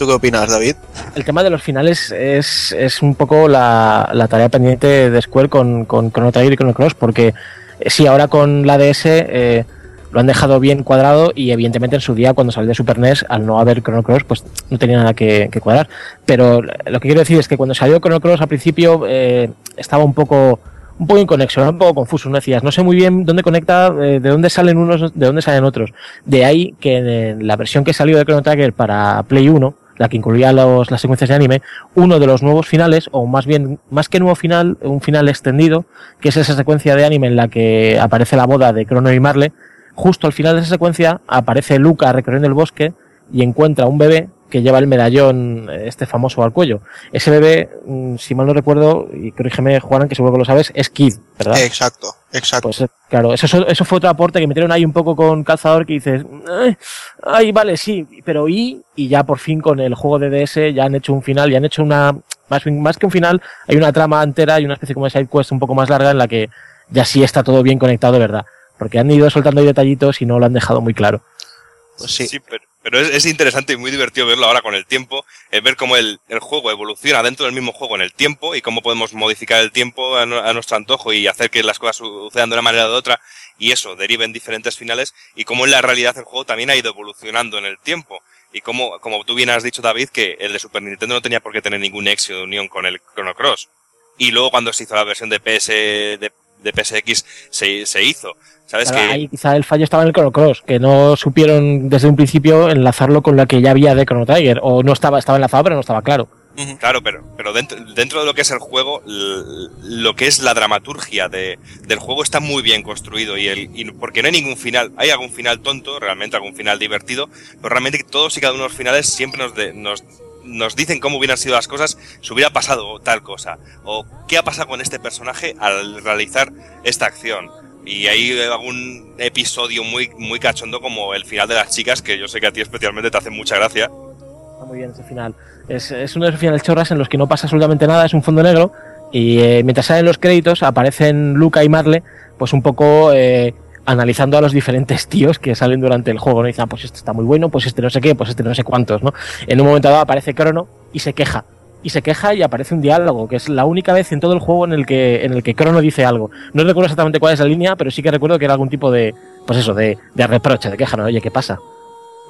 ¿Tú qué opinas, David? El tema de los finales es, es un poco la, la tarea pendiente de Square con, con Chrono Trigger y Chrono Cross, porque eh, sí, ahora con la DS eh, lo han dejado bien cuadrado y evidentemente en su día cuando salió de Super NES, al no haber Chrono Cross, pues no tenía nada que, que cuadrar. Pero lo que quiero decir es que cuando salió Chrono Cross al principio eh, estaba un poco un poco inconexo, un poco confuso, no decías, no sé muy bien dónde conecta, eh, de dónde salen unos, de dónde salen otros. De ahí que en la versión que salió de Chrono Trigger para Play 1, la que incluía los, las secuencias de anime, uno de los nuevos finales, o más bien, más que nuevo final, un final extendido, que es esa secuencia de anime en la que aparece la boda de Crono y Marle, justo al final de esa secuencia aparece Luca recorriendo el bosque y encuentra un bebé que lleva el medallón eh, este famoso al cuello. Ese bebé, mm, si mal no recuerdo, y corrígeme Juan, que seguro que lo sabes, es Kid, ¿verdad? Exacto, exacto. Pues eh, claro, eso, eso fue otro aporte que metieron ahí un poco con calzador que dices, "Ay, ay, vale, sí, pero y, y ya por fin con el juego de DS ya han hecho un final, ya han hecho una, más, más que un final, hay una trama entera y una especie como de side quest un poco más larga en la que ya sí está todo bien conectado de verdad. Porque han ido soltando ahí detallitos y no lo han dejado muy claro. Pues sí. Sí, pero, pero es, es interesante y muy divertido verlo ahora con el tiempo, eh, ver cómo el, el juego evoluciona dentro del mismo juego en el tiempo y cómo podemos modificar el tiempo a, no- a nuestro antojo y hacer que las cosas sucedan de una manera o de otra y eso derive en diferentes finales y cómo en la realidad el juego también ha ido evolucionando en el tiempo. Y como, como tú bien has dicho, David, que el de Super Nintendo no tenía por qué tener ningún nexo de unión con el Chrono Cross. Y luego cuando se hizo la versión de PS, de, de PSX, se, se hizo. ¿Sabes Claro, que Ahí quizá el fallo estaba en el Chrono Cross, que no supieron desde un principio enlazarlo con la que ya había de Chrono Trigger, o no estaba, estaba enlazado, pero no estaba claro. Claro, pero, pero dentro, dentro de lo que es el juego, lo que es la dramaturgia de, del juego está muy bien construido y, el, y porque no hay ningún final, hay algún final tonto, realmente algún final divertido, pero realmente todos y cada uno de los finales siempre nos, de- nos, nos dicen cómo hubieran sido las cosas si hubiera pasado tal cosa, o qué ha pasado con este personaje al realizar esta acción. Y hay algún episodio muy, muy cachondo como el final de las chicas, que yo sé que a ti especialmente te hace mucha gracia. Está muy bien ese final. Es, es uno de esos finales chorras en los que no pasa absolutamente nada, es un fondo negro, y eh, mientras salen los créditos aparecen Luca y Marle, pues un poco eh, analizando a los diferentes tíos que salen durante el juego, ¿no? Y dicen, ah, pues este está muy bueno, pues este no sé qué, pues este no sé cuántos, ¿no? En un momento dado aparece Crono y se queja. Y se queja y aparece un diálogo, que es la única vez en todo el juego en el que, en el que Crono dice algo. No recuerdo exactamente cuál es la línea, pero sí que recuerdo que era algún tipo de, pues eso, de, de reproche, de queja, ¿no? Oye, ¿qué pasa?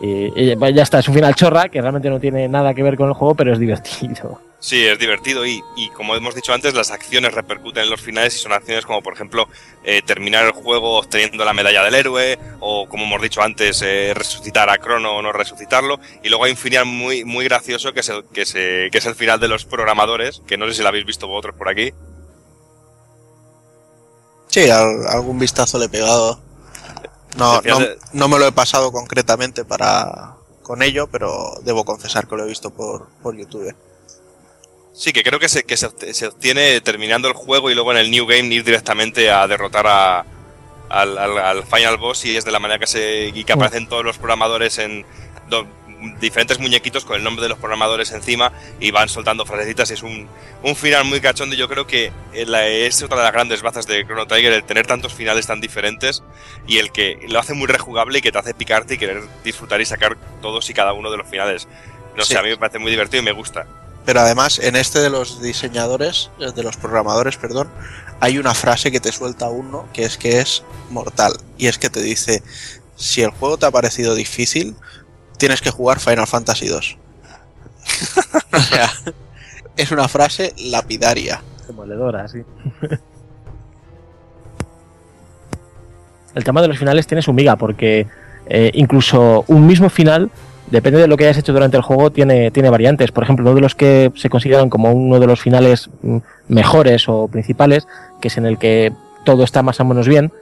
Y, y ya está, es un final chorra que realmente no tiene nada que ver con el juego, pero es divertido. Sí, es divertido y, y como hemos dicho antes, las acciones repercuten en los finales y son acciones como por ejemplo eh, terminar el juego obteniendo la medalla del héroe o como hemos dicho antes, eh, resucitar a Crono o no resucitarlo y luego hay un final muy muy gracioso que es el que, se, que es el final de los programadores, que no sé si lo habéis visto vosotros por aquí. Sí, al- algún vistazo le he pegado. No, no, de- no me lo he pasado concretamente para con ello, pero debo confesar que lo he visto por, por YouTube. Sí, que creo que se, que se, obtiene terminando el juego y luego en el New Game ir directamente a derrotar a, al, al- al Final Boss y es de la manera que se y que Mm. aparecen todos los programadores en do- diferentes muñequitos con el nombre de los programadores encima y van soltando frasecitas y es un, un final muy cachondo y yo creo que eh, la- es otra de las grandes bazas de Chrono Trigger el tener tantos finales tan diferentes y el que lo hace muy rejugable y que te hace picarte y querer disfrutar y sacar todos y cada uno de los finales. No Sí. sé, a mí me parece muy divertido y me gusta. Pero además, en este de los diseñadores, eh, de los programadores, perdón, hay una frase que te suelta uno que es que es mortal. Y es que te dice, si el juego te ha parecido difícil, tienes que jugar Final Fantasy 2. *laughs* o sea, es una frase lapidaria. Demoledora, sí. *laughs* el tema de los finales tiene su miga, porque eh, incluso un mismo final, depende de lo que hayas hecho durante el juego, tiene, tiene variantes. Por ejemplo, uno de los que se consideran como uno de los finales mm, mejores o principales, que es en el que todo está más o menos bien.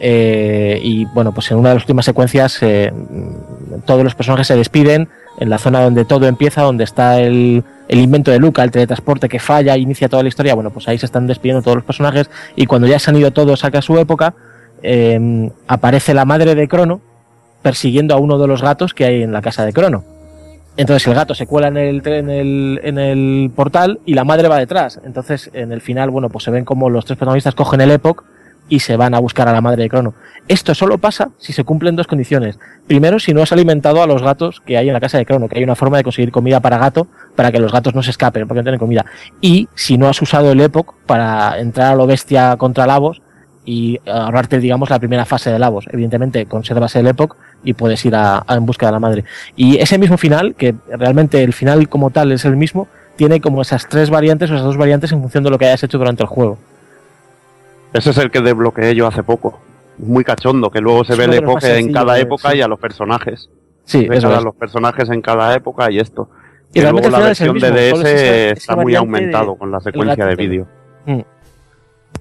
eh, y bueno, pues en una de las últimas secuencias eh, mm, todos los personajes se despiden en la zona donde todo empieza, donde está el, el invento de Luca, el teletransporte que falla, inicia toda la historia. Bueno, pues ahí se están despidiendo todos los personajes y cuando ya se han ido todos a su época, eh, aparece la madre de Crono persiguiendo a uno de los gatos que hay en la casa de Crono. Entonces el gato se cuela en el, en el, en el portal y la madre va detrás. Entonces en el final, bueno, pues se ven como los tres protagonistas cogen el Epoch y se van a buscar a la madre de Crono. Esto solo pasa si se cumplen dos condiciones. Primero, si no has alimentado a los gatos que hay en la casa de Crono, que hay una forma de conseguir comida para gato para que los gatos no se escapen porque no tienen comida. Y si no has usado el Epoch para entrar a lo bestia contra Lavos y ahorrarte, digamos, la primera fase de Lavos. Evidentemente, conservas el Epoch y puedes ir a, a en busca de la madre. Y ese mismo final, que realmente el final como tal es el mismo, tiene como esas tres variantes o esas dos variantes en función de lo que hayas hecho durante el juego. Ese es el que desbloqueé yo hace poco. Muy cachondo, que luego se Es ve el época en cada época sí. y a los personajes. Sí, eso a es. los personajes en cada época y esto. Y luego la final es versión de es DS esa- esa está muy aumentado de- con la secuencia de vídeo.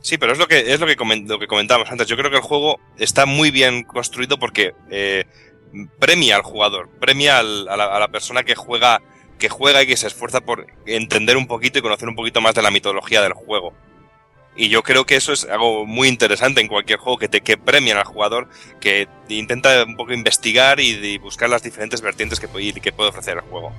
Sí, pero es lo que es lo que, comen- lo que comentábamos antes. Yo creo que el juego está muy bien construido porque eh, premia al jugador, premia a, la, persona que juega, que juega y que se esfuerza por entender un poquito y conocer un poquito más de la mitología del juego. Y yo creo que eso es algo muy interesante en cualquier juego, que te que premian al jugador, que intenta un poco investigar y, buscar las diferentes vertientes que, que puede ofrecer el juego.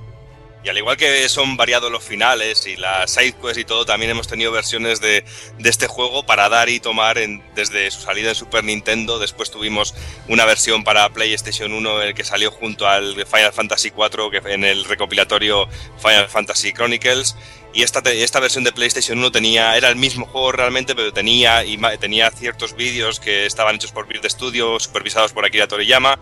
Y al igual que son variados los finales y las sidequests y todo, también hemos tenido versiones de, este juego para dar y tomar desde su salida en Super Nintendo. Después tuvimos una versión para PlayStation 1 el que salió junto al Final Fantasy 4 que en el recopilatorio Final Fantasy Chronicles. Y esta, esta versión de PlayStation 1 tenía, era el mismo juego realmente, pero tenía, tenía ciertos vídeos que estaban hechos por Build Studio, supervisados por Akira Toriyama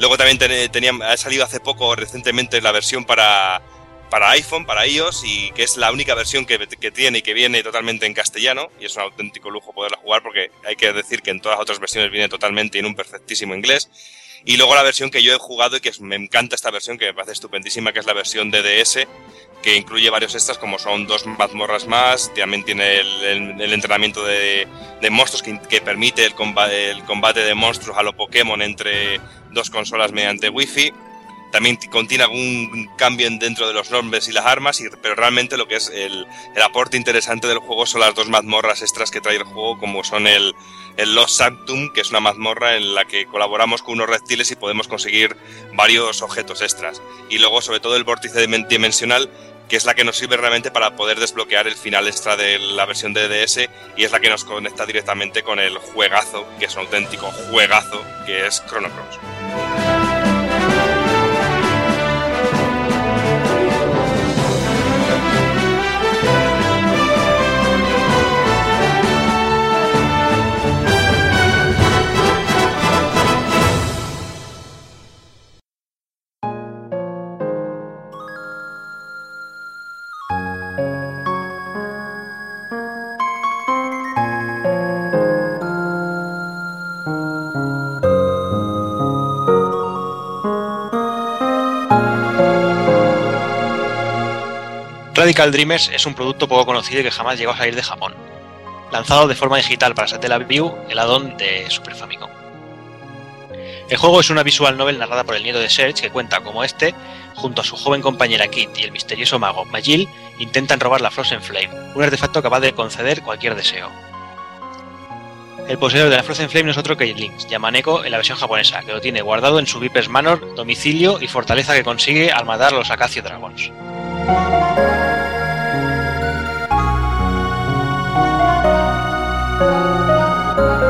Luego también ha salido hace poco, recientemente, la versión para, para iPhone, para iOS, y que es la única versión que, que, tiene y que viene totalmente en castellano, y es un auténtico lujo poderla jugar porque hay que decir que en todas las otras versiones viene totalmente en un perfectísimo inglés. Y luego la versión que yo he jugado y que me encanta esta versión, que me parece estupendísima, que es la versión de DS, que incluye varios extras como son dos mazmorras más, también tiene el, el, entrenamiento de, de monstruos que, que, permite el combate, el combate de monstruos a lo Pokémon entre dos consolas mediante Wi-Fi. También contiene algún cambio dentro de los nombres y las armas, y, pero realmente lo que es el, el, aporte interesante del juego son las dos mazmorras extras que trae el juego, como son el, el Lost Sanctum, que es una mazmorra en la que colaboramos con unos reptiles y podemos conseguir varios objetos extras. Y luego, sobre todo, el vórtice dimensional, que es la que nos sirve realmente para poder desbloquear el final extra de la versión de DS y es la que nos conecta directamente con el juegazo, que es un auténtico juegazo, que es Chrono Cross. Radical Dreamers es un producto poco conocido y que jamás llegó a salir de Japón. Lanzado de forma digital para Satellaview, el addon de Super Famicom. El juego es una visual novel narrada por el nieto de Serge que cuenta como este, junto a su joven compañera Kit y el misterioso mago Magil, intentan robar la Frozen Flame, un artefacto capaz de conceder cualquier deseo. El poseedor de la Frozen Flame no es otro que Lynx, Yamaneko en la versión japonesa, que lo tiene guardado en su Vipers Manor, domicilio y fortaleza que consigue al matar a los Acacio Dragons. El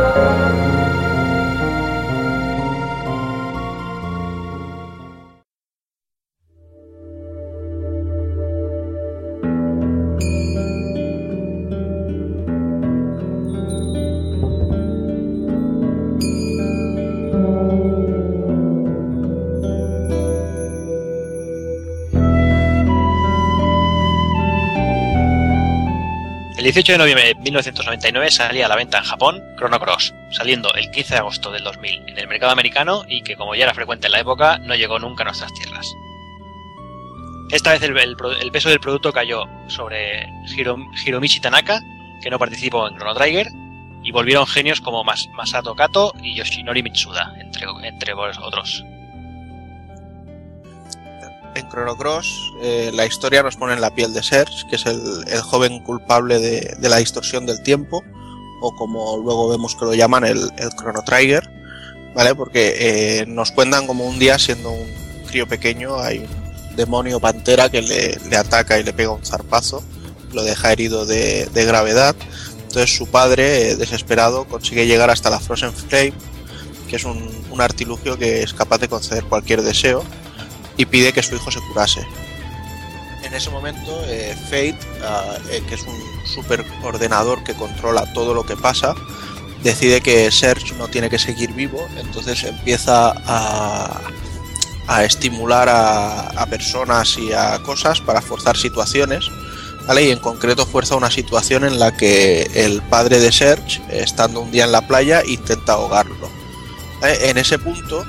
18 de noviembre de 1999 salía a la venta en Japón Chrono Cross, saliendo el 15 de agosto del 2000 en el mercado americano y que, como ya era frecuente en la época, no llegó nunca a nuestras tierras. Esta vez el, peso del producto cayó sobre Hiro, Hiromichi Tanaka, que no participó en Chrono Trigger, y volvieron genios como Mas, Masato Kato y Yoshinori Mitsuda, entre, entre otros. En Chrono Cross, eh, la historia nos pone en la piel de Serge, que es el, joven culpable de, la distorsión del tiempo, o como luego vemos que lo llaman el, Chrono Trigger, ¿vale? Porque eh, nos cuentan como un día, siendo un crío pequeño, hay un demonio pantera que le, ataca y le pega un zarpazo, lo deja herido de, gravedad. Entonces su padre, eh, desesperado, consigue llegar hasta la Frozen Flame, que es un artilugio que es capaz de conceder cualquier deseo y pide que su hijo se curase. En ese momento, eh, Fate, uh, eh, que es un superordenador que controla todo lo que pasa, decide que Serge no tiene que seguir vivo, entonces empieza a, a estimular a, a, personas y a cosas para forzar situaciones. ¿vale? Y en concreto fuerza una situación en la que el padre de Serge, estando un día en la playa, intenta ahogarlo. ¿vale? En ese punto,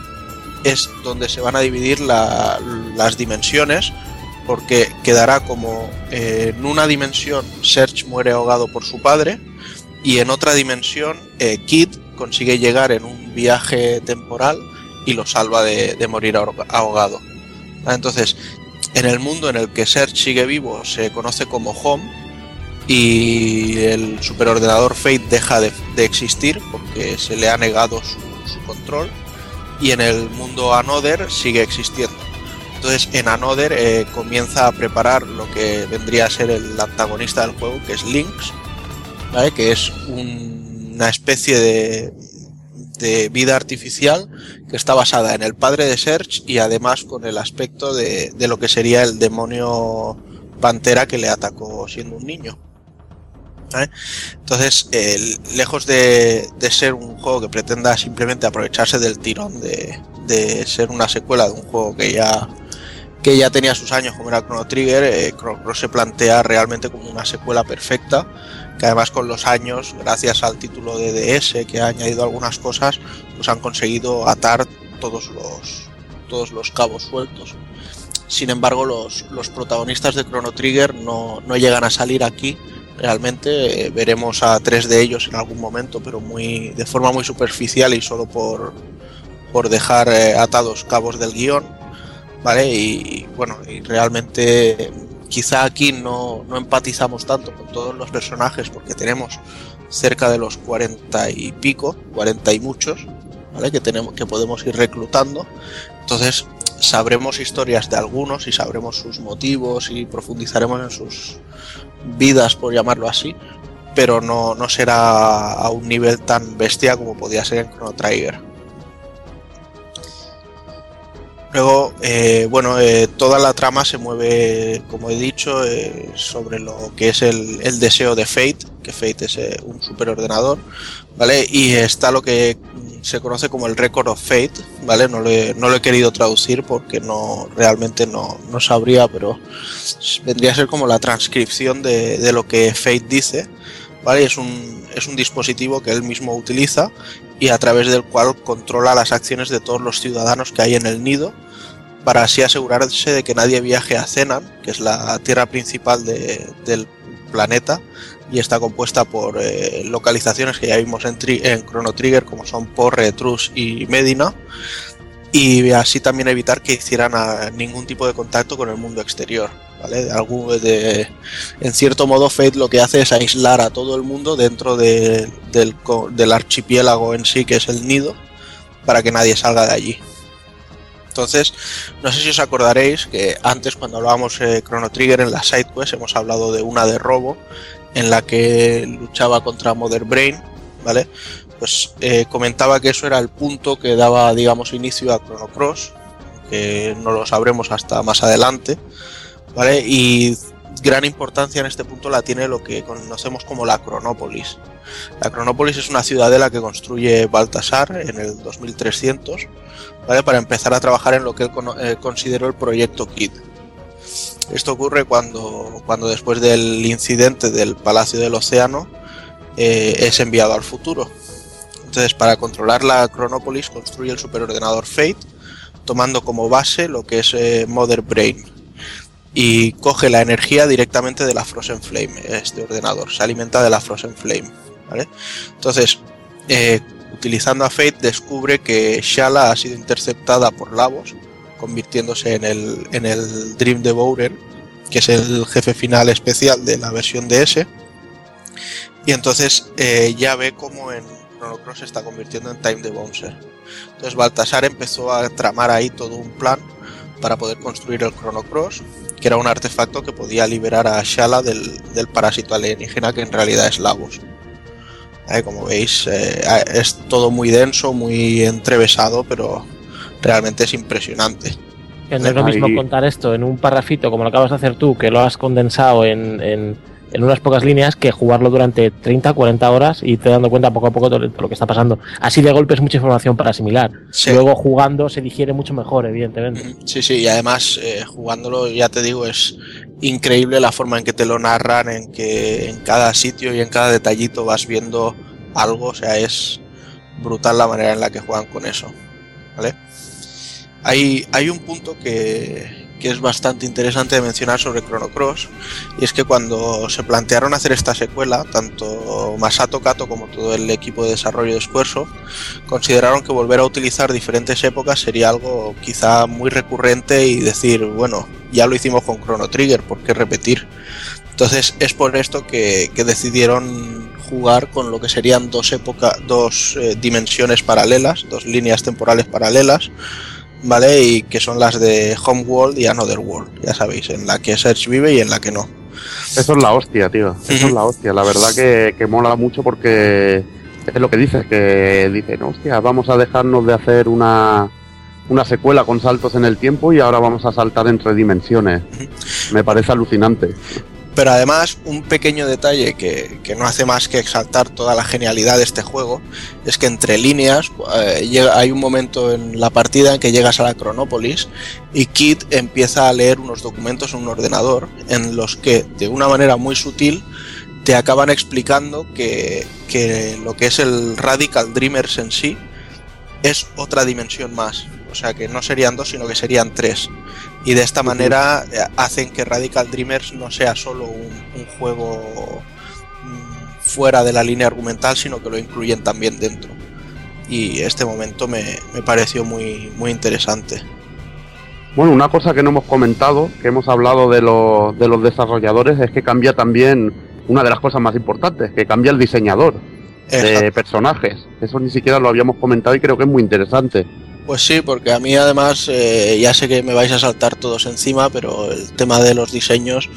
es donde se van a dividir la, las dimensiones porque quedará como eh, en una dimensión Serge muere ahogado por su padre y en otra dimensión eh, Kid consigue llegar en un viaje temporal y lo salva de, morir ahogado. Entonces, en el mundo en el que Serge sigue vivo se conoce como Home y el superordenador Fate deja de, existir porque se le ha negado su control y en el mundo Another sigue existiendo. Entonces en Another eh, comienza a preparar lo que vendría a ser el antagonista del juego, que es Lynx, que es un- una especie de, de vida artificial que está basada en el padre de Serge y además con el aspecto de, de lo que sería el demonio pantera que le atacó siendo un niño. ¿Vale? Entonces, lejos de, de ser un juego que pretenda simplemente aprovecharse del tirón de, de ser una secuela de un juego que ya que ya tenía sus años como era Chrono Trigger, eh, Chrono Cross se plantea realmente como una secuela perfecta, que además con los años, gracias al título de DS, que ha añadido algunas cosas, pues han conseguido atar todos los, todos los cabos sueltos. Sin embargo, los, los protagonistas de Chrono Trigger no, no llegan a salir aquí. Realmente eh, veremos a tres de ellos en algún momento, pero muy de forma muy superficial y solo por, por dejar eh, atados cabos del guion. ¿Vale? Y bueno, y realmente quizá aquí no, no empatizamos tanto con todos los personajes porque tenemos cerca de los 40 y pico, 40 y muchos, ¿vale? Que, tenemos, que podemos ir reclutando. Entonces sabremos historias de algunos y sabremos sus motivos y profundizaremos en sus vidas, por llamarlo así, pero no, no será a un nivel tan bestia como podía ser en Chrono Trigger. Luego, eh, bueno, eh, toda la trama se mueve, como he dicho, eh, sobre lo que es el, el deseo de Fate, que Fate es un superordenador, ¿vale? Y está lo que se conoce como el Record of Fate, ¿vale? No lo he, no lo he querido traducir porque no realmente no, no sabría, pero vendría a ser como la transcripción de, de lo que Fate dice, ¿vale? Es un, es un dispositivo que él mismo utiliza y a través del cual controla las acciones de todos los ciudadanos que hay en el nido para así asegurarse de que nadie viaje a Zenan, que es la tierra principal de- del planeta y está compuesta por eh, localizaciones que ya vimos en, Chrono Trigger como son Porre, Trus y Medina y así también evitar que hicieran a- ningún tipo de contacto con el mundo exterior. ¿vale? De en cierto modo, Fate lo que hace es aislar a todo el mundo dentro de- del, del archipiélago en sí, que es el nido, para que nadie salga de allí. Entonces, no sé si os acordaréis que antes, cuando hablábamos de Chrono Trigger en la side quest, hemos hablado de una de robo en la que luchaba contra Mother Brain, ¿vale? Pues eh, comentaba que eso era el punto que daba, digamos, inicio a Chrono Cross, que no lo sabremos hasta más adelante, ¿vale? Y gran importancia en este punto la tiene lo que conocemos como la Cronópolis. La Cronópolis es una ciudadela que construye Baltasar en el 2300, ¿vale? Para empezar a trabajar en lo que él eh, consideró el proyecto Kid. Esto ocurre cuando, cuando después del incidente del Palacio del Océano eh, es enviado al futuro. Entonces, para controlar la Cronópolis, construye el superordenador Fate, tomando como base lo que es eh, Mother Brain. Y coge la energía directamente de la Frozen Flame, este ordenador. Se alimenta de la Frozen Flame. Entonces, eh, utilizando a Fate, descubre que Shala ha sido interceptada por Lavos, convirtiéndose en el, en el Dream que es el jefe final especial de la versión DS. Y entonces eh, ya ve cómo en Chrono Cross se está convirtiendo en Time the Bouncer. Entonces Baltasar empezó a tramar ahí todo un plan para poder construir el Chrono Cross, que era un artefacto que podía liberar a Shala del, del parásito alienígena que en realidad es Lavos. Eh, como veis, eh, es todo muy denso, muy entrevesado, pero realmente es impresionante. Que no es lo mismo contar esto en un parrafito como lo acabas de hacer tú, que lo has condensado en, en, en unas pocas líneas, que jugarlo durante 30, 40 horas y te dando cuenta poco a poco de lo que está pasando. Así de golpe es mucha información para asimilar. Sí. Luego jugando se digiere mucho mejor, evidentemente. Sí, sí, y además eh, jugándolo, ya te digo, es increíble la forma en que te lo narran, en que en cada sitio y en cada detallito vas viendo algo, o sea, es brutal la manera en la que juegan con eso, ¿vale? Hay, un punto que, es bastante interesante de mencionar sobre Chrono Cross, y es que cuando se plantearon hacer esta secuela, tanto Masato Kato como todo el equipo de desarrollo de Squaresoft, consideraron que volver a utilizar diferentes épocas sería algo quizá muy recurrente y decir, bueno, ya lo hicimos con Chrono Trigger, ¿por qué repetir? Entonces es por esto que, decidieron jugar con lo que serían dos épocas, dos eh, dimensiones paralelas, dos líneas temporales paralelas, ¿vale? Y que son las de Homeworld y Another World, ya sabéis, en la que Search vive y en la que no. Eso es la hostia, tío. Eso es la hostia. La verdad que, que mola mucho porque es lo que dices, que dicen, hostia, vamos a dejarnos de hacer una, una secuela con saltos en el tiempo y ahora vamos a saltar entre dimensiones. Me parece alucinante. Pero además, un pequeño detalle que, que no hace más que exaltar toda la genialidad de este juego es que entre líneas eh, hay un momento en la partida en que llegas a la Cronópolis y Kid empieza a leer unos documentos en un ordenador en los que, de una manera muy sutil, te acaban explicando que, que lo que es el Radical Dreamers en sí es otra dimensión más. O sea que no serían dos, sino que serían tres. Y de esta manera eh, hacen que Radical Dreamers no sea solo un, un juego mm, fuera de la línea argumental, sino que lo incluyen también dentro. Y este momento me, me pareció muy, muy interesante. Bueno, una cosa que no hemos comentado, que hemos hablado de, los de los desarrolladores, es que cambia también una de las cosas más importantes, que cambia el diseñador de personajes. Eso ni siquiera lo habíamos comentado y creo que es muy interesante. Pues sí, porque a mí además, eh, ya sé que me vais a saltar todos encima, pero el tema de los diseños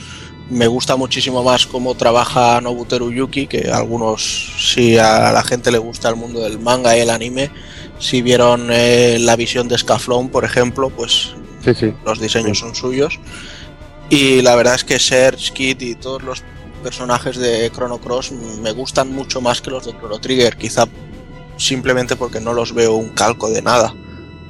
me gusta muchísimo más cómo trabaja Nobuteru Yuki, que algunos, si a la gente le gusta el mundo del manga y el anime, si vieron eh, la visión de Scaflón, por ejemplo, pues Sí, sí. los diseños son suyos. Y la verdad es que Serge, Kid y todos los personajes de Chrono Cross me gustan mucho más que los de Chrono Trigger, quizá simplemente porque no los veo un calco de nada,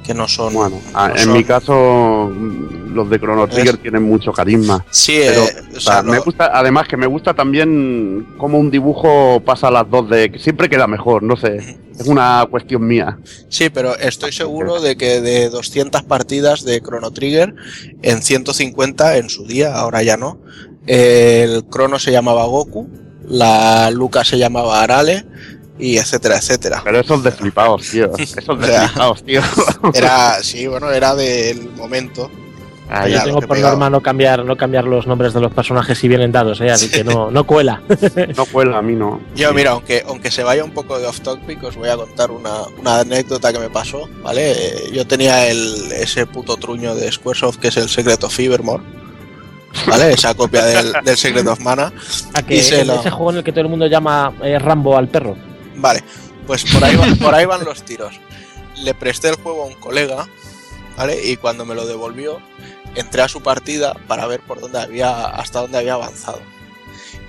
que no son... Bueno, ah, no en son- mi caso, mm, los de Chrono Trigger Es- tienen mucho carisma. Sí, Pero, eh, o sea, me gusta, además que me gusta también cómo un dibujo pasa a las dos de que siempre queda mejor, no sé, es una cuestión mía. sí, pero estoy seguro de que de 200 partidas de Chrono Trigger, en 150 en su día, ahora ya no, el Chrono se llamaba Goku, la Luca se llamaba Arale, y etcétera, etcétera. Pero esos de flipados, tío. *laughs* Esos de O sea, flipados, tío. *laughs* Era, sí, bueno, era del momento. Ya, Yo tengo que por norma no cambiar, no cambiar los nombres de los personajes si vienen dados, ¿eh? así que no, no cuela. *laughs* no cuela, a mí no. Yo, mira, aunque, aunque se vaya un poco de off topic, os voy a contar una, una anécdota que me pasó, ¿vale? Eh, Yo tenía el, ese puto truño de Squaresoft que es el Secret of Fevermore, ¿vale? Esa copia del, del Secret of Mana. A que Y se en lo- ese juego en el que todo el mundo llama eh, Rambo al perro. Vale, pues por ahí, por ahí van los tiros. Le presté el juego a un colega, ¿vale? Y cuando me lo devolvió, entré a su partida para ver por dónde había, hasta dónde había avanzado.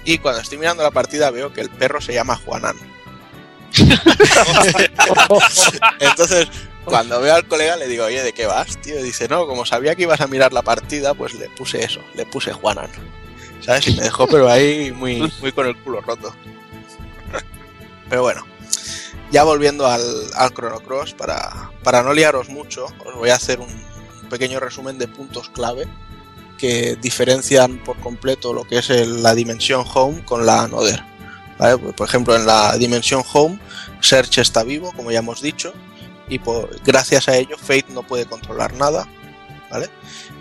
Y cuando estoy mirando la partida veo que el perro se llama Juanan. *laughs* Entonces, cuando veo al colega le digo, oye, ¿de qué vas, tío? Y dice, no, como sabía que ibas a mirar la partida, pues le puse eso, le puse Juanan. ¿Sabes? Y me dejó, pero ahí muy, muy con el culo roto. Pero bueno, ya volviendo al, al Chrono Cross, para, para no liaros mucho, os voy a hacer un pequeño resumen de puntos clave que diferencian por completo lo que es la dimensión Home con la Another. por ejemplo, en la dimensión Home, Search está vivo, como ya hemos dicho, y por- gracias a ello Fate no puede controlar nada.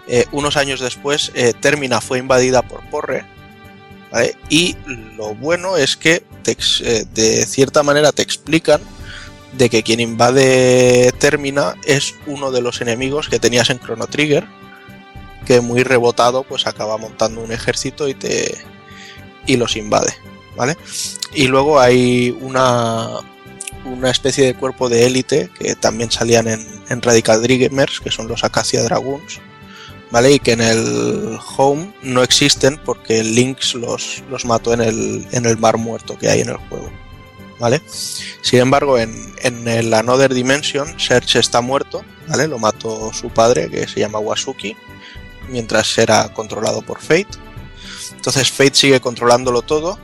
Eh, unos años después, eh, Termina fue invadida por Porre, y lo bueno es que eh, de cierta manera te explican de que quien invade Termina es uno de los enemigos que tenías en Chrono Trigger, que muy rebotado pues acaba montando un ejército y te y los invade, ¿vale? Y luego hay una una especie de cuerpo de élite que también salían en, en Radical Dreamers, que son los Acacia Dragoons, ¿vale? Y que en el Home no existen porque Lynx los, los mató en el, en el mar muerto que hay en el juego, ¿vale? Sin embargo, en, en el Another Dimension, Search está muerto, ¿vale? Lo mató su padre, que se llama Wasuki, mientras era controlado por Fate. Entonces Fate sigue controlándolo todo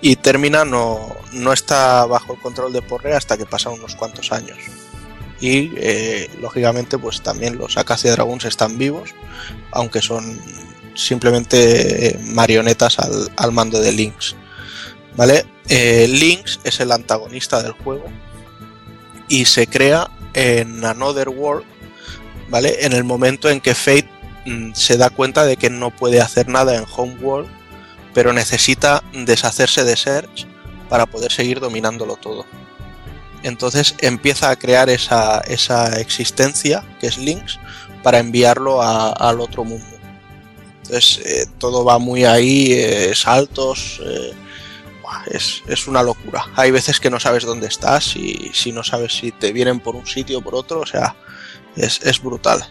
y Termina no, no está bajo el control de Porre hasta que pasan unos cuantos años. Y eh, lógicamente pues también los Acacia Dragons están vivos, aunque son simplemente eh, marionetas al, al mando de Lynx. ¿Vale? Eh, Lynx es el antagonista del juego y se crea en Another World, ¿vale? En el momento en que Fate mm, se da cuenta de que no puede hacer nada en Homeworld, pero necesita deshacerse de Search para poder seguir dominándolo todo. Entonces empieza a crear esa, esa existencia, que es Links, para enviarlo al otro mundo. Entonces eh, todo va muy ahí, eh, saltos, eh, es, es una locura. Hay veces que no sabes dónde estás y si no sabes si te vienen por un sitio o por otro, o sea, es, es brutal.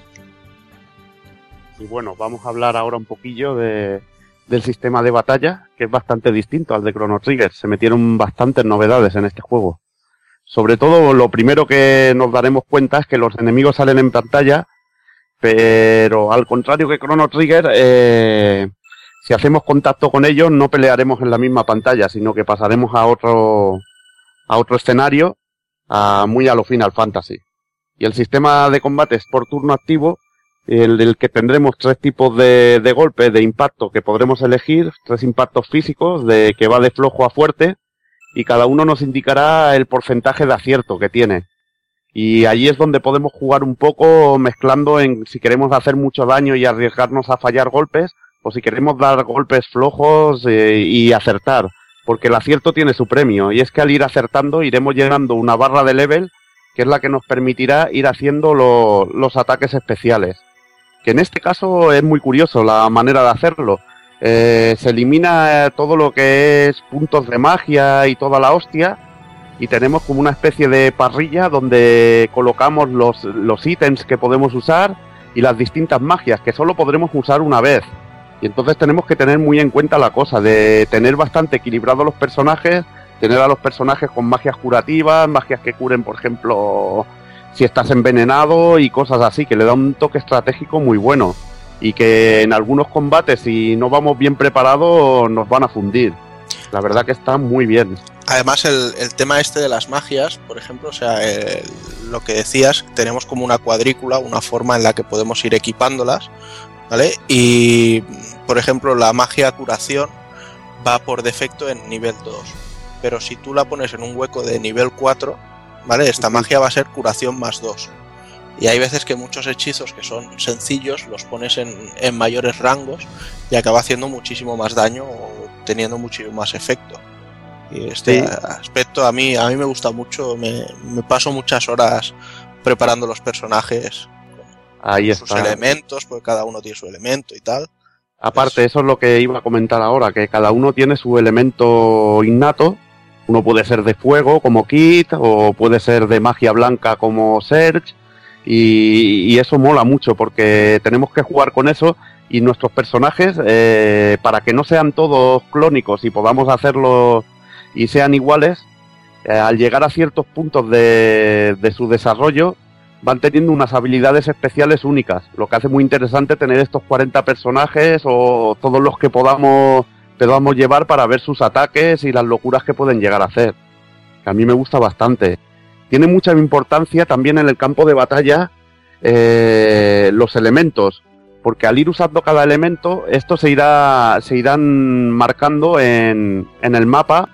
Y bueno, vamos a hablar ahora un poquillo de, del sistema de batalla, que es bastante distinto al de Chrono Trigger. Se metieron bastantes novedades en este juego. Sobre todo, lo primero que nos daremos cuenta es que los enemigos salen en pantalla, pero al contrario que Chrono Trigger, eh, si hacemos contacto con ellos, no pelearemos en la misma pantalla, sino que pasaremos a otro, a otro escenario, a, muy a lo Final Fantasy. Y el sistema de combate es por turno activo, el que tendremos tres tipos de, de golpe, de impacto que podremos elegir, tres impactos físicos, de que va de flojo a fuerte, y cada uno nos indicará el porcentaje de acierto que tiene. Y allí es donde podemos jugar un poco mezclando en si queremos hacer mucho daño y arriesgarnos a fallar golpes, o si queremos dar golpes flojos eh, y acertar, porque el acierto tiene su premio, y es que al ir acertando iremos llenando una barra de level que es la que nos permitirá ir haciendo lo- los ataques especiales que en este caso es muy curioso la manera de hacerlo. Eh, se elimina eh, todo lo que es puntos de magia y toda la hostia y tenemos como una especie de parrilla donde colocamos los, los ítems que podemos usar y las distintas magias que solo podremos usar una vez. Y entonces tenemos que tener muy en cuenta la cosa de tener bastante equilibrados los personajes, tener a los personajes con magias curativas, magias que curen, por ejemplo, si estás envenenado y cosas así, que le da un toque estratégico muy bueno. Y que en algunos combates, si no vamos bien preparados, nos van a fundir. La verdad que está muy bien. Además, el, el tema este de las magias, por ejemplo, o sea, el- lo que decías, tenemos como una cuadrícula, una forma en la que podemos ir equipándolas, ¿vale? Y, por ejemplo, la magia curación va por defecto en nivel 2. Pero si tú la pones en un hueco de nivel 4, ¿vale? Esta magia va a ser curación más 2. Y hay veces que muchos hechizos que son sencillos los pones en, en mayores rangos y acaba haciendo muchísimo más daño o teniendo muchísimo más efecto. Y este Sí. aspecto a mí, a mí me gusta mucho, me, me paso muchas horas preparando los personajes, Ahí sus está. elementos, porque cada uno tiene su elemento y tal. Aparte, eso es lo que iba a comentar ahora, que cada uno tiene su elemento innato. Uno puede ser de fuego como Kit, o puede ser de magia blanca como Serge. Y, eso mola mucho porque tenemos que jugar con eso y nuestros personajes, eh, para que no sean todos clónicos y podamos hacerlo y sean iguales, eh, al llegar a ciertos puntos de, de su desarrollo, van teniendo unas habilidades especiales únicas, lo que hace muy interesante tener estos 40 personajes o todos los que podamos, podamos llevar para ver sus ataques y las locuras que pueden llegar a hacer. Que a mí me gusta bastante. Tiene mucha importancia también en el campo de batalla eh, los elementos, porque al ir usando cada elemento, esto se irá, se irán marcando en, en el mapa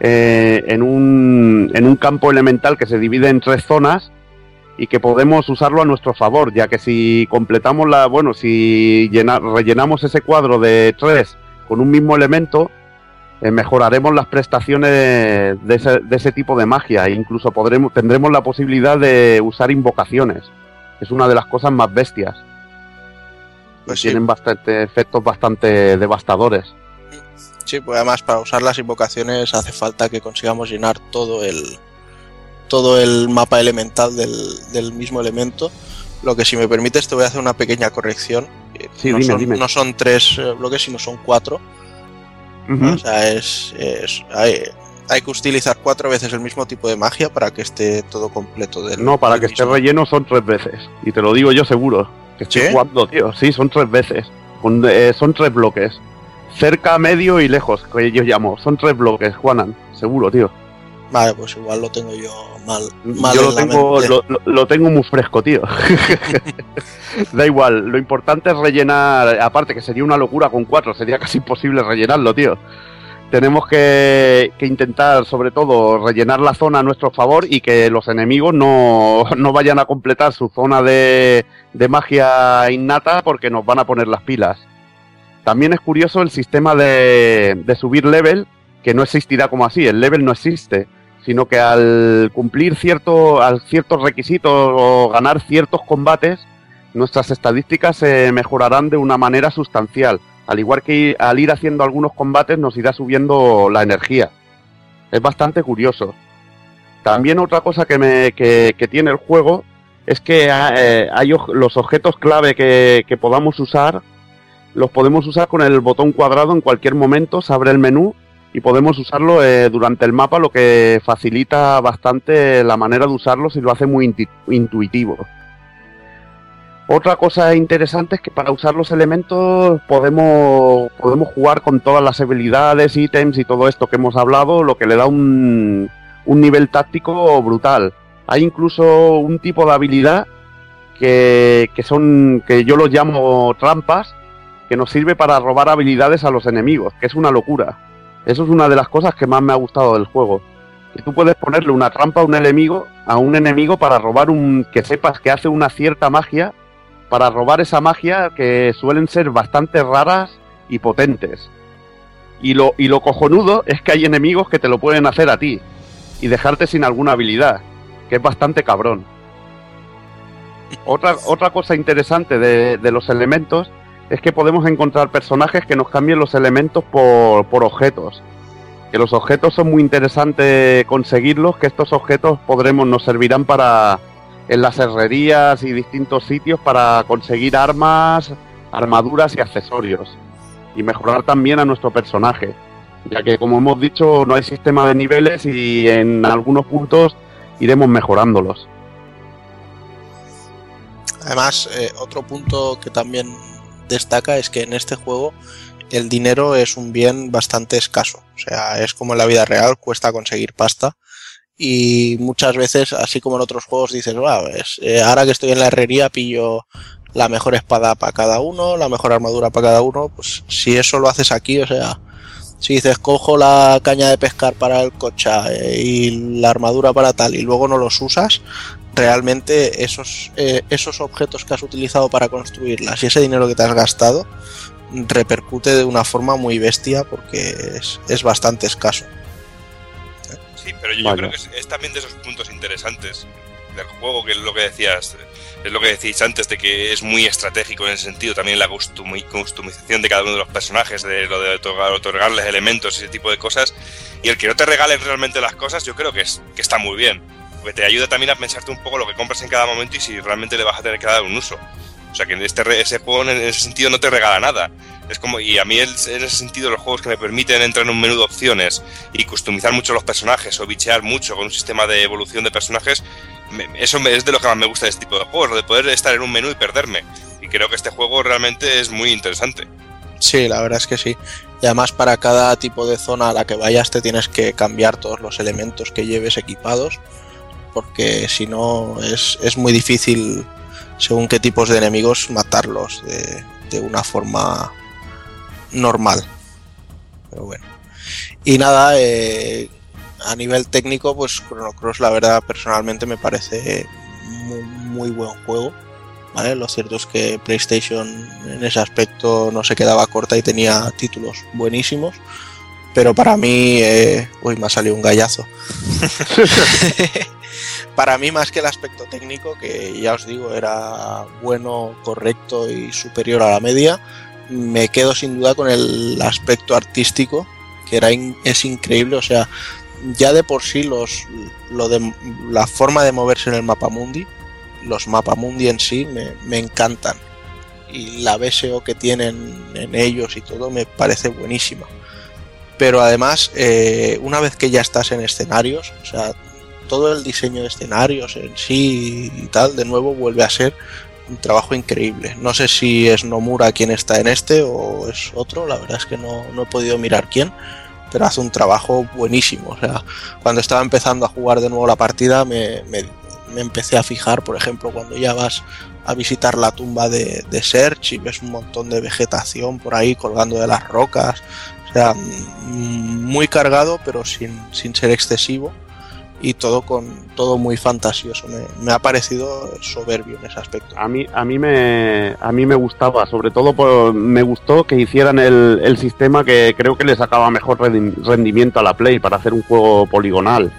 eh, en, un, en un campo elemental que se divide en tres zonas y que podemos usarlo a nuestro favor, ya que si completamos la, bueno, si llena- rellenamos ese cuadro de tres con un mismo elemento, mejoraremos las prestaciones de ese, de ese tipo de magia e incluso podremos, tendremos la posibilidad de usar invocaciones. Es una de las cosas más bestias. Pues sí. Tienen bastante efectos bastante devastadores. Sí, pues además para usar las invocaciones hace falta que consigamos llenar todo el todo el mapa elemental del, del mismo elemento. Lo que si me permites te voy a hacer una pequeña corrección. Eh, Sí, no, dime, son, dime. no son tres eh, bloques, sino son cuatro. O sea, es, es- hay, hay que utilizar cuatro veces el mismo tipo de magia para que esté todo completo. Del, No, para del que esté relleno son tres veces. Y te lo digo yo seguro. Que estoy ¿Sí? jugando, tío. Sí, son tres veces. Con- eh, son tres bloques. Cerca, medio y lejos, que yo llamo. Son tres bloques, Juanan. Seguro, tío. Vale, pues igual lo tengo yo mal. mal yo lo tengo, lo tengo muy fresco, tío. *laughs* da igual, lo importante es rellenar, aparte que sería una locura con cuatro, sería casi imposible rellenarlo, tío. Tenemos que, que intentar, sobre todo, rellenar la zona a nuestro favor y que los enemigos no, no vayan a completar su zona de, de magia innata porque nos van a poner las pilas. También es curioso el sistema de, de subir level, que no existirá como así, el level no existe, sino que al cumplir cierto, al ciertos requisitos o ganar ciertos combates, nuestras estadísticas se mejorarán de una manera sustancial. Al igual que al ir haciendo algunos combates nos irá subiendo la energía. Es bastante curioso. También otra cosa que, me, que, tiene el juego es que eh, hay los objetos clave que, que, podamos usar, los podemos usar con el botón cuadrado en cualquier momento, se abre el menú y podemos usarlo eh, durante el mapa, lo que facilita bastante la manera de usarlos y lo hace muy intuitivo. Otra cosa interesante es que para usar los elementos podemos, podemos jugar con todas las habilidades, ítems y todo esto que hemos hablado, lo que le da un, un nivel táctico brutal. Hay incluso un tipo de habilidad que, que son que yo los llamo trampas, que nos sirve para robar habilidades a los enemigos, que es una locura. Eso es una de las cosas que más me ha gustado del juego. Que tú puedes ponerle una trampa a un enemigo, a un enemigo para robar un. que sepas que hace una cierta magia, para robar esa magia que suelen ser bastante raras y potentes. Y lo, y lo cojonudo es que hay enemigos que te lo pueden hacer a ti y dejarte sin alguna habilidad, que es bastante cabrón. Otra, otra cosa interesante de, de los elementos es que podemos encontrar personajes que nos cambien los elementos por, por objetos. Que los objetos son muy interesantes conseguirlos, que estos objetos podremos, nos servirán para en las herrerías y distintos sitios para conseguir armas, armaduras y accesorios. Y mejorar también a nuestro personaje. Ya que como hemos dicho no hay sistema de niveles y en algunos puntos iremos mejorándolos. Además, eh, otro punto que también destaca es que en este juego el dinero es un bien bastante escaso. O sea, es como en la vida real, cuesta conseguir pasta. Y muchas veces, así como en otros juegos, dices, wow, eh, ahora que estoy en la herrería pillo la mejor espada para cada uno, la mejor armadura para cada uno. Pues si eso lo haces aquí, o sea, si dices cojo la caña de pescar para el cocha eh, y la armadura para tal y luego no los usas, realmente esos, eh, esos objetos que has utilizado para construirlas y ese dinero que te has gastado repercute de una forma muy bestia porque es, es bastante escaso. Sí, pero yo, vale. creo que es, es, también de esos puntos interesantes del juego, que es lo que decías, es lo que decís antes, de que es muy estratégico en ese sentido, también la customización de cada uno de los personajes, de lo de otorgar, otorgarles elementos, ese tipo de cosas, y el que no te regalen realmente las cosas, yo creo que, es, que está muy bien porque te ayuda también a pensarte un poco lo que compras en cada momento y si realmente le vas a tener que dar un uso. O sea que este ese juego en ese sentido no te regala nada. Es como, y a mí en ese sentido los juegos que me permiten entrar en un menú de opciones y customizar mucho los personajes o bichear mucho con un sistema de evolución de personajes, eso es de lo que más me gusta de este tipo de juegos, lo de poder estar en un menú y perderme. Y creo que este juego realmente es muy interesante. Sí, la verdad es que sí. Y además para cada tipo de zona a la que vayas te tienes que cambiar todos los elementos que lleves equipados porque si no es, es, muy difícil, según qué tipos de enemigos, matarlos de, de, una forma normal. Pero bueno. Y nada, eh, a nivel técnico, pues Chrono Cross, la verdad, personalmente me parece muy, muy buen juego. ¿Vale? Lo cierto es que PlayStation en ese aspecto no se quedaba corta y tenía títulos buenísimos. Pero para mí, eh, uy, me ha salido un gallazo. *laughs* para mí más que el aspecto técnico, que ya os digo era bueno, correcto y superior a la media, me quedo sin duda con el aspecto artístico, que era in, es increíble, o sea, ya de por sí los lo de la forma de moverse en el mapa mundi, los mapamundi en sí me, me encantan y la BSO que tienen en ellos y todo me parece buenísima. Pero además, eh, una vez que ya estás en escenarios, o sea, todo el diseño de escenarios en sí y tal, de nuevo vuelve a ser un trabajo increíble. No sé si es Nomura quien está en este o es otro, la verdad es que no, no he podido mirar quién, pero hace un trabajo buenísimo. O sea, cuando estaba empezando a jugar de nuevo la partida me, me, empecé a fijar, por ejemplo, cuando ya vas a visitar la tumba de, de Serge y ves un montón de vegetación por ahí colgando de las rocas. O sea, muy cargado, pero sin, sin ser excesivo y todo con todo muy fantasioso. Me, me, ha parecido soberbio en ese aspecto. A mí, a mí me a mí me gustaba, sobre todo por, me gustó que hicieran el, el, sistema que creo que le sacaba mejor rendimiento a la Play para hacer un juego poligonal.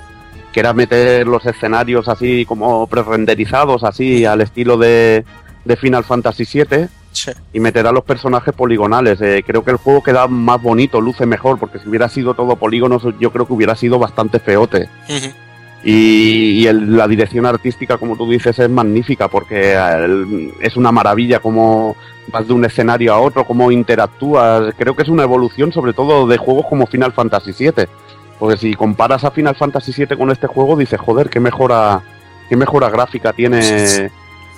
que era meter los escenarios así como pre-renderizados, así al estilo de, de Final Fantasy VII Sí. y meter a los personajes poligonales. Eh, creo que el juego queda más bonito, luce mejor, porque si hubiera sido todo polígonos, yo creo que hubiera sido bastante feote. Ujú. Y, y el- la dirección artística, como tú dices, es magnífica, porque el- es una maravilla cómo vas de un escenario a otro, cómo interactúas. Creo que es una evolución, sobre todo, de juegos como Final Fantasy VII. Porque si comparas a Final Fantasy VII con este juego, dices, joder, qué mejora, qué mejora gráfica tiene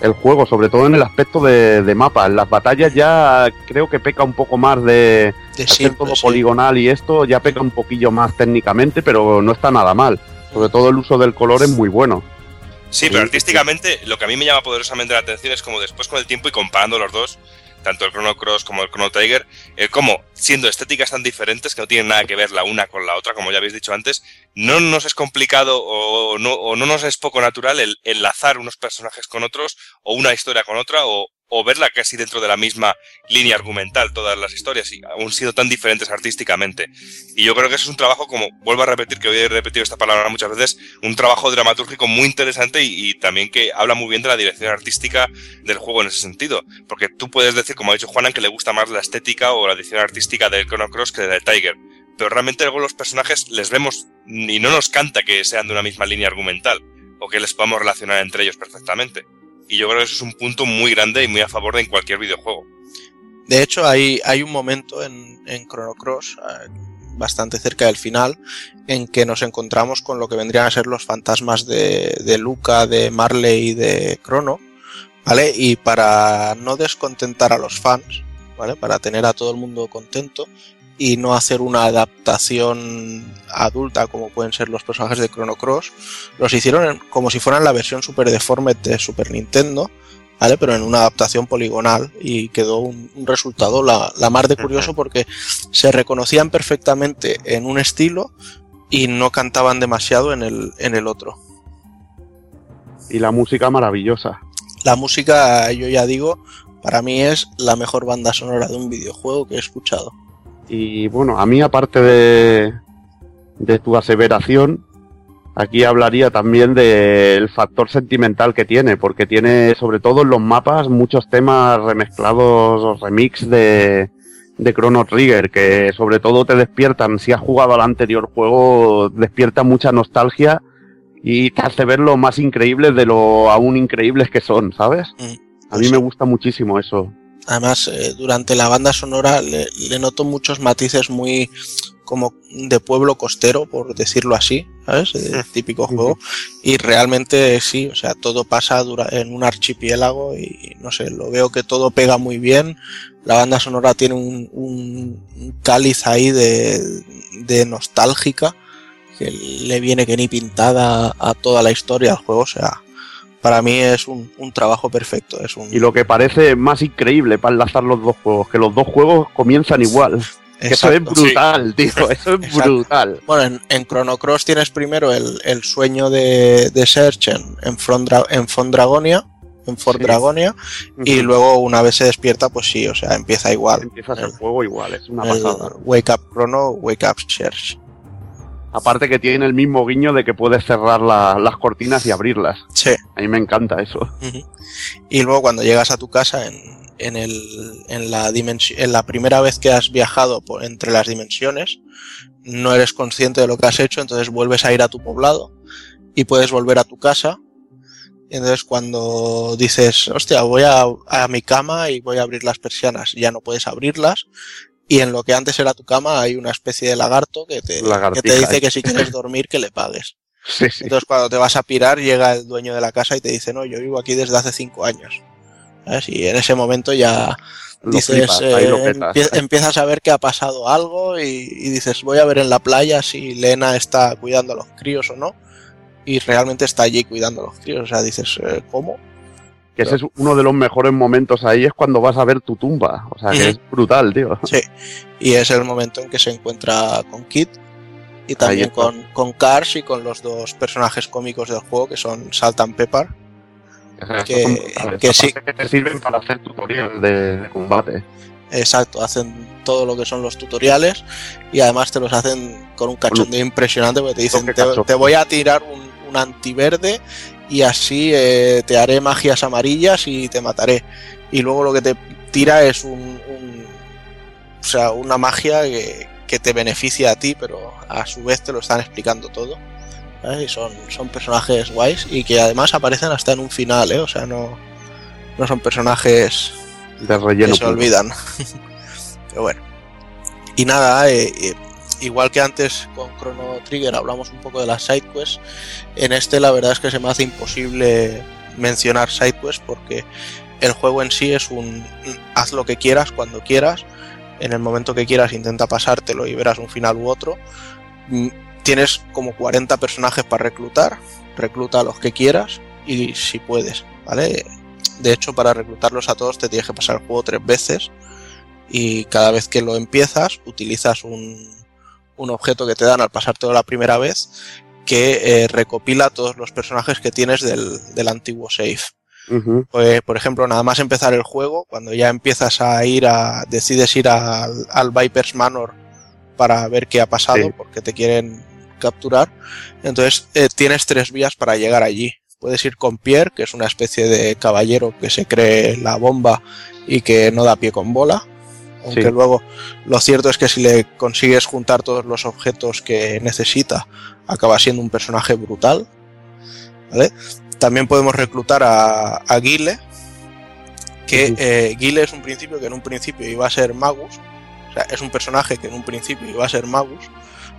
el juego, sobre todo en el aspecto de, de mapa. En las batallas ya creo que peca un poco más de, De hacer simple, todo sí. poligonal y esto ya peca un poquillo más técnicamente, pero no está nada mal. Sobre todo el uso del color es muy bueno. Sí, pero artísticamente lo que a mí me llama poderosamente la atención es como después con el tiempo y comparando los dos, tanto el Chrono Cross como el Chrono Tiger, el cómo, siendo estéticas tan diferentes que no tienen nada que ver la una con la otra, como ya habéis dicho antes, no nos es complicado o no, o no nos es poco natural el enlazar unos personajes con otros o una historia con otra o, o verla casi dentro de la misma línea argumental, todas las historias, y aún siendo tan diferentes artísticamente. Y yo creo que eso es un trabajo, como vuelvo a repetir, que hoy he repetido esta palabra muchas veces, un trabajo dramatúrgico muy interesante y, también que habla muy bien de la dirección artística del juego en ese sentido. Porque tú puedes decir, como ha dicho Juanan, que le gusta más la estética o la dirección artística del Chrono Cross que de Tiger. Pero realmente luego los personajes les vemos y no nos canta que sean de una misma línea argumental o que les podamos relacionar entre ellos perfectamente. Y yo creo que eso es un punto muy grande y muy a favor de en cualquier videojuego. De hecho, hay, hay un momento en, en Chrono Cross, eh, bastante cerca del final, en que nos encontramos con lo que vendrían a ser los fantasmas de, de Luca, de Marley y de Chrono, ¿vale? Y para no descontentar a los fans, ¿vale? Para tener a todo el mundo contento y no hacer una adaptación adulta como pueden ser los personajes de Chrono Cross, los hicieron como si fueran la versión super deformed de Super Nintendo, ¿vale? Pero en una adaptación poligonal y quedó un, un resultado la, la mar de curioso porque se reconocían perfectamente en un estilo y no cantaban demasiado en el, en el otro. Y la música maravillosa. La música, yo ya digo, para mí es la mejor banda sonora de un videojuego que he escuchado. Y bueno, a mí aparte de, de tu aseveración, aquí hablaría también del factor sentimental que tiene, porque tiene sobre todo en los mapas muchos temas remezclados o remix de, de Chrono Trigger, que sobre todo te despiertan, si has jugado al anterior juego, despierta mucha nostalgia y te hace ver lo más increíble de lo aún increíbles que son, ¿sabes? Mm, A mí me gusta muchísimo eso. Además, eh, durante la banda sonora le, le noto muchos matices muy como de pueblo costero, por decirlo así, ¿sabes? De típico juego. Y realmente sí, o sea, todo pasa dura- en un archipiélago y no sé, lo veo que todo pega muy bien. La banda sonora tiene un, un- un cáliz ahí de, de nostálgica que le viene que ni pintada a toda la historia del juego. O sea, para mí es un, un trabajo perfecto. Es un, Y lo que parece más increíble para enlazar los dos juegos, que los dos juegos comienzan igual. Que Eso es brutal, tío. Eso es Exacto. brutal. Bueno, en, en Chrono Cross tienes primero el, el sueño de, de Serge en, en, Frondra- en Fondragonia, en Fort Sí. Dragonia, y luego una vez se despierta, pues sí, o sea, empieza igual. Empiezas el- el juego igual, es una el pasada. Wake Up Chrono, Wake Up Serge. Aparte que tiene el mismo guiño de que puedes cerrar la- las cortinas y abrirlas. Sí. A mí me encanta eso. Y luego cuando llegas a tu casa en, en, el, en, la dimensi- en la primera vez que has viajado por, entre las dimensiones, no eres consciente de lo que has hecho, entonces vuelves a ir a tu poblado y puedes volver a tu casa. Y entonces cuando dices, hostia, voy a, a mi cama y voy a abrir las persianas, ya no puedes abrirlas. Y en lo que antes era tu cama hay una especie de lagarto que te, que te dice eh. que si *laughs* quieres dormir que le pagues. Sí, sí. Entonces cuando te vas a pirar llega el dueño de la casa y te dice, no, yo vivo aquí desde hace cinco años. ¿Sabes? Y en ese momento ya Lo dices, flipas, eh, empie- empiezas a ver que ha pasado algo y, y dices, voy a ver en la playa si Lena está cuidando a los críos o no. Y realmente está allí cuidando a los críos. O sea, dices, eh, ¿cómo? Que ese es uno de los mejores momentos ahí, es cuando vas a ver tu tumba. O sea, que es brutal, tío. Sí. Y es el momento en que se encuentra con Kit y también con, con Cars y con los dos personajes cómicos del juego que son Salt and Pepper. Que- Son que sí. Que te sirven para hacer tutorial de, de combate. Exacto, hacen todo lo que son los tutoriales y además te los hacen con un cachondeo impresionante porque te dicen, te voy a tirar un, un antiverde y así eh, te haré magias amarillas y te mataré. Y luego lo que te tira es un, un- o sea, una magia que, que te beneficia a ti, pero a su vez te lo están explicando todo. ¿sabes? Y son, son personajes guays y que además aparecen hasta en un final, ¿eh? O sea, no, no son personajes De relleno. que se puro. olvidan. *laughs* Pero bueno. Y nada, eh, eh, igual que antes con Chrono Trigger hablamos un poco de las sidequests, en este la verdad es que se me hace imposible mencionar sidequests porque el juego en sí es un haz lo que quieras cuando quieras, en el momento que quieras intenta pasártelo y verás un final u otro. Mm, Tienes como 40 personajes para reclutar, recluta a los que quieras y si puedes, ¿vale? De hecho, para reclutarlos a todos te tienes que pasar el juego tres veces y cada vez que lo empiezas utilizas un, un objeto que te dan al pasártelo la primera vez que eh, recopila todos los personajes que tienes del, del antiguo save. Pues, por ejemplo, nada más empezar el juego, cuando ya empiezas a ir a, decides ir al, al Viper's Manor para ver qué ha pasado, Sí. porque te quieren capturar, entonces eh, tienes tres vías para llegar allí. Puedes ir con Pierre, que es una especie de caballero que se cree la bomba y que no da pie con bola. Aunque Sí. luego lo cierto es que si le consigues juntar todos los objetos que necesita, acaba siendo un personaje brutal. ¿Vale? También podemos reclutar a, a Guile, que eh, Guile es un principio que en un principio iba a ser Magus, o sea, es un personaje que en un principio iba a ser Magus,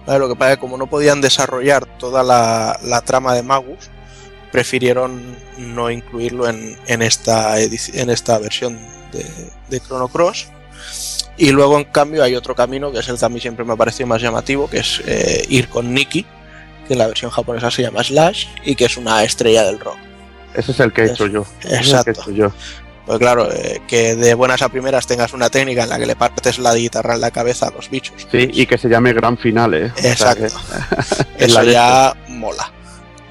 ¿vale? lo que pasa es que como no podían desarrollar toda la, la trama de Magus, prefirieron no incluirlo en, en esta, en esta versión de, de Chrono Cross. Y luego, en cambio, hay otro camino que es el que a mí siempre me ha parecido más llamativo, que es eh, ir con Nikki, que en la versión japonesa se llama Slash, y que es una estrella del rock. Ese es el que he hecho yo. Ese es el que he Exacto. hecho yo. Pues claro, eh, que de buenas a primeras tengas una técnica en la que le partes la guitarra en la cabeza a los bichos. Sí, y que se llame Gran Final, ¿eh? O sea Exacto. que *laughs* Eso la ya mola.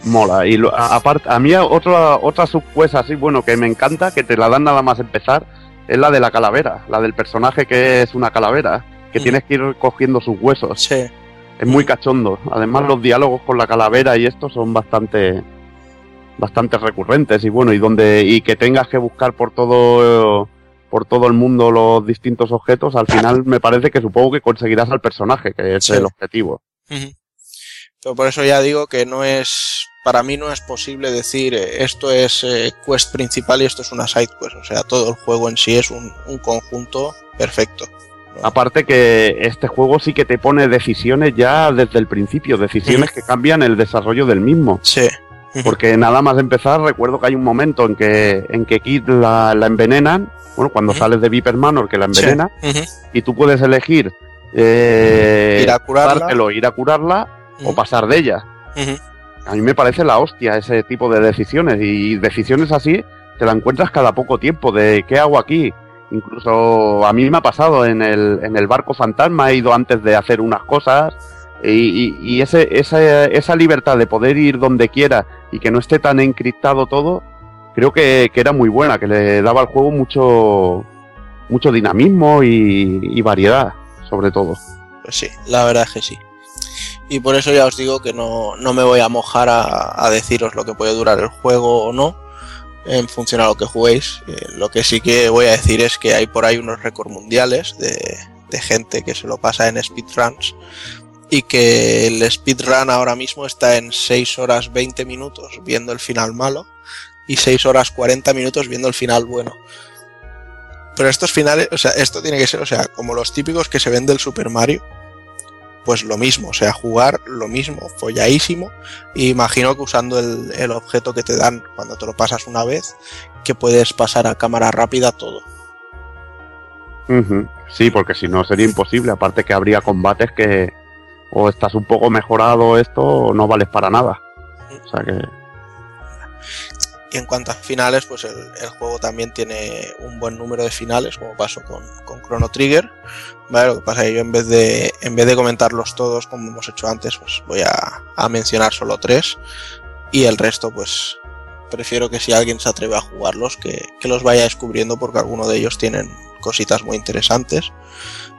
mola. Y a- aparte, a mí otra, otra subquest así, bueno, que me encanta, que te la dan nada más empezar, es la de la calavera, la del personaje que es una calavera, que Mm. tienes que ir cogiendo sus huesos. Sí. Es muy cachondo. Además, los diálogos con la calavera y esto son bastante bastante recurrentes y bueno y donde y que tengas que buscar por todo por todo el mundo los distintos objetos al final me parece que supongo que conseguirás al personaje que es Sí. el objetivo. Pero por eso ya digo que no es, para mí no es posible decir eh, esto es eh, quest principal y esto es una side quest. O sea, todo el juego en sí es un, un conjunto perfecto. Aparte que este juego sí que te pone decisiones ya desde el principio, decisiones que cambian el desarrollo del mismo. Sí. Porque nada más empezar, recuerdo que hay un momento en que, en que Kid la, la envenenan, bueno, cuando sales de Viper Manor que la Sí. envenena, y tú puedes elegir eh, Ir a curarla. dártelo, ir a curarla o pasar de ella. A mí me parece la hostia ese tipo de decisiones y decisiones así te la encuentras cada poco tiempo de qué hago aquí. Incluso a mí me ha pasado en el, en el barco fantasma, he ido antes de hacer unas cosas y ese, esa, esa libertad de poder ir donde quiera y que no esté tan encriptado todo, creo que, que era muy buena, que le daba al juego mucho, mucho dinamismo y, y variedad, sobre todo. Pues sí, la verdad es que sí. Y por eso ya os digo que no, no me voy a mojar a, a deciros lo que puede durar el juego o no, en función a lo que juguéis. Eh, lo que sí que voy a decir es que hay por ahí unos récords mundiales de, de gente que se lo pasa en speedruns y que el speedrun ahora mismo está en 6 horas 20 minutos viendo el final malo y 6 horas 40 minutos viendo el final bueno. Pero estos finales, o sea, esto tiene que ser, o sea, como los típicos que se ven del Super Mario, pues lo mismo, o sea, jugar lo mismo, folladísimo. Y imagino que usando el, el objeto que te dan cuando te lo pasas una vez, que puedes pasar a cámara rápida todo. Sí, porque si no sería imposible. Aparte que habría combates que o estás un poco mejorado esto o no vales para nada. O sea que Y en cuanto a finales, pues el, el juego también tiene un buen número de finales, como pasó con, con Chrono Trigger. ¿Vale? Lo que pasa es que yo en vez de, en vez de comentarlos todos como hemos hecho antes, pues voy a, a mencionar solo tres. Y el resto, pues prefiero que si alguien se atreve a jugarlos, que, que los vaya descubriendo porque algunos de ellos tienen cositas muy interesantes.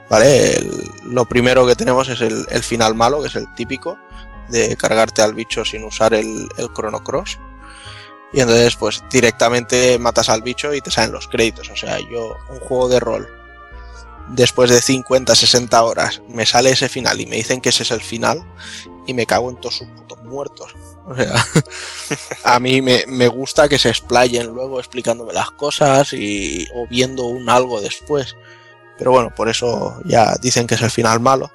¿Vale? El- lo primero que tenemos es el, el final malo, que es el típico, de cargarte al bicho sin usar el, el Chrono Cross. Y entonces, pues directamente matas al bicho y te salen los créditos. O sea, yo, un juego de rol, después de 50, 60 horas, me sale ese final y me dicen que ese es el final y me cago en todos sus putos muertos. O sea, *laughs* a mí me, me gusta que se explayen luego explicándome las cosas y, o viendo un algo después. Pero bueno, por eso ya dicen que es el final malo.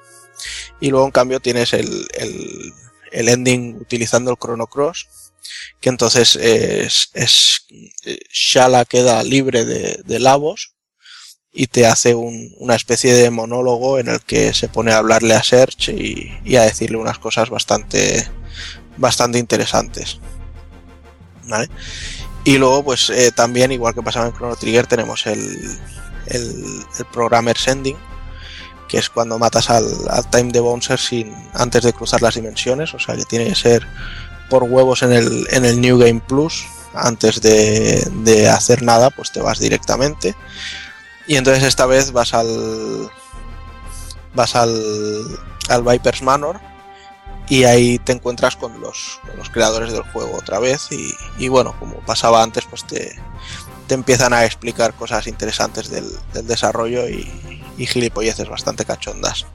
Y luego en cambio tienes el, el, el ending utilizando el Chrono Cross, que entonces es, es Shala queda libre de, de Lavos y te hace un- una especie de monólogo en el que se pone a hablarle a Serge y, a decirle unas cosas bastante, bastante interesantes. ¿Vale? Y luego, pues eh, también, igual que pasaba en Chrono Trigger, tenemos el, el, Programmer Sending, que es cuando matas al, al Time de Bouncer sin, antes de cruzar las dimensiones, o sea que tiene que ser por huevos en el, en el New Game Plus, antes de, de hacer nada, pues te vas directamente. Y entonces esta vez vas al. vas al. al Viper's Manor. Y ahí te encuentras con los, los creadores del juego otra vez. Y, y bueno, como pasaba antes, pues te, te empiezan a explicar cosas interesantes del, del desarrollo y, y gilipolleces bastante cachondas.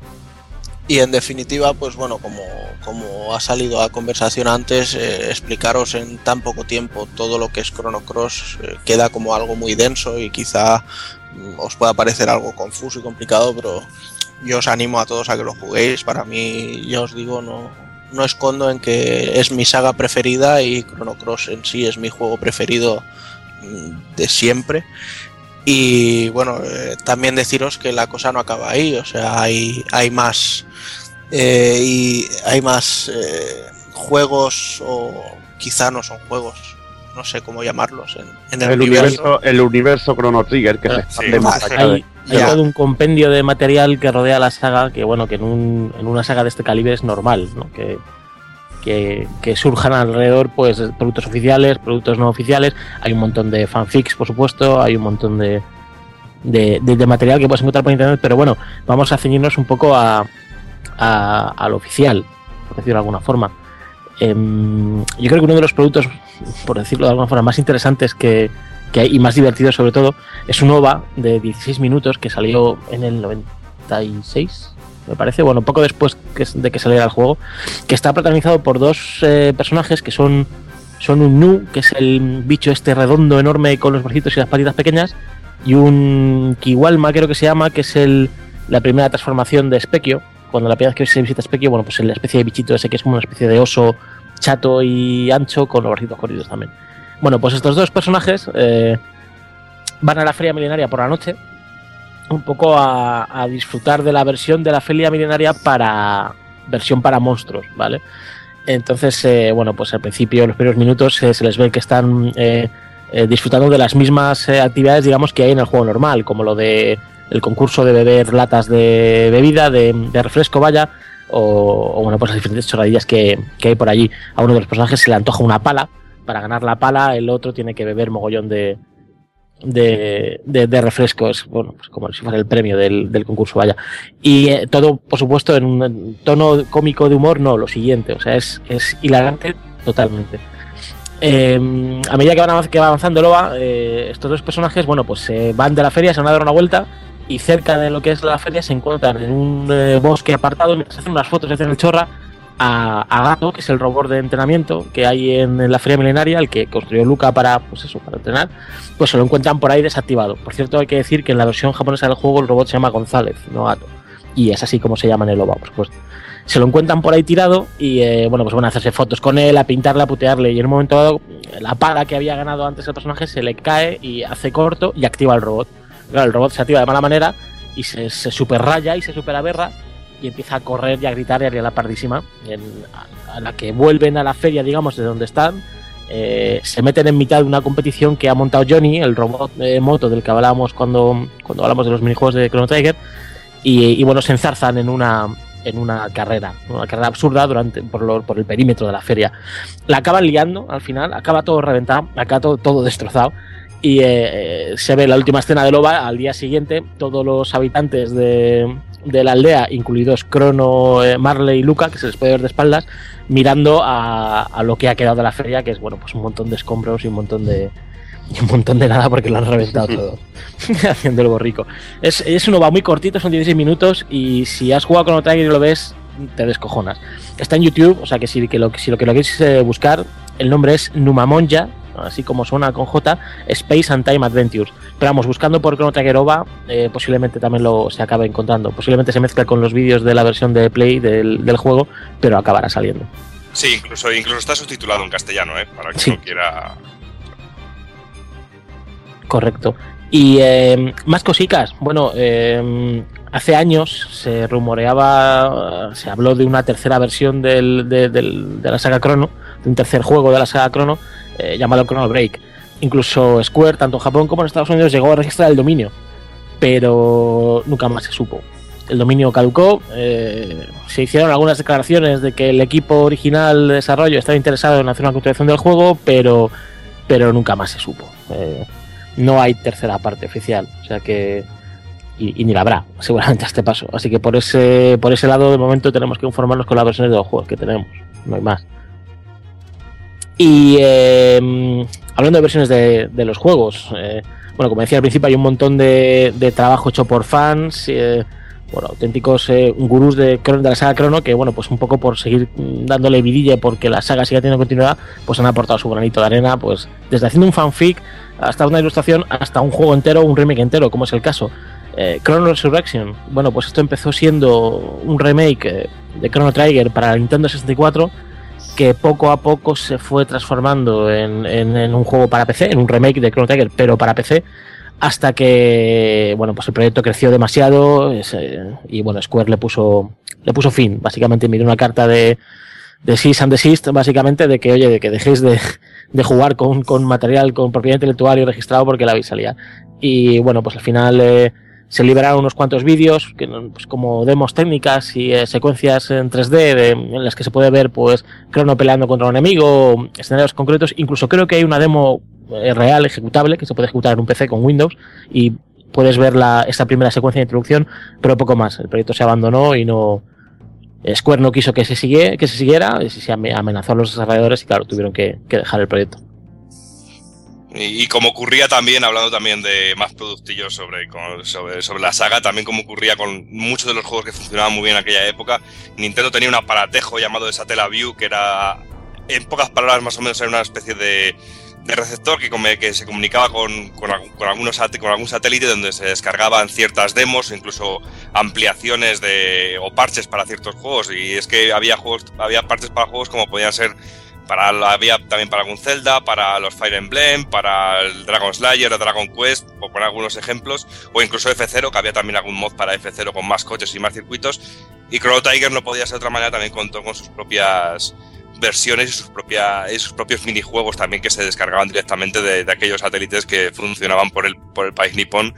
Y en definitiva, pues bueno, como, como ha salido a conversación antes, eh, explicaros en tan poco tiempo todo lo que es Chrono Cross eh, queda como algo muy denso y quizá os pueda parecer algo confuso y complicado, pero yo os animo a todos a que lo juguéis. Para mí, ya os digo, no, no escondo en que es mi saga preferida y Chrono Cross en sí es mi juego preferido mm, de siempre. Y bueno, eh, también deciros que la cosa no acaba ahí, o sea, hay, hay más eh, y hay más eh, juegos o quizá no son juegos, no sé cómo llamarlos en, en el, El universo, el universo Chrono Trigger que Ah, se expande sí, más allá Hay, todo un compendio de material que rodea la saga que, bueno, que en, un- en una saga de este calibre es normal, ¿no? Que, que, que surjan alrededor, pues, productos oficiales, productos no oficiales. Hay un montón de fanfics, por supuesto, hay un montón de, de, de- de material que puedes encontrar por internet, pero bueno, vamos a ceñirnos un poco a, a, a lo oficial, por decirlo de alguna forma. Em, yo creo que uno de los productos, por decirlo de alguna forma, más interesantes que, que hay y más divertidos sobre todo, es un OVA de 16 minutos que salió en el 96, me parece, bueno, poco después de que saliera el juego, que está protagonizado por dos eh, personajes que son, son un Nu, que es el bicho este redondo enorme con los bracitos y las patitas pequeñas, y un Kiwalma creo que se llama, que es el, la primera transformación de Specchio, cuando la primera vez que se visita Specchio, bueno, pues la especie de bichito ese que es como una especie de oso chato y ancho con los bracitos corridos también. Bueno, pues estos dos personajes eh, van a la feria milenaria por la noche, un poco a, a disfrutar de la versión de la feria milenaria para versión para monstruos, ¿vale? Entonces, eh, bueno, pues al principio, en los primeros minutos, eh, se les ve que están eh, disfrutando de las mismas actividades, digamos, que hay en el juego normal, como lo de el concurso de beber latas de bebida, de, de refresco, vaya, o, o, bueno, pues las diferentes chorradillas que, que hay por allí. A uno de los personajes se le antoja una pala, para ganar la pala, el otro tiene que beber mogollón de, de, de, de refrescos, bueno, pues como si fuera el premio del, del concurso, vaya. Y eh, todo, por supuesto, en un tono cómico de humor, no, lo siguiente, o sea, es, es hilarante totalmente. Eh, a medida que, van va avanzando el OVA, eh, estos dos personajes, bueno, pues se van de la feria, se van a dar una vuelta y cerca de lo que es la feria se encuentran en un eh, bosque apartado mientras hacen unas fotos, hacen el chorra a, Gato, que es el robot de entrenamiento que hay en, la feria milenaria, el que construyó Luca para, pues eso, para entrenar, pues se lo encuentran por ahí desactivado. Por cierto, hay que decir que en la versión japonesa del juego el robot se llama González, no Gato. Y es así como se llama en el OVA, por supuesto. Se lo encuentran por ahí tirado y, eh, bueno, pues van a hacerse fotos con él, a pintarle, a putearle. Y en un momento dado, la pala que había ganado antes el personaje se le cae y hace corto y activa el robot. El robot se activa de mala manera y se, se super raya y se super aberra y empieza a correr y a gritar y a la pardísima. En, a, a, la que vuelven a la feria, digamos, de donde están, eh, se meten en mitad de una competición que ha montado Johnny, el robot de moto del que hablábamos cuando, cuando hablamos de los minijuegos de Chrono Trigger, y, bueno, se enzarzan en una en una carrera, una carrera absurda durante por, por el perímetro de la feria. La acaban liando al final, acaba todo reventado, acaba todo, todo destrozado. Y eh, se ve la última escena de Loba al día siguiente, todos los habitantes de, de la aldea, incluidos Crono, eh, Marley y Luca, que se les puede ver de espaldas, mirando a, a lo que ha quedado de la feria, que es bueno, pues un montón de escombros y un montón de, y un montón de nada porque lo han reventado todo. *laughs* Haciendo el borrico. Es, es un OVA muy cortito, son 16 minutos. Y si has jugado con otra y lo ves, te descojonas. Está en YouTube, o sea que si, que lo, si lo que lo queréis eh, buscar, el nombre es Numamonja, así como suena con J, Space and Time Adventures. Pero vamos, buscando por Chrono Trigger OVA, eh, posiblemente también lo se acabe encontrando. Posiblemente se mezcla con los vídeos de la versión de Play del, del juego, pero acabará saliendo. Sí, incluso, incluso está subtitulado en castellano, ¿eh? Para que Sí. no quiera. Correcto. Y eh, más cositas. Bueno, eh, hace años se rumoreaba, se habló de una tercera versión del- de, del- de la saga Chrono, de un tercer juego de la saga Chrono, eh, llamado Chrono Break. Incluso Square, tanto en Japón como en Estados Unidos, llegó a registrar el dominio, pero nunca más se supo. El dominio caducó, eh, se hicieron algunas declaraciones de que el equipo original de desarrollo estaba interesado en hacer una continuación del juego, pero, pero nunca más se supo. Eh, no hay tercera parte oficial, o sea que y, ni la habrá, *laughs* seguramente a este paso. Así que por ese por ese lado de momento tenemos que informarnos con las versiones de los juegos que tenemos, no hay más. Y eh, hablando de versiones de, de los juegos, eh, bueno, como decía al principio, hay un montón de, de trabajo hecho por fans, eh, bueno, auténticos eh, gurús de, de la saga Crono, que bueno, pues un poco por seguir dándole vidilla porque la saga siga teniendo continuidad, pues han aportado su granito de arena, pues desde haciendo un fanfic hasta una ilustración, hasta un juego entero, un remake entero, como es el caso. Eh, Chrono Resurrection, bueno, pues esto empezó siendo un remake eh, de Chrono Trigger para Nintendo 64 que poco a poco se fue transformando en, en- un juego para PC, en un remake de Chrono Trigger, pero para PC, hasta que bueno, pues el proyecto creció demasiado eh, y bueno, Square le puso le puso fin, básicamente envió una carta de de cease and desist, básicamente de que oye, de que dejéis de, jugar con, material con propiedad intelectual y registrado porque la vais a. Y bueno, pues al final eh, se liberaron unos cuantos vídeos, que, pues como demos técnicas y eh, secuencias en 3D de- en las que se puede ver pues Crono peleando contra un enemigo, escenarios concretos, incluso creo que hay una demo eh, real, ejecutable, que se puede ejecutar en un PC con Windows y puedes ver la, esta primera secuencia de introducción, pero poco más. El proyecto se abandonó y no... Square no quiso que se, sigue, que se siguiera, y se ame- amenazó a los desarrolladores y claro, tuvieron que, que dejar el proyecto. Y, como ocurría también, hablando también de más productillos sobre, sobre, sobre la saga, también como ocurría con muchos de los juegos que funcionaban muy bien en aquella época, Nintendo tenía un aparatejo llamado Satellaview que era, en pocas palabras más o menos, era una especie de, de receptor que, que se comunicaba con, con, algunos, con algún satélite donde se descargaban ciertas demos, incluso ampliaciones de, o parches para ciertos juegos. Y es que había, juegos, había parches para juegos como podían ser para había también para algún Zelda, para los Fire Emblem, para el Dragon Slayer, el Dragon Quest, por poner algunos ejemplos, o incluso F0, que había también algún mod para F0 con más coches y más circuitos. Y Chrono Tiger no podía ser de otra manera, también contó con sus propias versiones y sus, propia- y sus propios minijuegos también que se descargaban directamente de, de aquellos satélites que funcionaban por el, por el país nipón.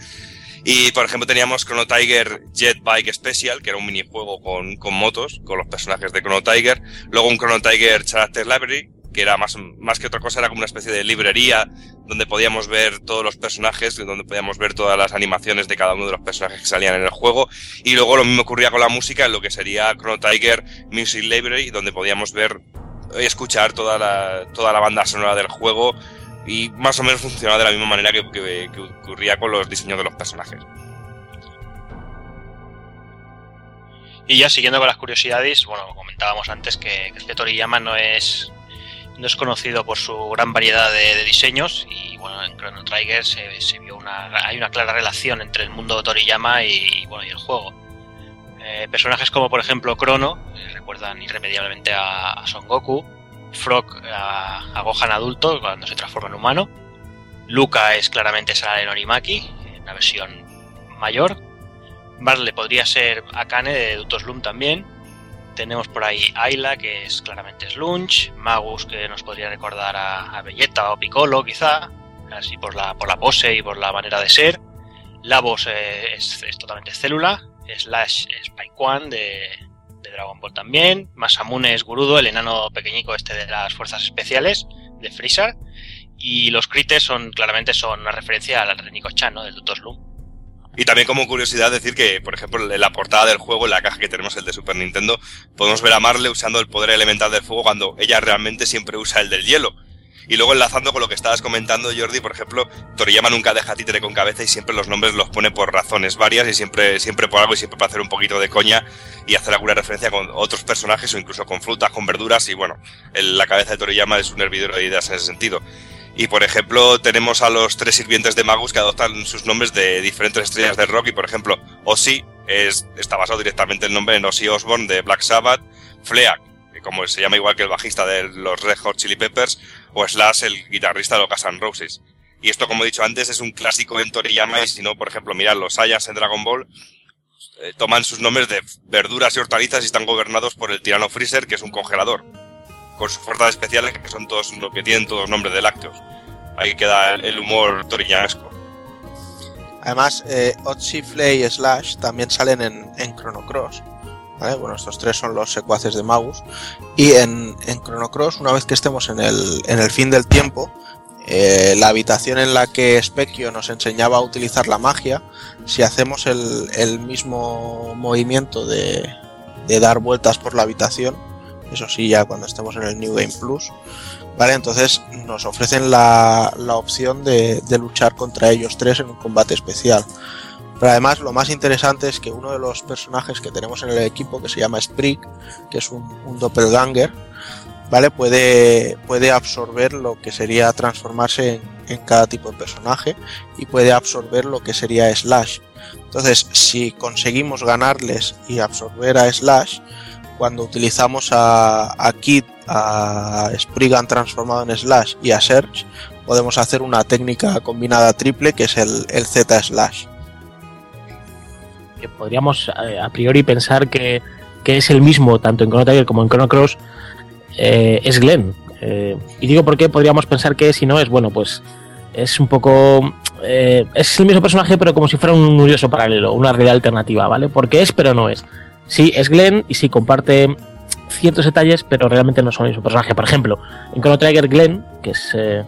Y por ejemplo teníamos Chrono Tiger Jet Bike Special, que era un minijuego con, con motos, con los personajes de Chrono Tiger. Luego un Chrono Tiger Character Library, que era más, más que otra cosa, era como una especie de librería donde podíamos ver todos los personajes, donde podíamos ver todas las animaciones de cada uno de los personajes que salían en el juego. Y luego lo mismo ocurría con la música en lo que sería Chrono Tiger Music Library, donde podíamos ver escuchar toda la, toda la banda sonora del juego y más o menos funcionaba de la misma manera que, que- ocurría con los diseños de los personajes. Y ya siguiendo con las curiosidades, bueno, comentábamos antes que, que Toriyama no es, no es conocido por su gran variedad de, de diseños y bueno, en Chrono Trigger se, se vio una, hay una clara relación entre el mundo de Toriyama y, bueno, y el juego. Eh, personajes como por ejemplo Chrono eh, recuerdan irremediablemente a, a Son Goku, Frog a, a Gohan adulto cuando se transforma en humano, Luca es claramente Sara de Norimaki, en una versión mayor, Barley podría ser Akane de Dutos Loom también. Tenemos por ahí Ayla, que es claramente Slunch. Magus, que nos podría recordar a, a o Piccolo, quizá. Así por la, por la pose y por la manera de ser. Lavos eh, es, es totalmente célula. Slash es Paikuan de, de Dragon Ball también. Masamune es Gurudo, el enano pequeñico este de las fuerzas especiales de Freezer. Y los crites son claramente son una referencia al Reniko-chan, ¿no? Del Dr. Slum. Y también como curiosidad decir que, por ejemplo, en la portada del juego, en la caja que tenemos el de Super Nintendo, podemos ver a Marle usando el poder elemental del fuego cuando ella realmente siempre usa el del hielo. Y luego enlazando con lo que estabas comentando, Jordi, por ejemplo, Toriyama nunca deja títere con cabeza y siempre los nombres los pone por razones varias y siempre, siempre por algo y siempre para hacer un poquito de coña y hacer alguna referencia con otros personajes o incluso con frutas, con verduras y bueno, la cabeza de Toriyama es un hervidero de ideas en ese sentido. Y por ejemplo, tenemos a los tres sirvientes de Magus que adoptan sus nombres de diferentes estrellas de rock. Y por ejemplo, Ozzy es, está basado directamente el nombre en Ozzy Osbourne de Black Sabbath, Fleak, que como se llama igual que el bajista de los Red Hot Chili Peppers, o Slash, el guitarrista de los N' Roses. Y esto, como he dicho antes, es un clásico en Toriyama. Y si no, por ejemplo, mirad, los Saiyans en Dragon Ball eh, toman sus nombres de verduras y hortalizas y están gobernados por el tirano Freezer, que es un congelador con sus fuerzas especiales que son todos lo que tienen todos nombres de lácteos. Ahí queda el humor torillanesco. Además, eh, Otzi, Flay y Slash también salen en, en Chrono Cross. Bueno, estos tres son los secuaces de Magus. Y en, Chrono Cross, una vez que estemos en el, en el fin del tiempo, eh, la habitación en la que Specchio nos enseñaba a utilizar la magia, si hacemos el, el mismo movimiento de, de dar vueltas por la habitación, eso sí ya cuando estemos en el New Game Plus, ¿vale? Entonces nos ofrecen la, la opción de, de, luchar contra ellos tres en un combate especial. Pero además lo más interesante es que uno de los personajes que tenemos en el equipo, que se llama Sprig, que es un, doppelganger, ¿vale? Puede, puede absorber lo que sería transformarse en, cada tipo de personaje y puede absorber lo que sería Slash. Entonces, si conseguimos ganarles y absorber a Slash, cuando utilizamos a, a Kid, a Spriggan transformado en Slash y a Search, podemos hacer una técnica combinada triple que es el Z Slash. Que podríamos eh, a priori pensar que, que, es el mismo tanto en Chrono Trigger como en Chrono Cross, eh, es Glenn. Eh, y digo por qué podríamos pensar que y no es, bueno, pues es un poco. Es el mismo personaje, pero como si fuera un universo paralelo, una realidad alternativa, ¿vale? Porque es, pero no es. Sí, es Glenn y sí comparte ciertos detalles, pero realmente no son el mismo personaje. Por ejemplo, en Chrono Trigger Glenn, que es el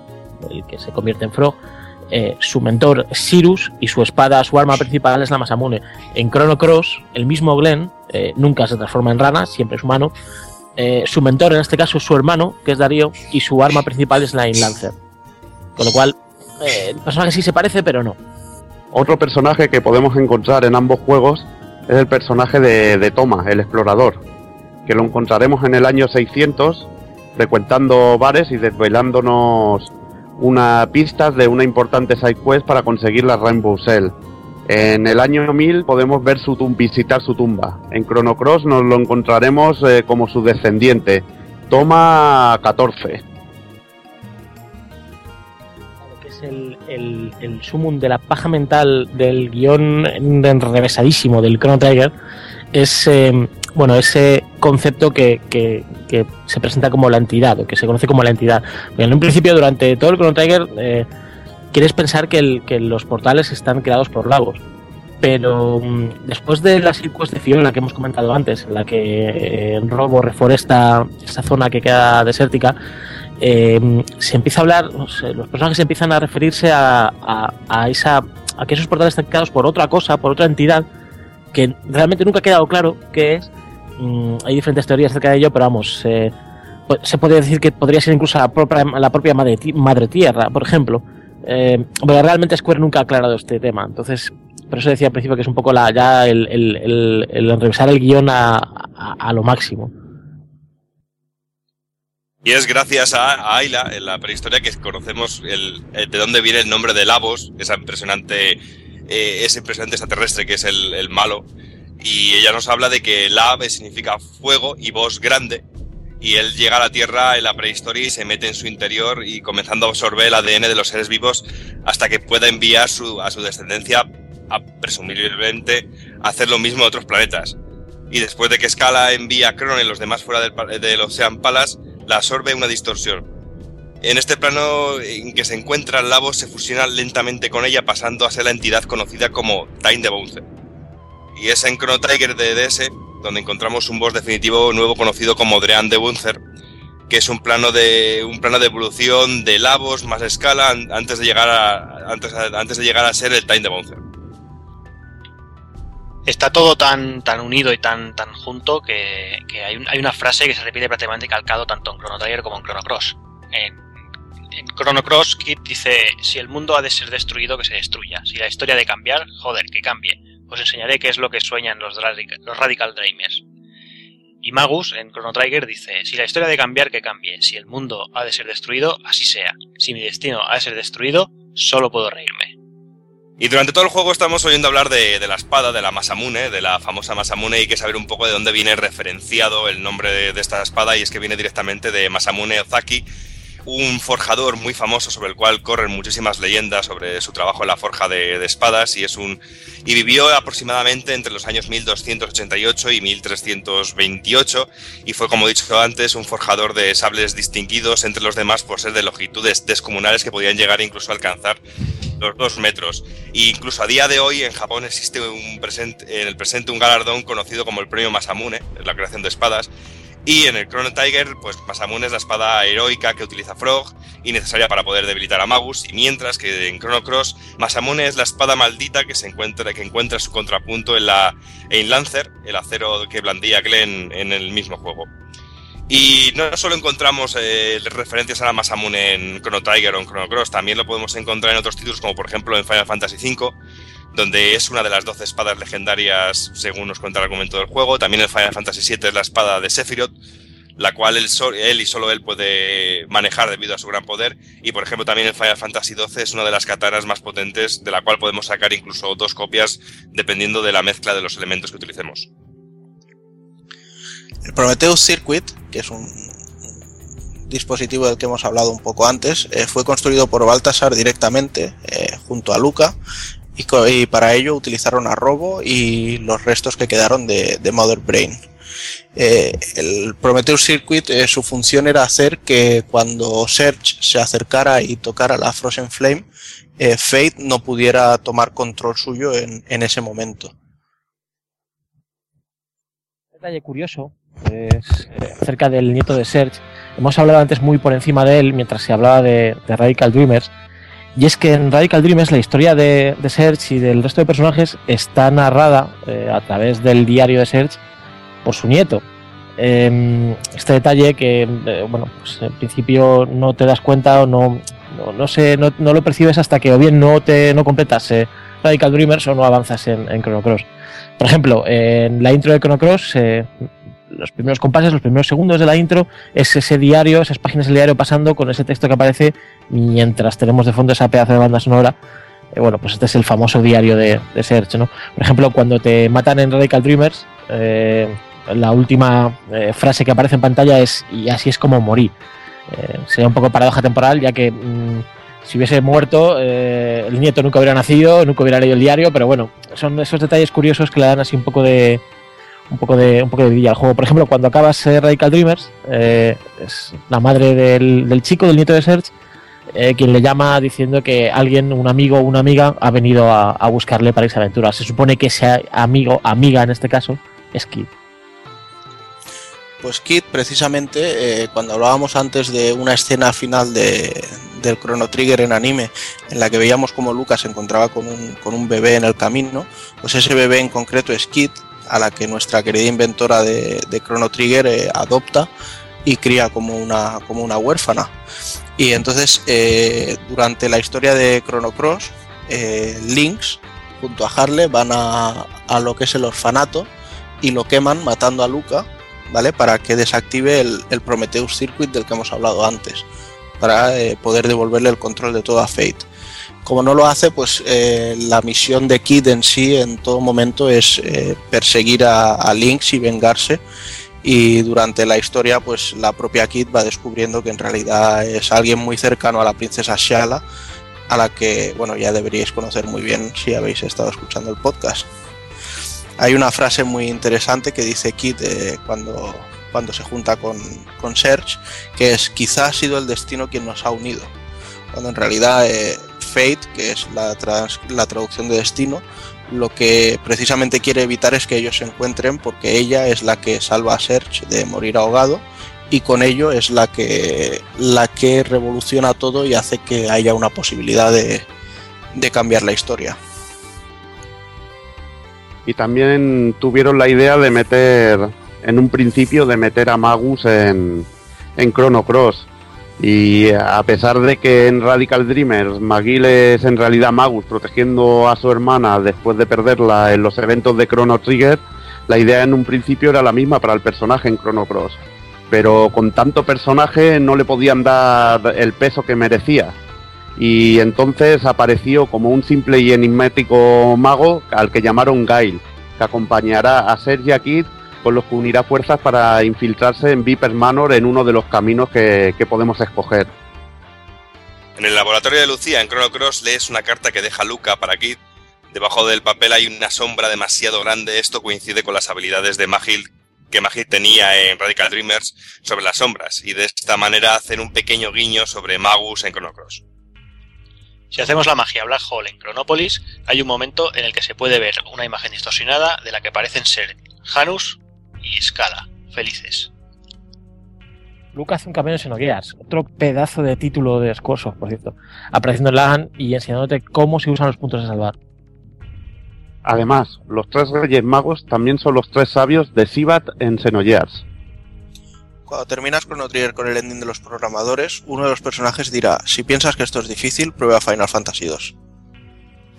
que se convierte en Frog, eh, su mentor es y su espada, su arma principal es la Masamune. En Chrono Cross, el mismo Glenn eh, nunca se transforma en rana, siempre es humano. Eh, su mentor, en este caso, es su hermano, que es Darío, y su arma principal es la Inlancer. Con lo cual, el personaje sí se parece, pero no. Otro personaje que podemos encontrar en ambos juegos es el personaje de, de Thomas, el explorador, que lo encontraremos en el año 600 frecuentando bares y desvelándonos una pistas de una importante side quest para conseguir la Rainbow Cell. En el año 1000 podemos ver su visitar su tumba. En Chrono Cross nos lo encontraremos eh, como su descendiente, Toma 14. el, el, sumum de la paja mental del guion enrevesadísimo del Chrono Trigger es eh, bueno ese concepto que, que, que, se presenta como la entidad o que se conoce como la entidad. En un principio, durante todo el Chrono Trigger, eh, quieres pensar que, el, que, los portales están creados por lagos. Pero um, después de la circunstancia en la que hemos comentado antes, en la que eh, Robo reforesta esa zona que queda desértica, eh, se empieza a hablar, no sé, los personajes empiezan a referirse a, a, a, esa, a que esos portales están creados por otra cosa, por otra entidad, que realmente nunca ha quedado claro qué es. Mm, hay diferentes teorías acerca de ello, pero vamos, eh, se puede decir que podría ser incluso la propia, madre, Tierra, por ejemplo. Eh, pero realmente Square nunca ha aclarado este tema. Entonces, por eso decía al principio que es un poco el, revisar el guion a, lo máximo. Y es gracias a, Ayla, en la prehistoria, que conocemos de dónde viene el nombre de Lavos, esa impresionante, eh, ese impresionante extraterrestre que es el malo. Y ella nos habla de que Lave significa fuego y voz grande. Y él llega a la Tierra en la prehistoria y se mete en su interior y comenzando a absorber el ADN de los seres vivos hasta que pueda enviar su, a su descendencia a presumiblemente hacer lo mismo de otros planetas. Y después de que Scala envía a Cron y los demás fuera del, del Ocean Palace, la absorbe una distorsión. En este plano en que se encuentra Lavos se fusiona lentamente con ella pasando a ser la entidad conocida como Time the Bouncer. Y es en Chrono Trigger de DS donde encontramos un boss definitivo nuevo conocido como Drean de Bouncer, que es un plano de un plano de evolución de Lavos más escala antes de llegar a antes, antes de llegar a ser el Time de Bouncer. Está todo tan, tan unido y tan, tan junto que, hay, una frase que se repite prácticamente calcado tanto en Chrono Trigger como en Chrono Cross. En, en Chrono Cross, Kit dice: Si el mundo ha de ser destruido, que se destruya. Si la historia ha de cambiar, joder, que cambie. Os enseñaré qué es lo que sueñan los, Radical Dreamers. Y Magus, en Chrono Trigger, dice, si la historia de cambiar, que cambie. Si el mundo ha de ser destruido, así sea. Si mi destino ha de ser destruido, solo puedo reírme. Y durante todo el juego estamos oyendo hablar de, la espada, de la Masamune, de la famosa Masamune, y hay que saber un poco de dónde viene referenciado el nombre de, de esta espada, y es que viene directamente de Masamune Ozaki, un forjador muy famoso sobre el cual corren muchísimas leyendas sobre su trabajo en la forja de, espadas y es un y vivió aproximadamente entre los años 1288 y 1328 y fue como he dicho antes un forjador de sables distinguidos entre los demás por ser de longitudes descomunales que podían llegar incluso a alcanzar los dos metros. E incluso a día de hoy en Japón existe un presente, en el presente un galardón conocido como el premio Masamune, la creación de espadas, y en el Chrono Tiger, pues Masamune es la espada heroica que utiliza Frog y necesaria para poder debilitar a Magus. Y mientras que en Chrono Cross, Masamune es la espada maldita que se encuentra, que encuentra su contrapunto en la en Lancer, el acero que blandía Glenn en el mismo juego. Y no solo encontramos eh, referencias a la Masamune en Chrono Tiger o en Chrono Cross, también lo podemos encontrar en otros títulos como por ejemplo en Final Fantasy V, donde es una de las 12 espadas legendarias según nos cuenta el argumento del juego. También en Final Fantasy VII es la espada de Sephiroth, la cual él, él, y solo él puede manejar debido a su gran poder. Y por ejemplo también en Final Fantasy XII es una de las katanas más potentes de la cual podemos sacar incluso dos copias dependiendo de la mezcla de los elementos que utilicemos. El Prometheus Circuit, que es un dispositivo del que hemos hablado un poco antes, eh, fue construido por Baltasar directamente eh, junto a Luca y, para ello utilizaron a Robo y los restos que quedaron de, Mother Brain. Eh, el Prometheus Circuit, eh, su función era hacer que cuando Search se acercara y tocara la Frozen Flame, eh, Fate no pudiera tomar control suyo en, ese momento. Detalle curioso es acerca del nieto de Search. Hemos hablado antes muy por encima de él mientras se hablaba de, de Radical Dreamers y es que en Radical Dreamers la historia de, de Serge y del resto de personajes está narrada eh, a través del diario de Serge por su nieto. Em, este detalle que, eh, bueno, pues en principio no te das cuenta o no, no, no, no, lo percibes hasta que o bien no te no completas eh, Radical Dreamers o no avanzas en Chrono Cross. Por ejemplo, en la intro de Chrono Cross los primeros compases, los primeros segundos de la intro, es ese diario, esas páginas del diario pasando con ese texto que aparece mientras tenemos de fondo esa pedazo de banda sonora. Eh, bueno, pues este es el famoso diario de, Search, ¿no? Por ejemplo, cuando te matan en Radical Dreamers, eh, la última eh, frase que aparece en pantalla es y así es como morí. sería un poco paradoja temporal, ya que mm, si hubiese muerto, el nieto nunca hubiera nacido, nunca hubiera leído el diario, pero bueno, son esos detalles curiosos que le dan así un poco de, un poco de un poco de al juego. Por ejemplo, cuando acabas Radical Dreamers, eh, es la madre del, chico, del nieto de Serge, eh, quien le llama diciendo que alguien, un amigo o una amiga, ha venido a, buscarle para esa aventura. Se supone que ese amigo, amiga en este caso, es Kid. Pues Kid, precisamente, eh, cuando hablábamos antes de una escena final de, del Chrono Trigger en anime, en la que veíamos como Lucas se encontraba con un, con un bebé en el camino, pues ese bebé en concreto es Kid, a la que nuestra querida inventora de, Chrono Trigger eh, adopta y cría como una, como una huérfana. Y entonces, eh, durante la historia de Chrono Cross, eh, Lynx junto a Harley van a, lo que es el orfanato y lo queman matando a Luca, ¿vale? Para que desactive el, Prometheus Circuit del que hemos hablado antes, para poder devolverle el control de todo a Fate como no lo hace, pues eh, la misión de Kid en sí en todo momento es eh, perseguir a, Lynx y vengarse. Y durante la historia, pues la propia Kid va descubriendo que en realidad es alguien muy cercano a la princesa Shala, a la que, bueno, ya deberíais conocer muy bien si habéis estado escuchando el podcast. Hay una frase muy interesante que dice Kid eh, cuando, cuando se junta con, con Serge, que es quizá ha sido el destino quien nos ha unido, cuando en realidad Fate, que es la, la traducción de destino, lo que precisamente quiere evitar es que ellos se encuentren porque ella es la que salva a Serge de morir ahogado y con ello es la que, la que revoluciona todo y hace que haya una posibilidad de, de cambiar la historia. Y también tuvieron la idea de meter, en un principio, de meter a Magus en, en Chrono Cross. Y a pesar de que en Radical Dreamers McGill es en realidad Magus protegiendo a su hermana después de perderla en los eventos de Chrono Trigger, la idea en un principio era la misma para el personaje en Chrono Cross. Pero con tanto personaje no le podían dar el peso que merecía. Y entonces apareció como un simple y enigmático mago al que llamaron Gail, que acompañará a Sergia Kid con los que unirá fuerzas para infiltrarse en Viper Manor en uno de los caminos que, que podemos escoger. En el laboratorio de Lucía, en Chrono Cross, lees una carta que deja Luca para Kid. Debajo del papel hay una sombra demasiado grande. Esto coincide con las habilidades de Magil que Magil tenía en Radical Dreamers sobre las sombras, y de esta manera hacen un pequeño guiño sobre Magus en Chrono Cross. Si hacemos la magia Black Hole en Chronopolis, hay un momento en el que se puede ver una imagen distorsionada de la que parecen ser Janus y Scala, felices. Luca hace un camino en Xenogears, otro pedazo de título de Squaresoft, por cierto, apareciendo en Lagan y enseñándote cómo se usan los puntos de salvar. Además, los tres reyes magos también son los tres sabios de Sibat en Xenogears. Cuando terminas Chrono Trigger con el ending de los programadores, uno de los personajes dirá, si piensas que esto es difícil, prueba Final Fantasy II.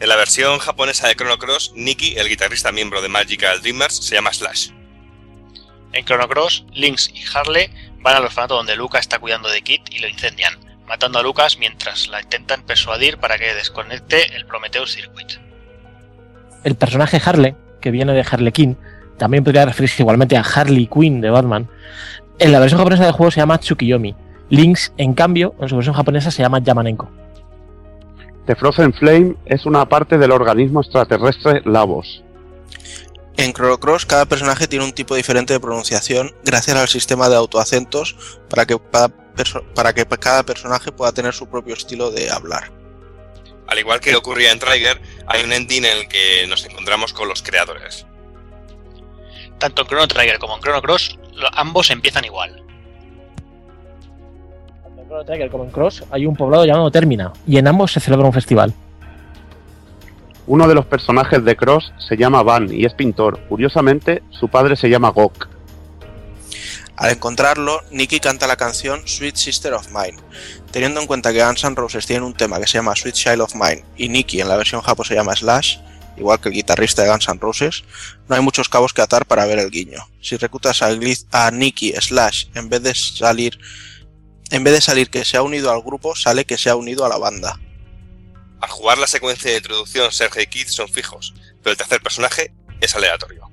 En la versión japonesa de Chrono Cross, Nikki, el guitarrista miembro de Magical Dreamers, se llama Slash. En Chrono Cross, Lynx y Harley van al orfanato donde Luca está cuidando de Kit y lo incendian, matando a Lucas mientras la intentan persuadir para que desconecte el Prometheus Circuit. El personaje Harley, que viene de Harlequin, también podría referirse igualmente a Harley Quinn de Batman. En la versión japonesa del juego se llama Tsukiyomi. Lynx, en cambio, en su versión japonesa se llama Yamanenko. The Frozen Flame es una parte del organismo extraterrestre Lavos. En Chrono Cross, cada personaje tiene un tipo diferente de pronunciación gracias al sistema de autoacentos para que, cada para que cada personaje pueda tener su propio estilo de hablar. Al igual que ocurría en Trigger, hay un ending en el que nos encontramos con los creadores. Tanto en Chrono Trigger como en Chrono Cross, lo- ambos empiezan igual. Tanto en Chrono Trigger como en Cross hay un poblado llamado Termina, y en ambos se celebra un festival. Uno de los personajes de Cross se llama Van y es pintor. Curiosamente, su padre se llama Gok. Al encontrarlo, Nicky canta la canción Sweet Sister of Mine. Teniendo en cuenta que Guns N' Roses tienen un tema que se llama Sweet Child of Mine y Nicky en la versión japo se llama Slash, igual que el guitarrista de Guns N' Roses, no hay muchos cabos que atar para ver el guiño. Si reclutas a, a Nicky Slash en vez de salir en vez de salir que se ha unido al grupo, sale que se ha unido a la banda. Al jugar la secuencia de introducción, Sergio y Kid son fijos, pero el tercer personaje es aleatorio.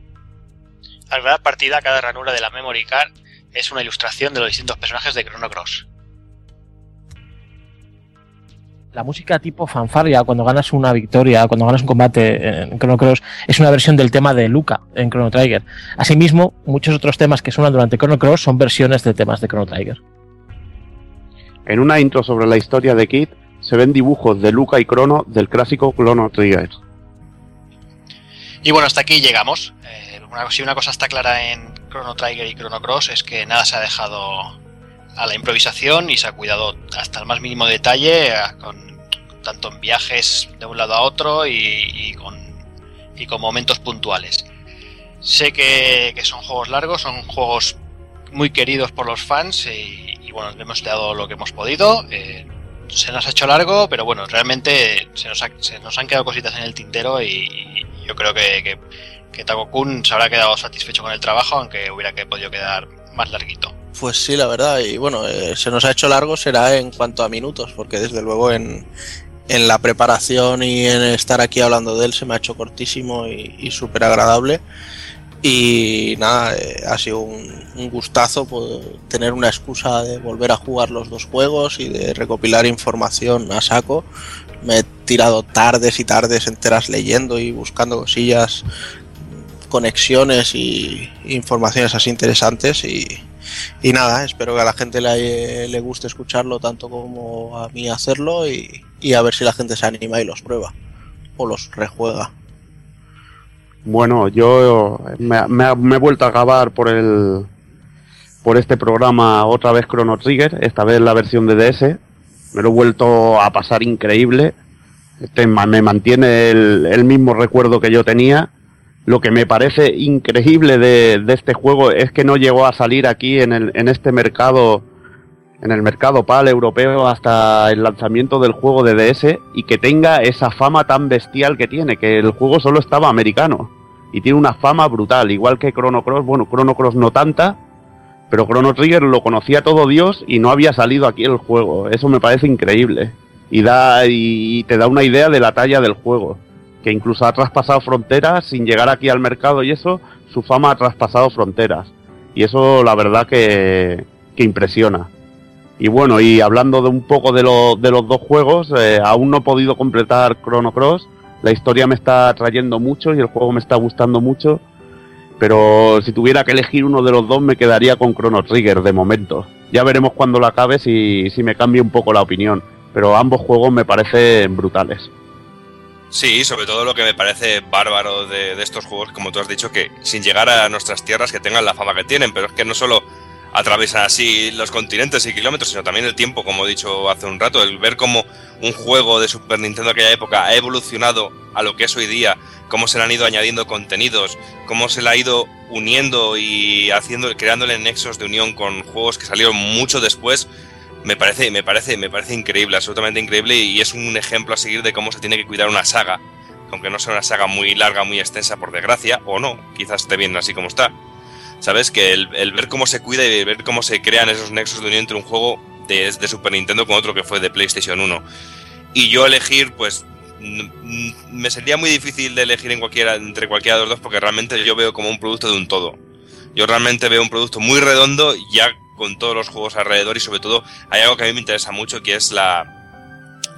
Al dar partida, cada ranura de la memory card es una ilustración de los distintos personajes de Chrono Cross. La música tipo fanfarria, cuando ganas una victoria, cuando ganas un combate en Chrono Cross, es una versión del tema de Luca en Chrono Trigger. Asimismo, muchos otros temas que suenan durante Chrono Cross son versiones de temas de Chrono Trigger. En una intro sobre la historia de Kid se ven dibujos de Luca y Crono del clásico Chrono Trigger. Y bueno, hasta aquí llegamos. Eh, una- si una cosa está clara en Chrono Trigger y Chrono Cross es que nada se ha dejado a la improvisación y se ha cuidado hasta el más mínimo detalle, con, tanto en viajes de un lado a otro y, con, y con momentos puntuales. Sé que, son juegos largos, son juegos muy queridos por los fans y, y bueno, hemos dado lo que hemos podido. eh, se nos ha hecho largo, pero bueno, realmente se nos, ha- se nos han quedado cositas en el tintero y, yo creo que, que, Tago-kun se habrá quedado satisfecho con el trabajo, aunque hubiera que podido quedar más larguito. Pues sí, la verdad, y bueno, eh, se nos ha hecho largo será en cuanto a minutos, porque desde luego en, en la preparación y en estar aquí hablando de él se me ha hecho cortísimo y, y súper agradable. Y nada, eh, ha sido un, gustazo tener una excusa de volver a jugar los dos juegos y de recopilar información a saco. Me he tirado tardes y tardes enteras leyendo y buscando cosillas, conexiones y informaciones así interesantes y, y nada, espero que a la gente le, le guste escucharlo tanto como a mí hacerlo y, y a ver si la gente se anima y los prueba o los rejuega. Bueno, yo me, me- me he vuelto a acabar por el por este programa otra vez Chrono Trigger, esta vez la versión de DS. Me lo he vuelto a pasar increíble. Este me mantiene el, mismo recuerdo que yo tenía. Lo que me parece increíble de, este juego es que no llegó a salir aquí en, el, en este mercado, en el mercado PAL europeo hasta el lanzamiento del juego de DS y que tenga esa fama tan bestial que tiene, que el juego solo estaba americano y tiene una fama brutal, igual que Chrono Cross, bueno, Chrono Cross no tanta, pero Chrono Trigger lo conocía todo Dios y no había salido aquí el juego. Eso me parece increíble. Y, da, y te da una idea de la talla del juego. Que incluso ha traspasado fronteras sin llegar aquí al mercado y eso, su fama ha traspasado fronteras. Y eso la verdad que, que impresiona. Y bueno, y hablando de un poco de, de los dos juegos, eh, aún no he podido completar Chrono Cross. La historia me está atrayendo mucho y el juego me está gustando mucho pero si tuviera que elegir uno de los dos me quedaría con Chrono Trigger de momento. Ya veremos cuando lo acabe si, si me cambia un poco la opinión, pero ambos juegos me parecen brutales. Sí, sobre todo lo que me parece bárbaro de, de, estos juegos, como tú has dicho, que sin llegar a nuestras tierras que tengan la fama que tienen, pero es que no solo atraviesan así los continentes y kilómetros, sino también el tiempo, como he dicho hace un rato, el ver cómo un juego de Super Nintendo de aquella época ha evolucionado a lo que es hoy día, cómo se le han ido añadiendo contenidos, cómo se le ha ido uniendo y haciendo, creándole nexos de unión con juegos que salieron mucho después, me parece, me parece, me parece increíble, absolutamente increíble, y es un ejemplo a seguir de cómo se tiene que cuidar una saga, aunque no sea una saga muy larga, muy extensa, por desgracia, o no, quizás esté bien así como está ¿sabes? Que el, ver cómo se cuida y ver cómo se crean esos nexos de unión entre un juego de, de, Super Nintendo con otro que fue de PlayStation 1. Y yo elegir, pues, me sería muy difícil de elegir en cualquiera, entre cualquiera de los dos porque realmente yo veo como un producto de un todo. Yo realmente veo un producto muy redondo ya con todos los juegos alrededor y sobre todo hay algo que a mí me interesa mucho que es la,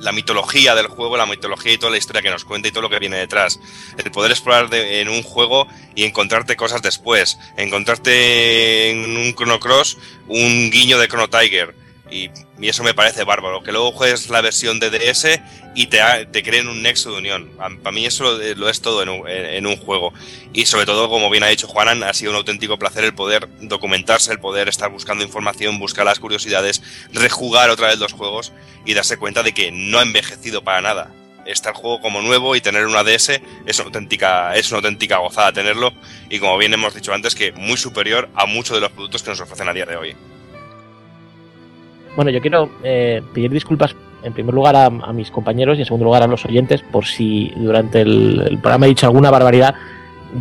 la mitología del juego, la mitología y toda la historia que nos cuenta y todo lo que viene detrás. El poder explorar en un juego y encontrarte cosas después. Encontrarte en un Chrono Cross un guiño de Chrono Tiger. Y, eso me parece bárbaro. Que luego juegues la versión de DS y te, creen un nexo de unión. Para mí eso lo, es todo en un, en un, juego. Y sobre todo, como bien ha dicho Juanan, ha sido un auténtico placer el poder documentarse, el poder estar buscando información, buscar las curiosidades, rejugar otra vez los juegos y darse cuenta de que no ha envejecido para nada. Está el juego como nuevo y tener una DS es una auténtica, es una auténtica gozada tenerlo y como bien hemos dicho antes que muy superior a muchos de los productos que nos ofrecen a día de hoy. Bueno, yo quiero eh, pedir disculpas en primer lugar a, mis compañeros y en segundo lugar a los oyentes por si durante el, programa he dicho alguna barbaridad,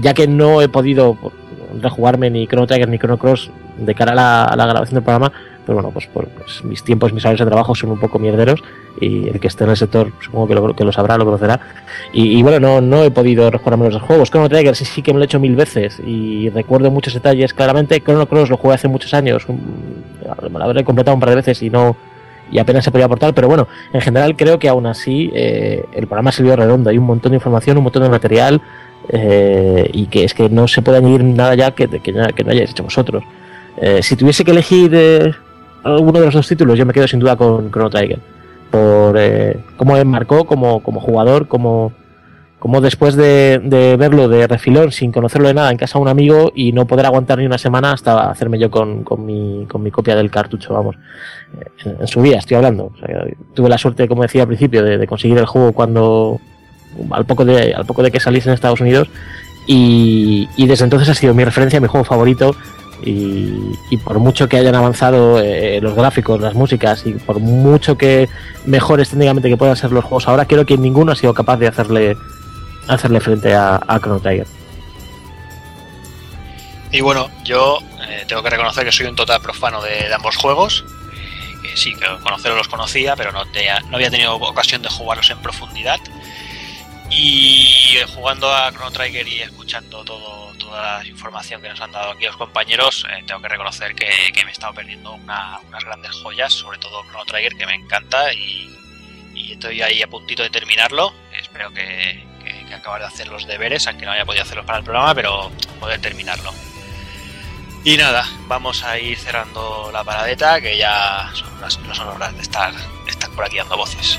ya que no he podido rejugarme ni Chrono Trigger ni Chrono Cross de cara a la grabación del programa, pero bueno, pues, pues, mis tiempos, mis horarios de trabajo son un poco mierderos y el que esté en el sector supongo que lo, que lo sabrá, lo conocerá. Y, bueno, no, no he podido rejugarme los juegos. Chrono Trigger sí, sí que me lo he hecho mil veces y recuerdo muchos detalles claramente. Chrono Cross lo jugué hace muchos años, lo habré completado un par de veces y no y apenas se podía aportar, pero bueno, en general creo que aún así eh, el programa sirvió redondo, hay un montón de información, un montón de material eh, y que es que no se puede añadir nada ya que, que, que no hayáis hecho vosotros. Eh, si tuviese que elegir alguno de los dos títulos, yo me quedo sin duda con Chrono Trigger. Por eh, cómo me marcó como, como jugador, como, como después de, verlo de refilón, sin conocerlo de nada, en casa de un amigo y no poder aguantar ni una semana hasta hacerme yo con, con, mi, con mi copia del cartucho, vamos. Eh, en, su día estoy hablando. tuve la suerte, como decía al principio, de, conseguir el juego cuando, al poco de, al poco de que salís en Estados Unidos. Y, y desde entonces ha sido mi referencia, mi juego favorito y, por mucho que hayan avanzado eh, los gráficos, las músicas y por mucho que mejores técnicamente que puedan ser los juegos ahora, creo que ninguno ha sido capaz de hacerle hacerle frente a, Chrono Trigger. Y bueno, yo eh, tengo que reconocer que soy un total profano de, ambos juegos. Que sí, que conocerlos los conocía, pero no, no había tenido ocasión de jugarlos en profundidad. Y eh, jugando a Chrono Trigger y escuchando todo toda la información que nos han dado aquí los compañeros, eh, tengo que reconocer que, me he estado perdiendo unas grandes joyas, sobre todo Chrono Trigger, que me encanta y, estoy ahí a puntito de terminarlo. Espero que, que, acabar de hacer los deberes, aunque no haya podido hacerlos para el programa, pero poder terminarlo. Y nada, vamos a ir cerrando la paradeta, que ya son unas, no son horas de estar, de estar por aquí dando voces.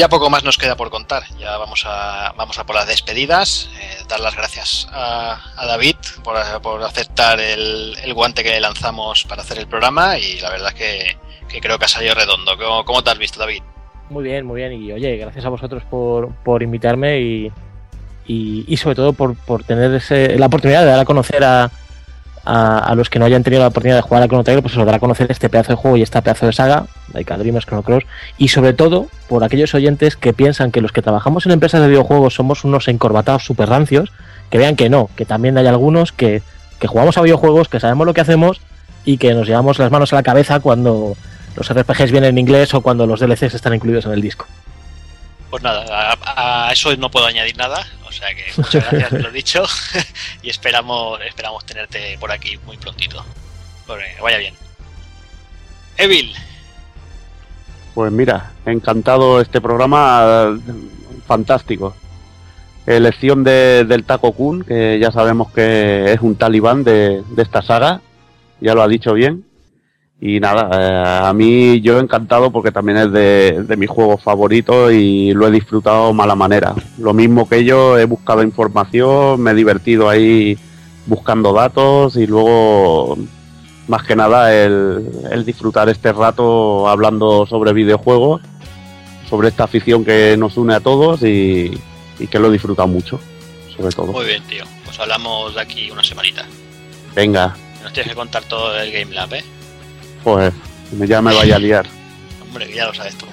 Ya poco más nos queda por contar. Ya vamos a, vamos a por las despedidas. Eh, dar las gracias a, David por, por aceptar el, el, guante que le lanzamos para hacer el programa. Y la verdad es que, que creo que ha salido redondo. ¿Cómo, ¿Cómo, te has visto, David? Muy bien, muy bien. Y oye, gracias a vosotros por, por invitarme y, y, y, sobre todo por, por tener ese, la oportunidad de dar a conocer a, a, los que no hayan tenido la oportunidad de jugar a Chrono Trigger, pues os dará a conocer este pedazo de juego y esta pedazo de saga, Laika Dreamers, Chrono Cross, y sobre todo por aquellos oyentes que piensan que los que trabajamos en empresas de videojuegos somos unos encorbatados super rancios, que vean que no, que también hay algunos que, que jugamos a videojuegos, que sabemos lo que hacemos y que nos llevamos las manos a la cabeza cuando los RPGs vienen en inglés o cuando los DLCs están incluidos en el disco. Pues nada, a, a, eso no puedo añadir nada, o sea que muchas gracias, por lo dicho, *laughs* y esperamos, esperamos tenerte por aquí muy prontito. Pues, vaya bien. Evil. Pues mira, encantado este programa, fantástico. Elección de, del Taco Kun, que ya sabemos que es un talibán de, de esta saga, ya lo ha dicho bien. Y nada, eh, a mí yo encantado porque también es de, de mis juegos favoritos y lo he disfrutado mala manera. Lo mismo que yo, he buscado información, me he divertido ahí buscando datos y luego, más que nada, el, el disfrutar este rato hablando sobre videojuegos, sobre esta afición que nos une a todos y, y que lo he disfrutado mucho, sobre todo. Muy bien, tío. Pues hablamos de aquí una semanita. Venga. Nos tienes que contar todo el Game Lab, ¿eh? Pues ya me vaya a *laughs* liar. Hombre, ya lo sabes tú.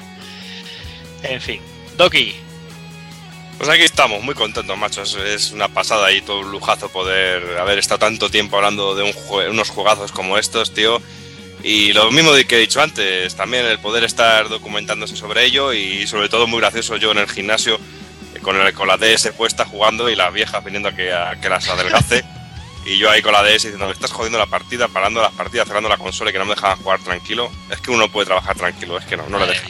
En fin, Doki. Pues aquí estamos, muy contentos, machos. Es una pasada y todo un lujazo poder haber estado tanto tiempo hablando de un jue unos juegazos como estos, tío. Y lo mismo que he dicho antes, también el poder estar documentándose sobre ello y sobre todo muy gracioso yo en el gimnasio con, el, con la DS puesta jugando y las viejas viniendo a que, a que las adelgace. *laughs* Y yo ahí con la DS diciendo, me estás jodiendo la partida, parando las partidas, cerrando la consola y que no me dejan jugar tranquilo. Es que uno puede trabajar tranquilo, es que no, no le dejan.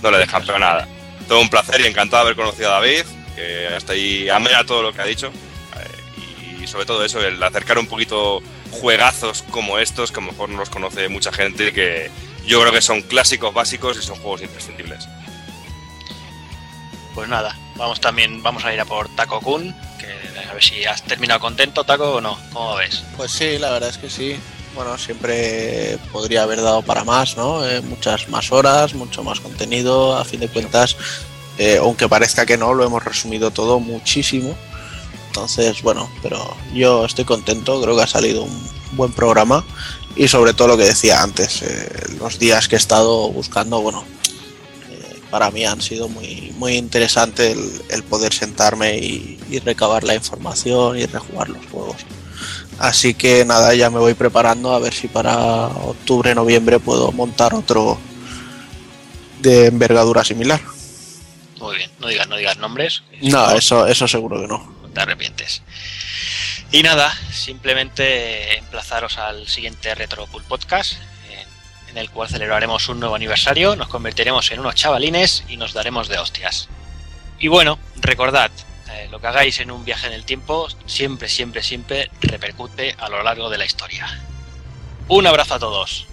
No le dejan, pero nada. Todo un placer y encantado de haber conocido a David, que hasta ahí amea todo lo que ha dicho. Eh, y sobre todo eso, el acercar un poquito juegazos como estos, que a lo mejor no los conoce mucha gente, que yo creo que son clásicos básicos y son juegos imprescindibles. Pues nada, vamos también, vamos a ir a por Taco Kun, que a ver si has terminado contento, Taco, o no. ¿Cómo ves? Pues sí, la verdad es que sí. Bueno, siempre podría haber dado para más, ¿no? Eh, muchas más horas, mucho más contenido. A fin de cuentas, eh, aunque parezca que no, lo hemos resumido todo muchísimo. Entonces, bueno, pero yo estoy contento, creo que ha salido un buen programa. Y sobre todo lo que decía antes, eh, los días que he estado buscando, bueno, para mí han sido muy, muy interesante el, el poder sentarme y, y, recabar la información y rejugar los juegos. Así que nada, ya me voy preparando a ver si para octubre, noviembre puedo montar otro de envergadura similar. Muy bien, no digas, no digas nombres. No, eso, eso seguro que no. Te arrepientes. Y nada, simplemente emplazaros al siguiente Retro Pool Podcast, en el cual celebraremos un nuevo aniversario, nos convertiremos en unos chavalines y nos daremos de hostias. Y bueno, recordad, eh, lo que hagáis en un viaje en el tiempo siempre, siempre, siempre repercute a lo largo de la historia. Un abrazo a todos.